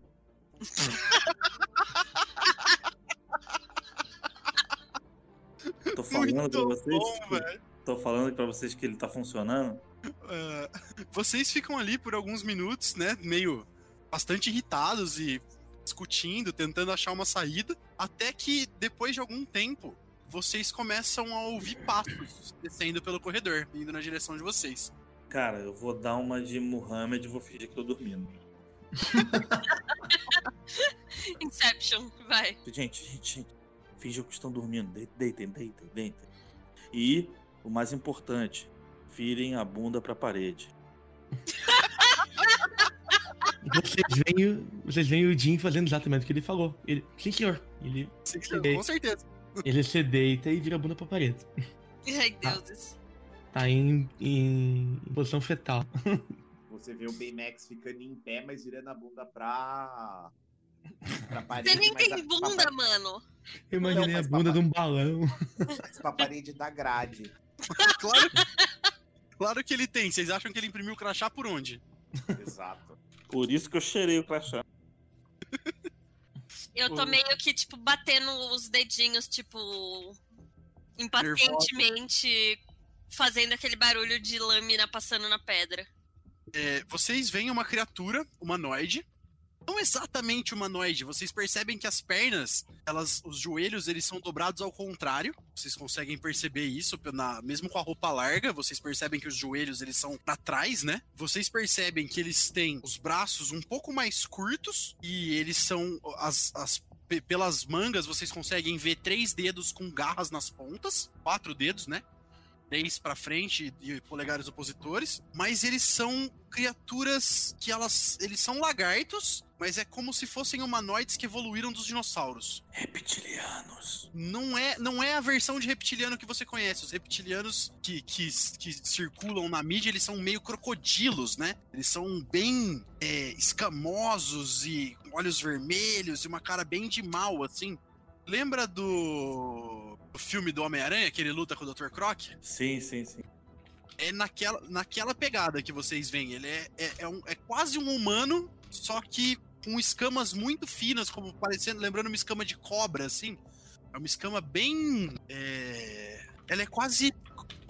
Tô falando pra Muito vocês. bom, que- velho. Tô falando pra vocês que ele tá funcionando. Ah, vocês ficam ali por alguns minutos, né? Meio bastante irritados e discutindo, tentando achar uma saída, até que depois de algum tempo vocês começam a ouvir passos descendo pelo corredor, indo na direção de vocês. Cara, eu vou dar uma de Muhammad e vou fingir que tô dormindo. Inception, vai. Gente, gente, gente, finjam que estão dormindo. Deitem, deitem, deitem. E, o mais importante, virem a bunda pra parede. Vocês veem, o- vocês veem o Jim fazendo exatamente o que ele falou. Ele, sim, senhor. Ele, Sim, Cheguei. com certeza. Ele se deita e vira a bunda pra parede. Ai, deuses. Tá em, em posição fetal. Você vê o Baymax ficando em pé, mas virando a bunda pra. pra parede. Você nem tem a- bunda, pra, mano. Eu imaginei mas a bunda de papai- um balão. mas pra parede da grade. Claro, claro que ele tem. Vocês acham que ele imprimiu o crachá por onde? Exato. Por isso que eu cheirei o crachá. Eu tô O- meio que, tipo, batendo os dedinhos, tipo, impacientemente, fazendo aquele barulho de lâmina passando na pedra. É, vocês veem uma criatura humanoide. Não exatamente humanoide. Vocês percebem que as pernas, elas, os joelhos, eles são dobrados ao contrário. Vocês conseguem perceber isso, na- mesmo com a roupa larga. Vocês percebem que os joelhos eles são pra trás, né? Vocês percebem que eles têm os braços um pouco mais curtos e eles são as, as pe- pelas mangas. Vocês conseguem ver três dedos com garras nas pontas, quatro dedos, né? Três pra frente e polegares opositores, mas eles são criaturas que elas, eles são lagartos, mas é como se fossem humanoides que evoluíram dos dinossauros. Reptilianos. Não é, não é a versão de reptiliano que você conhece. Os reptilianos que, que, que circulam na mídia, eles são meio crocodilos, né? Eles são bem é, escamosos e com olhos vermelhos e uma cara bem de mal, assim. Lembra do, do filme do Homem-Aranha, que ele luta com o Dr. Croc? Sim, sim, sim. é naquela, naquela pegada que vocês veem. Ele é, é, é, um- é quase um humano, só que com escamas muito finas, como parecendo, lembrando uma escama de cobra, assim. É uma escama bem. é, Ela é quase,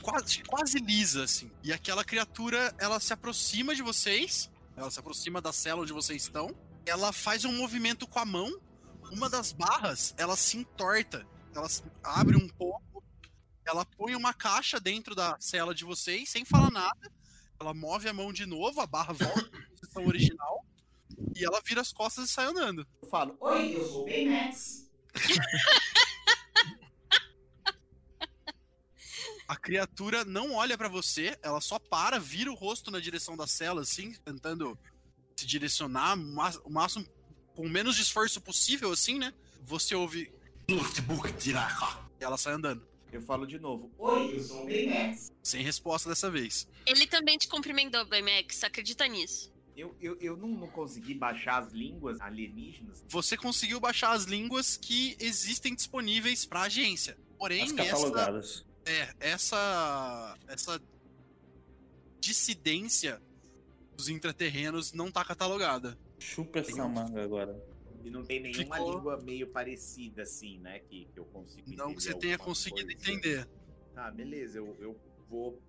quase. quase lisa, assim. E aquela criatura, ela se aproxima de vocês. Ela se aproxima da cela onde vocês estão. Ela faz um movimento com a mão. Uma das barras, ela se entorta. Ela abre um pouco ela põe uma caixa dentro da cela de vocês, sem falar nada. Ela move a mão de novo, a barra volta pra posição original. E ela vira as costas e sai andando. Eu falo, Oi, eu sou o Baymax. A criatura não olha pra você, ela só para, vira o rosto na direção da cela, assim, tentando se direcionar o máximo, com o menos esforço possível, assim, né? Você ouve. E ela sai andando. eu falo de novo. Oi, eu sou o Baymax. Sem resposta dessa vez. Ele também te cumprimentou, Baymax, acredita nisso. Eu, eu, eu não, não consegui baixar as línguas alienígenas. Você conseguiu baixar as línguas que existem disponíveis pra agência. Porém, As essa, catalogadas. É, essa. Essa dissidência dos intraterrenos não tá catalogada. Chupa essa manga agora. E não tem nenhuma Ficou- língua meio parecida assim, né? Que, que eu consigo Não que entender você tenha conseguido coisa. entender. Tá, beleza. Eu, eu vou.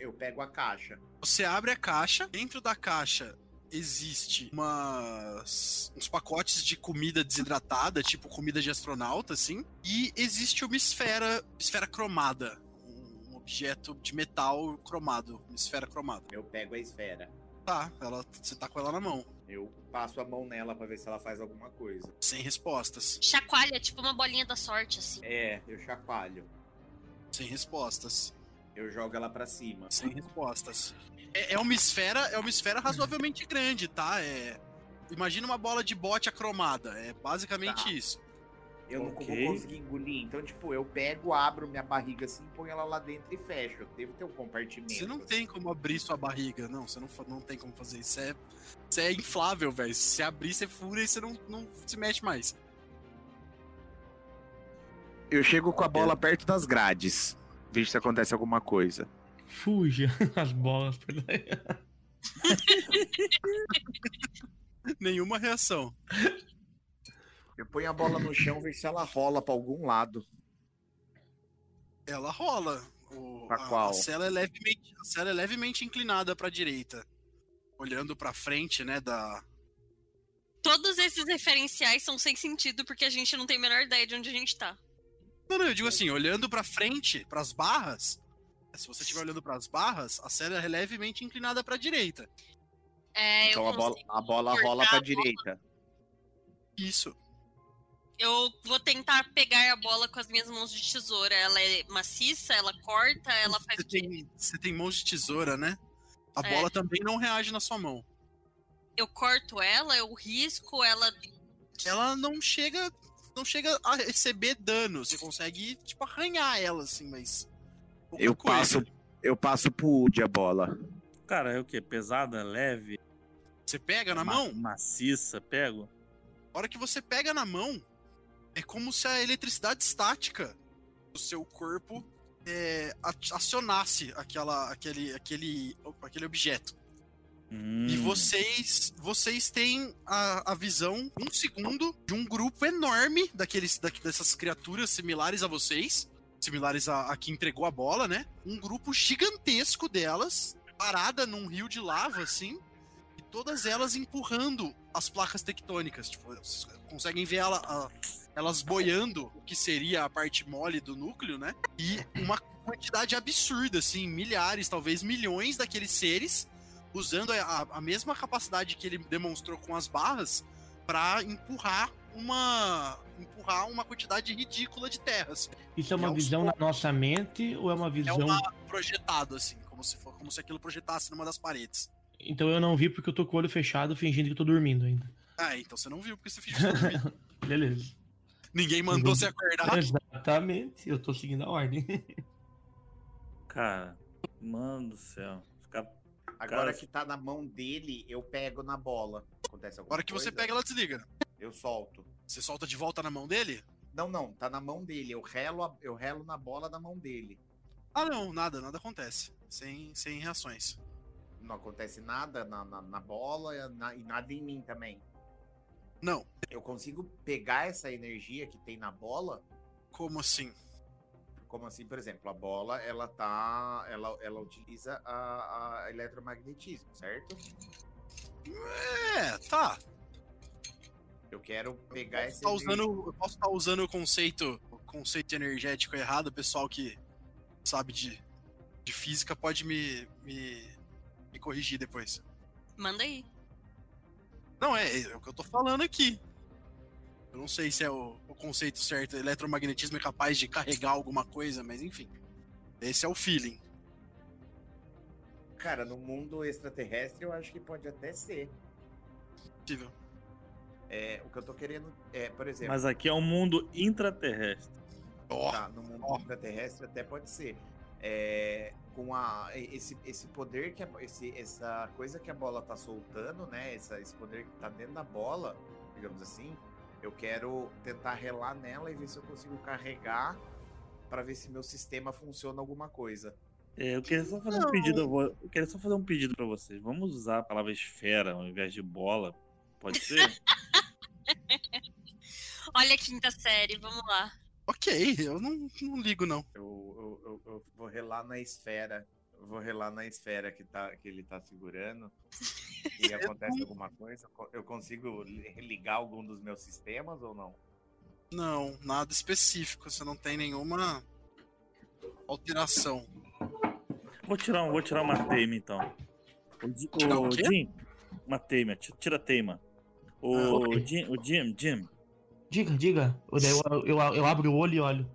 Eu pego a caixa. Você abre a caixa, dentro da caixa existe umas, uns pacotes de comida desidratada, tipo comida de astronauta, assim, e existe uma esfera, esfera cromada, um objeto de metal cromado, uma esfera cromada. Eu pego a esfera. Tá, ela, você tá com ela na mão, Eu passo a mão nela pra ver se ela faz alguma coisa. sem respostas, Chacoalha, tipo uma bolinha da sorte, assim. É, eu chacoalho. sem respostas. Eu jogo ela pra cima. Sem respostas. É, é uma esfera, é uma esfera razoavelmente grande, tá? É, imagina uma bola de bote acromada. É basicamente Tá. isso. Eu não Ok. vou conseguir engolir. Então, tipo, eu pego, abro minha barriga assim, ponho ela lá dentro e fecho. Eu devo ter um compartimento. Você não tem como abrir sua barriga, não. Você não, não tem como fazer isso. É, isso é inflável, velho. Se você abrir, você fura e você não, não se mexe mais. Eu chego com a bola perto das grades. Vejo se acontece alguma coisa. Fuja as bolas. Nenhuma reação. Eu ponho a bola no chão, vejo se ela rola pra algum lado. Ela rola. O, Pra a, qual? a cela é levemente, a cela é levemente inclinada pra direita. Olhando pra frente, né, da, Todos esses referenciais são sem sentido porque a gente não tem a menor ideia de onde a gente tá. Não, não, eu digo assim, olhando pra frente, pras barras, se você estiver olhando pras barras, a cela é levemente inclinada pra direita. É, Então eu, a bola, a bola rola a pra bola. direita. Isso. Eu vou tentar pegar a bola com as minhas mãos de tesoura. Ela é maciça, ela corta, ela faz Você tem, você tem mãos de tesoura, né? A É. bola também não reage na sua mão. Eu corto ela, eu risco, ela. Ela não chega não chega a receber dano. Você consegue, tipo, arranhar ela, assim, mas. Eu coisa. passo, eu passo pro Woody a bola. Cara, é o quê? Pesada, leve, Você pega na ma- mão, maciça, pego? a hora que você pega na mão, é como se a eletricidade estática do seu corpo é, acionasse aquela, aquele, aquele, aquele objeto. Hum, E vocês, vocês têm a, a visão, um segundo, de um grupo enorme daqueles, da- dessas criaturas similares a vocês, similares a, a que entregou a bola, né? Um grupo gigantesco delas, parada num rio de lava, assim, todas elas empurrando as placas tectônicas. Tipo, vocês conseguem ver ela, a- elas boiando, o que seria a parte mole do núcleo, né? E uma quantidade absurda, assim, milhares, talvez milhões daqueles seres usando a, a- mesma capacidade que ele demonstrou com as barras para empurrar uma empurrar uma quantidade ridícula de terras. Isso é uma visão na nossa mente ou é uma É visão. uma projetado assim, como se for, como se aquilo projetasse numa das paredes. Então eu não vi porque eu tô com o olho fechado fingindo que eu tô dormindo ainda. Ah, então você não viu porque você fingiu que dormir. Beleza. Ninguém mandou você acordar. Exatamente, eu tô seguindo a ordem. Cara, mano do céu. Caras Agora Cara, que tá na mão dele, eu pego na bola. Acontece A alguma hora que você coisa, pega, ela desliga. né? Eu solto. Você solta de volta na mão dele? Não, não, tá na mão dele. Eu relo, a- eu relo na bola da mão dele. Ah, não, nada, nada acontece. Sem, sem reações. Não acontece nada na, na, na bola e na- e nada em mim também. Não, Eu consigo pegar essa energia que tem na bola. como assim? Como assim, por exemplo, a bola, ela tá. Ela, ela utiliza a, a eletromagnetismo, certo? É, tá. Eu quero pegar posso essa estar energia- usando, eu posso estar usando o conceito, o conceito energético errado. O pessoal que sabe de, de física pode me, me, me corrigir depois. Manda aí. Não, é, é o que eu tô falando aqui. Eu não sei se é o, o conceito certo. Eletromagnetismo é capaz de carregar alguma coisa, mas enfim. Esse é o feeling. Cara, no mundo extraterrestre eu acho que pode até ser. Possível. É, o que eu tô querendo é, por exemplo. Mas aqui é um mundo intraterrestre. Ó, Tá, no mundo ó. extraterrestre até pode ser. É, com a, esse, esse poder que a, esse, essa coisa que a bola tá soltando, né? Essa, esse poder que tá dentro da bola, digamos assim, eu quero tentar relar nela e ver se eu consigo carregar para ver se meu sistema funciona alguma coisa. É, eu queria só fazer Não. um pedido. Eu, vou- eu queria só fazer um pedido pra vocês. Vamos usar a palavra esfera ao invés de bola. Pode ser? Olha a quinta série, vamos lá. Ok, eu não, não ligo, não. Eu, eu, eu, eu vou relar na esfera. Eu vou relar na esfera que, tá, que ele tá segurando. E acontece alguma coisa? Eu consigo li- ligar algum dos meus sistemas ou não? Não, nada específico. Você não tem nenhuma alteração. Vou tirar, um- vou tirar uma teima então. O, o o quê? Jim. Uma teima. ti- Tira a teima. O, Ah, ok. Jim, o Jim, Jim. Diga, diga. Eu, eu, eu, abro o olho e olho.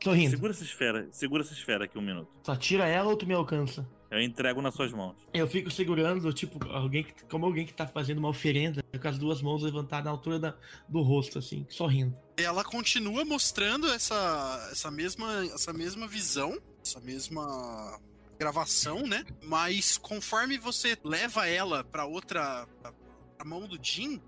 Tô rindo. Segura essa esfera. Segura essa esfera aqui um minuto. Só tira ela ou tu me alcança? Eu entrego nas suas mãos. Eu fico segurando, tipo, alguém que, como alguém que tá fazendo uma oferenda, com as duas mãos levantadas na altura da, do rosto, assim, sorrindo. Ela continua mostrando essa, essa, mesma, essa mesma visão, essa mesma gravação, né? Mas conforme você leva ela pra outra. pra, pra mão do Jim,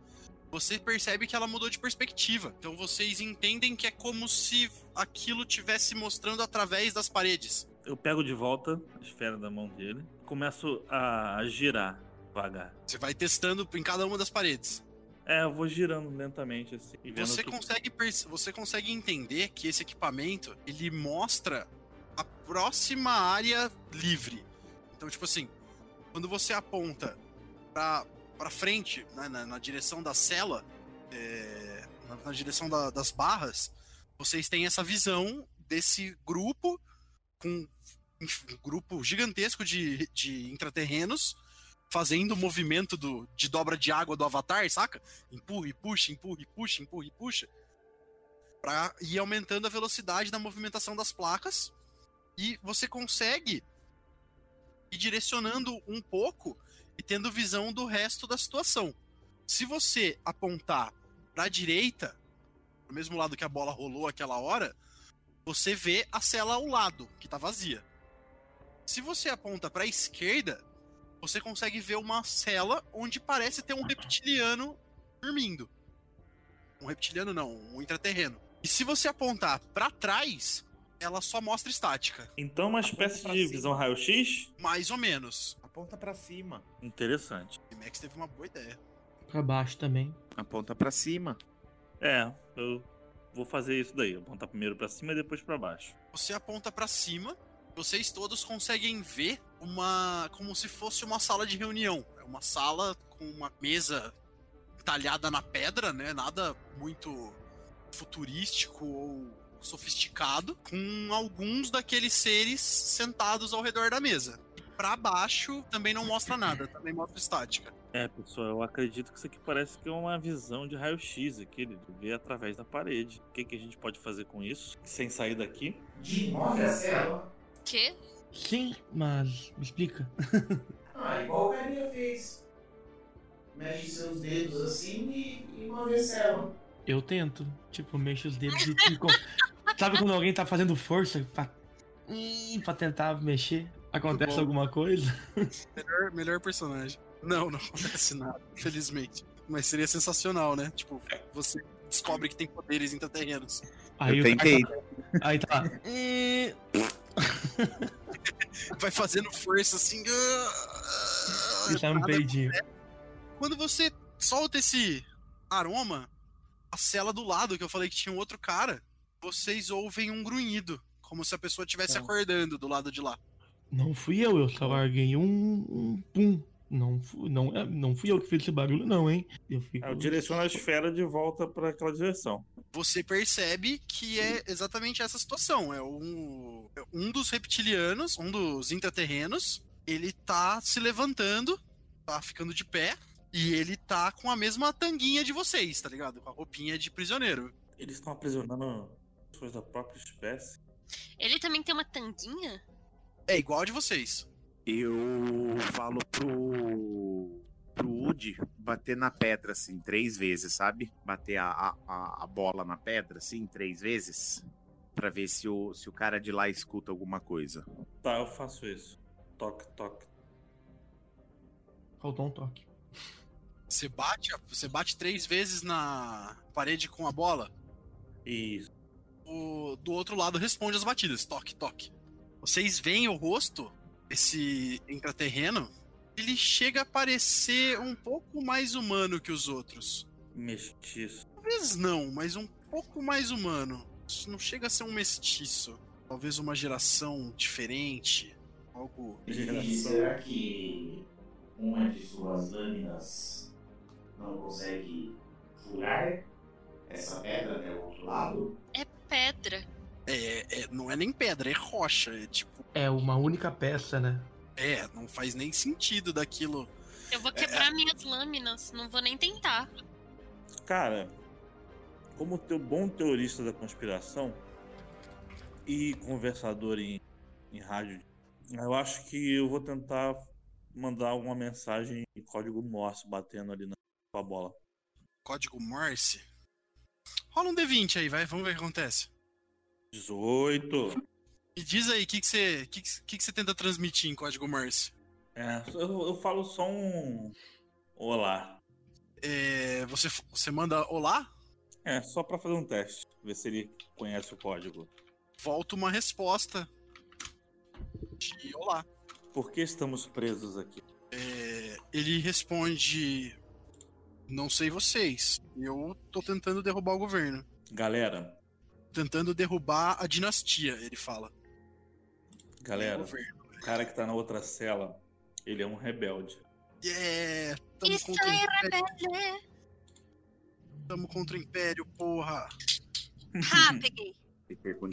você percebe que ela mudou de perspectiva. Então vocês entendem que é como se aquilo tivesse mostrando através das paredes. Eu pego de volta a esfera da mão dele. Começo a girar devagar. Você vai testando em cada uma das paredes. É, eu vou girando lentamente assim. Você consegue, você consegue entender que esse equipamento ele mostra a próxima área livre. Então, tipo assim, quando você aponta pra, pra frente, né, na, na direção da cela, é, na, na direção da- das barras, vocês têm essa visão desse grupo com um grupo gigantesco de, de intraterrenos fazendo o movimento do, de dobra de água do Avatar, saca? Empurra e puxa, empurra e puxa, empurra e puxa. Pra ir aumentando a velocidade da movimentação das placas. E você consegue ir direcionando um pouco tendo visão do resto da situação. Se você apontar para a direita, pro mesmo lado que a bola rolou aquela hora, você vê a cela ao lado, que tá vazia. Se você aponta pra esquerda, você consegue ver uma cela onde parece ter um reptiliano dormindo. Um reptiliano não, um intraterreno. E se você apontar pra trás, ela só mostra estática. Então, uma espécie de visão raio-x? Mais ou menos. Aponta pra cima. Interessante. O Max teve uma boa ideia. Pra baixo também. Aponta pra cima. É, eu vou fazer isso daí. Apontar primeiro pra cima e depois pra baixo. Você aponta pra cima, vocês todos conseguem ver uma como se fosse uma sala de reunião. É uma sala com uma mesa talhada na pedra, né? Nada muito futurístico ou sofisticado, com alguns daqueles seres sentados ao redor da mesa. Pra baixo também não mostra nada, também mostra estática. É, pessoal, eu acredito que isso aqui parece que é uma visão de raio-x aqui, ele vê através da parede. O que, que a gente pode fazer com isso? Sem sair daqui? De move a cela. Quê? Sim, mas me explica. Ah, igual o carinha fez. Mexe seus dedos assim e, e move a cela. Eu tento. Tipo, mexo os dedos e. Sabe quando alguém tá fazendo força pra, pra tentar mexer? Acontece alguma coisa? Melhor, melhor personagem. Não, não acontece nada, felizmente. Mas seria sensacional, né? Tipo, você descobre que tem poderes intraterrenos. Aí eu tentei. cara- Aí tá. Vai fazendo força assim. ah, E um nada peidinho. Quando você solta esse aroma, a cela do lado, que eu falei que tinha um outro cara, vocês ouvem um grunhido. Como se a pessoa estivesse Tá. acordando do lado de lá. Não fui eu, eu só larguei um, um pum. Não, não, é- não fui eu que fiz esse barulho, não, hein? Eu fico. Eu direciono a esfera de volta pra aquela direção. Você percebe que é exatamente essa situação. É um, é um dos reptilianos, um dos intraterrenos, ele tá se levantando, tá ficando de pé, e ele tá com a mesma tanguinha de vocês, tá ligado? Com a roupinha de prisioneiro. Eles estão aprisionando pessoas da própria espécie. Ele também tem uma tanguinha? É igual a de vocês. Eu falo pro. pro Woody bater na pedra, assim, três vezes, sabe? Bater a, a, a- bola na pedra, assim, três vezes. Pra ver se o, se o cara de lá escuta alguma coisa. Tá, eu faço isso. Toque, toque. Faltou um toque. Você bate, você bate três vezes na parede com a bola. Isso. O do outro lado responde as batidas. Toque, toque. Vocês veem o rosto desse intraterreno. Ele chega a parecer um pouco mais humano que os outros. Mestiço. Talvez não, mas um pouco mais humano. Isso não chega a ser um mestiço. Talvez uma geração diferente. Algo. E será que uma de suas lâminas não consegue furar essa pedra até o outro lado? É pedra. É, é- não é nem pedra, é rocha. É tipo. É uma única peça, né? É, não faz nem sentido daquilo. Eu vou quebrar minhas lâminas, não vou nem tentar. Cara, como teu bom teorista da conspiração e conversador em, em rádio, eu acho que eu vou tentar mandar uma mensagem em código Morse batendo ali na tua bola. Código Morse. Rola um D20 aí, vai, vamos ver o que acontece. 18. E diz aí, o que, que, você, que, que, que você tenta transmitir em código Morse? É, eu, eu falo só um. Olá. É, você, você manda olá, É, só pra fazer um teste. Ver se ele conhece o código. volta uma resposta de olá. Por que estamos presos aqui? É, ele responde: Não sei vocês, eu tô tentando derrubar o governo. Galera, Tentando derrubar a dinastia, ele fala. galera, O cara que tá na outra cela, ele é um rebelde. Yeah, tamo Isso contra, império, rebelde. tamo contra o Império, porra. Ha, peguei.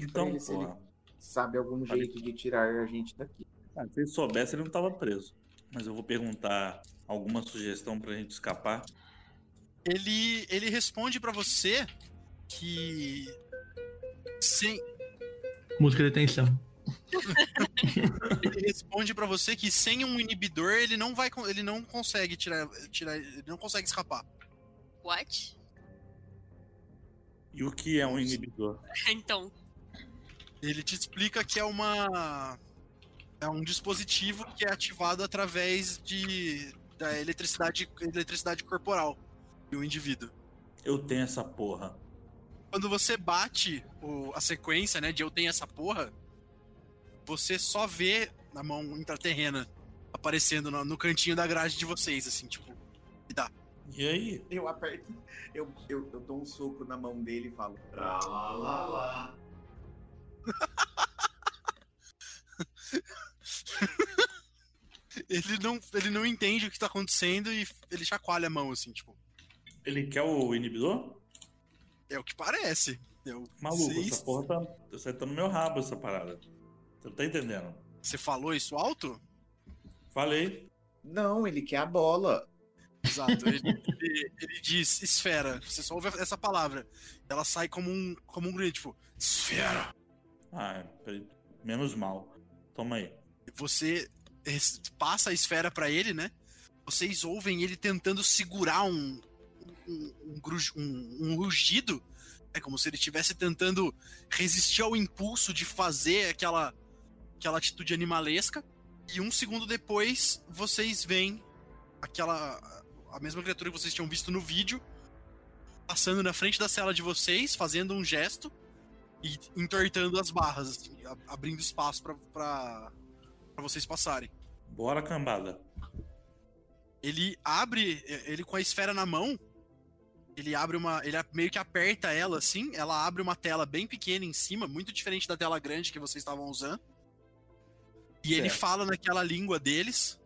Então, ele se ele porra. sabe algum jeito de tirar a gente daqui. Ah, se ele soubesse, ele não tava preso. Mas eu vou perguntar alguma sugestão pra gente escapar. Ele, ele responde pra você que. Sem, Música de tensão. ele responde pra você que sem um inibidor ele não vai ele não consegue tirar, tirar ele não consegue escapar. What? E o que é um inibidor? Então, Ele te explica que é uma. É um dispositivo que é ativado através de. da eletricidade, eletricidade corporal do indivíduo. Eu tenho essa porra. Quando você bate o- a sequência, né, de eu tenho essa porra, você só vê na mão intraterrena aparecendo no, no cantinho da grade de vocês, assim, tipo. Me dá. E aí? Eu aperto, eu, eu, eu dou um soco na mão dele e falo. Lá lá lá. Ele não, ele não entende o que tá acontecendo e ele chacoalha a mão, assim, tipo. Ele quer o inibidor? É o que parece. Eu, Maluco, Vocês- essa porra tá. Você tá no meu rabo, essa parada. Você não tá entendendo? Você falou isso alto? Falei. Não, ele quer a bola. Exato. Ele, ele- ele diz esfera. Você só ouve essa palavra. Ela sai como um, como um grito, tipo, esfera. Ah, peraí. menos mal. Toma aí. Você passa a esfera pra ele, né? Vocês ouvem ele tentando segurar um um, um, gruj- um- um rugido. É como se ele estivesse tentando resistir ao impulso de fazer aquela, aquela atitude animalesca. E um segundo depois, vocês veem aquela. a mesma criatura que vocês tinham visto no vídeo, passando na frente da cela de vocês, fazendo um gesto e entortando as barras, assim, abrindo espaço pra vocês passarem. Bora, cambada. Ele abre, ele com a esfera na mão, ele abre uma, ele meio que aperta ela assim, ela abre uma tela bem pequena em cima, muito diferente da tela grande que vocês estavam usando. E ele Certo. fala naquela língua deles,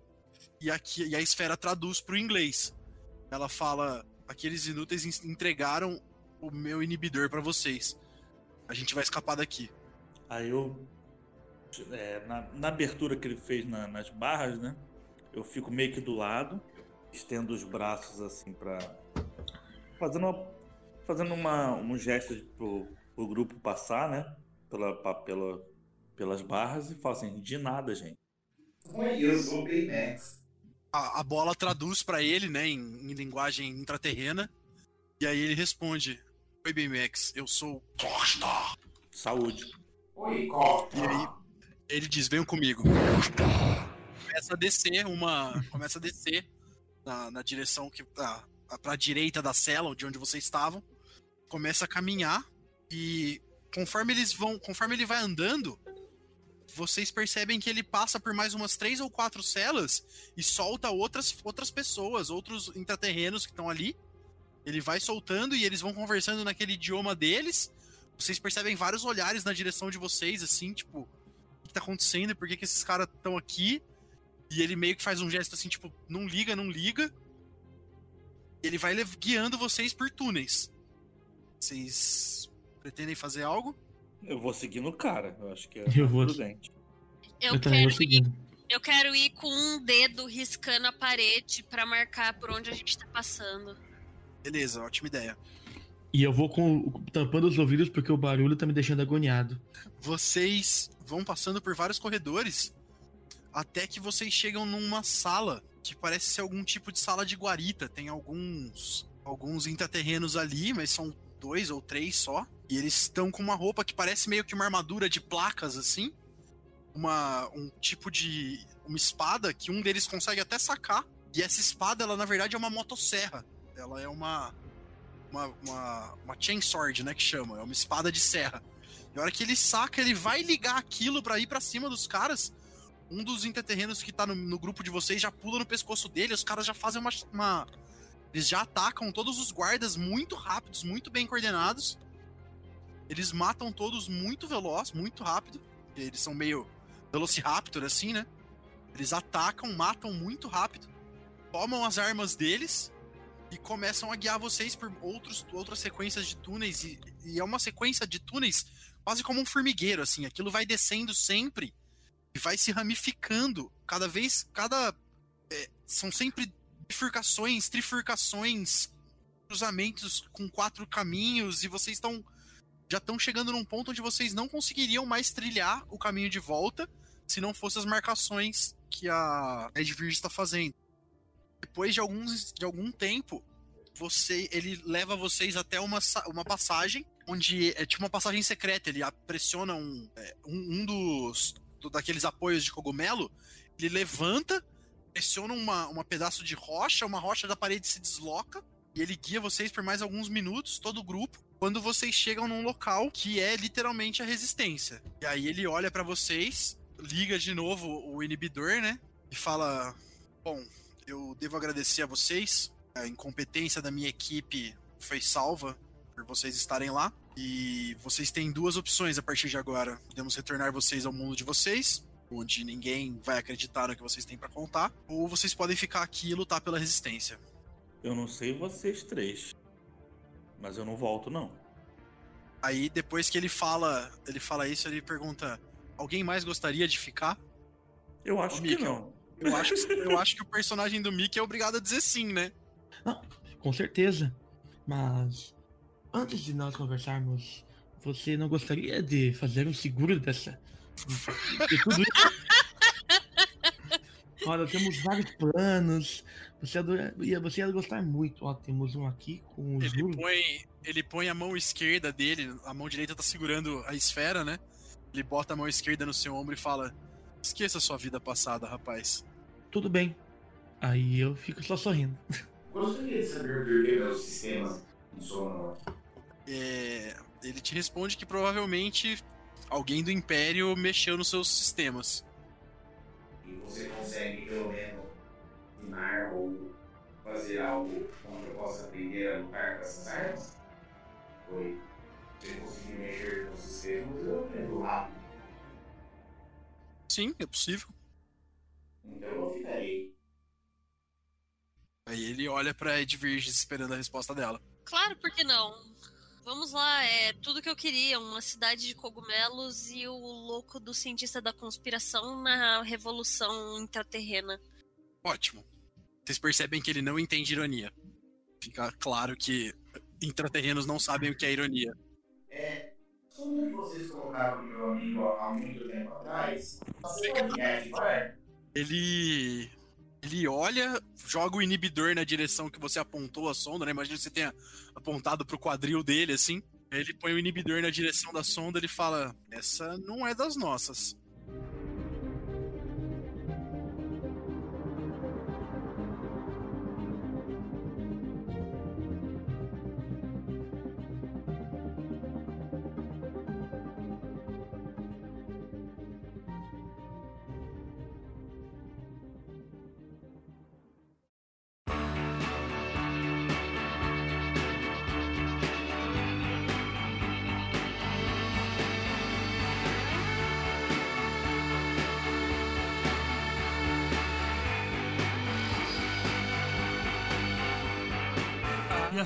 e aqui e a esfera traduz pro inglês. Ela fala: "Aqueles inúteis en- entregaram o meu inibidor pra vocês. A gente vai escapar daqui." Aí eu. é, na, na abertura que ele fez na- nas barras, né? Eu fico meio que do lado, estendo os braços assim pra. Fazendo, uma, fazendo uma, um gesto de- pro, pro grupo passar, né? Pela, pa- pela, pelas barras e falo assim: de nada, gente. Oi, eu sou o Baymax. a, a bola traduz pra ele, né, em, em linguagem intraterrena. E aí ele responde: Oi, Baymax, eu sou Costa. Saúde. Oi, Costa. E aí ele diz: Venham comigo. Começa a descer uma. Começa a descer na, na direção que. Ah, pra direita da cela, de onde vocês estavam. Começa a caminhar. E conforme eles vão. Conforme ele vai andando. Vocês percebem que ele passa por mais umas três ou quatro celas e solta outras, outras pessoas, outros intraterrenos que estão ali. Ele vai soltando e eles vão conversando naquele idioma deles. Vocês percebem vários olhares na direção de vocês, assim, tipo, o que tá acontecendo? Por que, que esses caras estão aqui? E ele meio que faz um gesto assim, tipo, não liga, não liga. Ele vai guiando vocês por túneis. Vocês pretendem fazer algo? Eu vou seguindo o cara. Eu acho que é Eu vou- prudente. eu, Eu, quero ir, seguindo. eu quero ir com um dedo riscando a parede pra marcar por onde a gente tá passando. Beleza, ótima ideia. E eu vou com, tampando os ouvidos porque o barulho tá me deixando agoniado. Vocês vão passando por vários corredores até que vocês chegam numa sala que parece ser algum tipo de sala de guarita. Tem alguns alguns intraterrenos ali, mas são dois ou três só. E eles estão com uma roupa que parece meio que uma armadura de placas assim. Uma um tipo de uma espada que um deles consegue até sacar. E essa espada, ela na verdade é uma motosserra. Ela é uma uma, uma, uma chainsword, né, que chama. É uma espada de serra. E a hora que ele saca, ele vai ligar aquilo pra ir pra cima dos caras. Um dos interterrenos que tá no, no grupo de vocês já pula no pescoço dele. Os caras já fazem uma, uma. Eles já atacam todos os guardas muito rápidos, muito bem coordenados. Eles matam todos muito veloz, muito rápido. Eles são meio Velociraptor, assim, né? Eles atacam, matam muito rápido. Tomam as armas deles e começam a guiar vocês por outros, outras sequências de túneis. E, e é uma sequência de túneis quase como um formigueiro, assim. Aquilo vai descendo sempre vai se ramificando. Cada vez, cada. é, são sempre bifurcações, trifurcações, cruzamentos com quatro caminhos, e vocês estão. Já estão chegando num ponto onde vocês não conseguiriam mais trilhar o caminho de volta se não fossem as marcações que a Edvirge está fazendo. Depois de, alguns, de algum tempo, você, ele leva vocês até uma, uma passagem onde é tipo uma passagem secreta. Ele pressiona um, é, um, um dos do- daqueles apoios de cogumelo, ele levanta, pressiona uma, uma pedaço de rocha, uma rocha da parede se desloca e ele guia vocês por mais alguns minutos, todo o grupo. Quando vocês chegam num local que é literalmente a resistência. E aí ele olha pra vocês, liga de novo o inibidor, né? E fala: Bom, eu devo agradecer a vocês. A incompetência da minha equipe foi salva por vocês estarem lá. E vocês têm duas opções a partir de agora. Podemos retornar vocês ao mundo de vocês, onde ninguém vai acreditar no que vocês têm pra contar, ou vocês podem ficar aqui e lutar pela resistência. Eu não sei vocês três. Mas eu não volto, não. Aí depois que ele fala, ele fala isso, ele pergunta: "Alguém mais gostaria de ficar?" Eu acho que não. Eu acho, que- eu acho que o personagem do Mickey é obrigado a dizer sim, né? Com certeza. Mas antes de nós conversarmos, você não gostaria de fazer um seguro dessa. De tudo isso? Olha, temos vários planos. Você, adora- você ia gostar muito. Ó, temos um aqui com o Ele põe, ele põe a mão esquerda dele, a mão direita tá segurando a esfera, né? Ele bota a mão esquerda no seu ombro e fala: Esqueça sua vida passada, rapaz. Tudo bem. Aí eu fico só sorrindo. Gostaria de saber por que meus sistemas É, ele te responde que provavelmente alguém do Império mexeu nos seus sistemas. E você consegue, pelo menos, ensinar ou fazer algo onde eu possa aprender a lutar com essas armas? Foi. Se eu conseguir mexer nos sistemas, eu aprendo rápido. Sim, é possível. Então eu ficarei. Aí ele olha pra Edvirges esperando a resposta dela. Claro, por que não? Vamos lá, é tudo que eu queria, uma cidade de cogumelos e o louco do cientista da conspiração na revolução intraterrena. Ótimo. Vocês percebem que ele não entende ironia. Fica claro que intraterrenos não sabem o que é ironia. É. Como vocês colocaram meu amigo há muito tempo atrás, ativar? Ele. Ele olha, joga o inibidor na direção que você apontou a sonda, né? Imagina que você tenha apontado pro quadril dele, assim. Ele põe o inibidor na direção da sonda ele fala: Essa não é das nossas.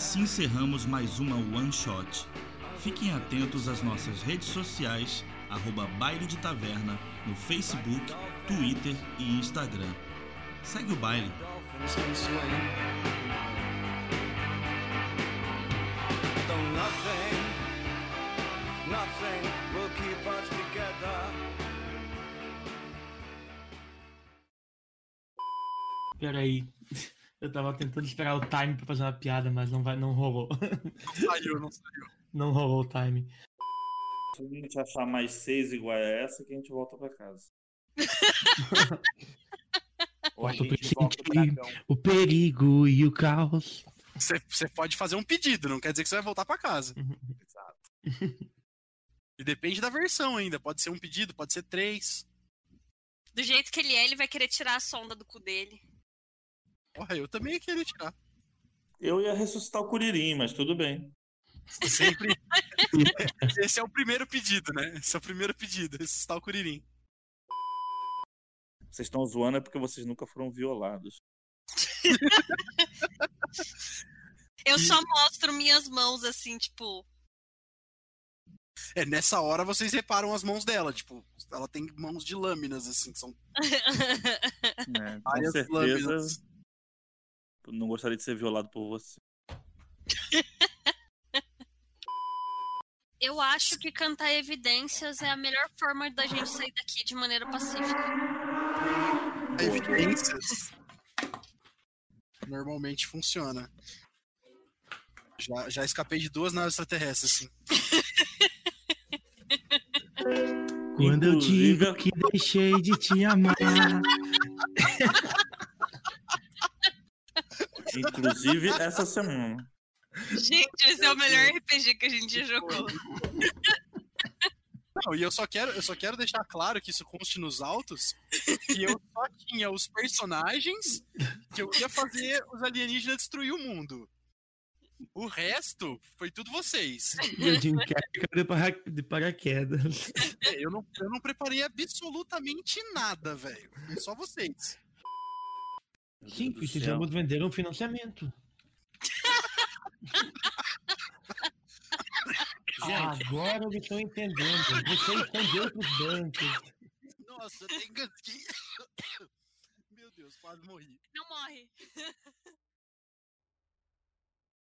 Assim encerramos mais uma One Shot. Fiquem atentos às nossas redes sociais, arroba Baile de Taverna, no Facebook, Twitter e Instagram. Segue o baile. Peraí. Eu tava tentando esperar o time pra fazer uma piada, mas não, vai, não rolou. Não saiu, não saiu. Não rolou o time. Se a gente achar mais seis igual a essa, que a gente volta pra casa. Ou a Eu tô gente volta pro sentindo dragão. o perigo e o caos. Você, você pode fazer um pedido, não quer dizer que você vai voltar pra casa. Exato. E depende da versão ainda. Pode ser um pedido, pode ser três. Do jeito que ele é, ele vai querer tirar a sonda do cu dele. Porra, eu também ia querer tirar. Eu ia ressuscitar o Curirim, mas tudo bem. Sempre. Esse é o primeiro pedido, né? Esse é o primeiro pedido, ressuscitar o Curirim. Vocês estão zoando é porque vocês nunca foram violados. Eu só mostro minhas mãos assim, tipo. É, nessa hora vocês reparam as mãos dela, tipo, ela tem mãos de lâminas, assim, que são É, com várias certeza, lâminas. Não gostaria de ser violado por você. Eu acho que cantar evidências é a melhor forma da gente sair daqui de maneira pacífica. Evidências. Normalmente funciona. Já, já escapei de duas naves extraterrestres, assim. Quando eu digo que deixei de te amar. Inclusive, essa semana. Gente, esse é o melhor RPG que a gente já jogou. Não, e eu só quero, eu só quero deixar claro que isso conste nos autos que eu só tinha os personagens que eu ia fazer os alienígenas destruir o mundo. O resto foi tudo vocês. E o Jim Carrey caiu de, para- de paraquedas. É, Eu não, eu não preparei absolutamente nada, velho. Foi só vocês. Sim, do precisamos vender um financiamento. Agora eu estou entendendo. Você escondeu os bancos. Nossa, tem gasguinho. Meu Deus, quase morri. Não morre.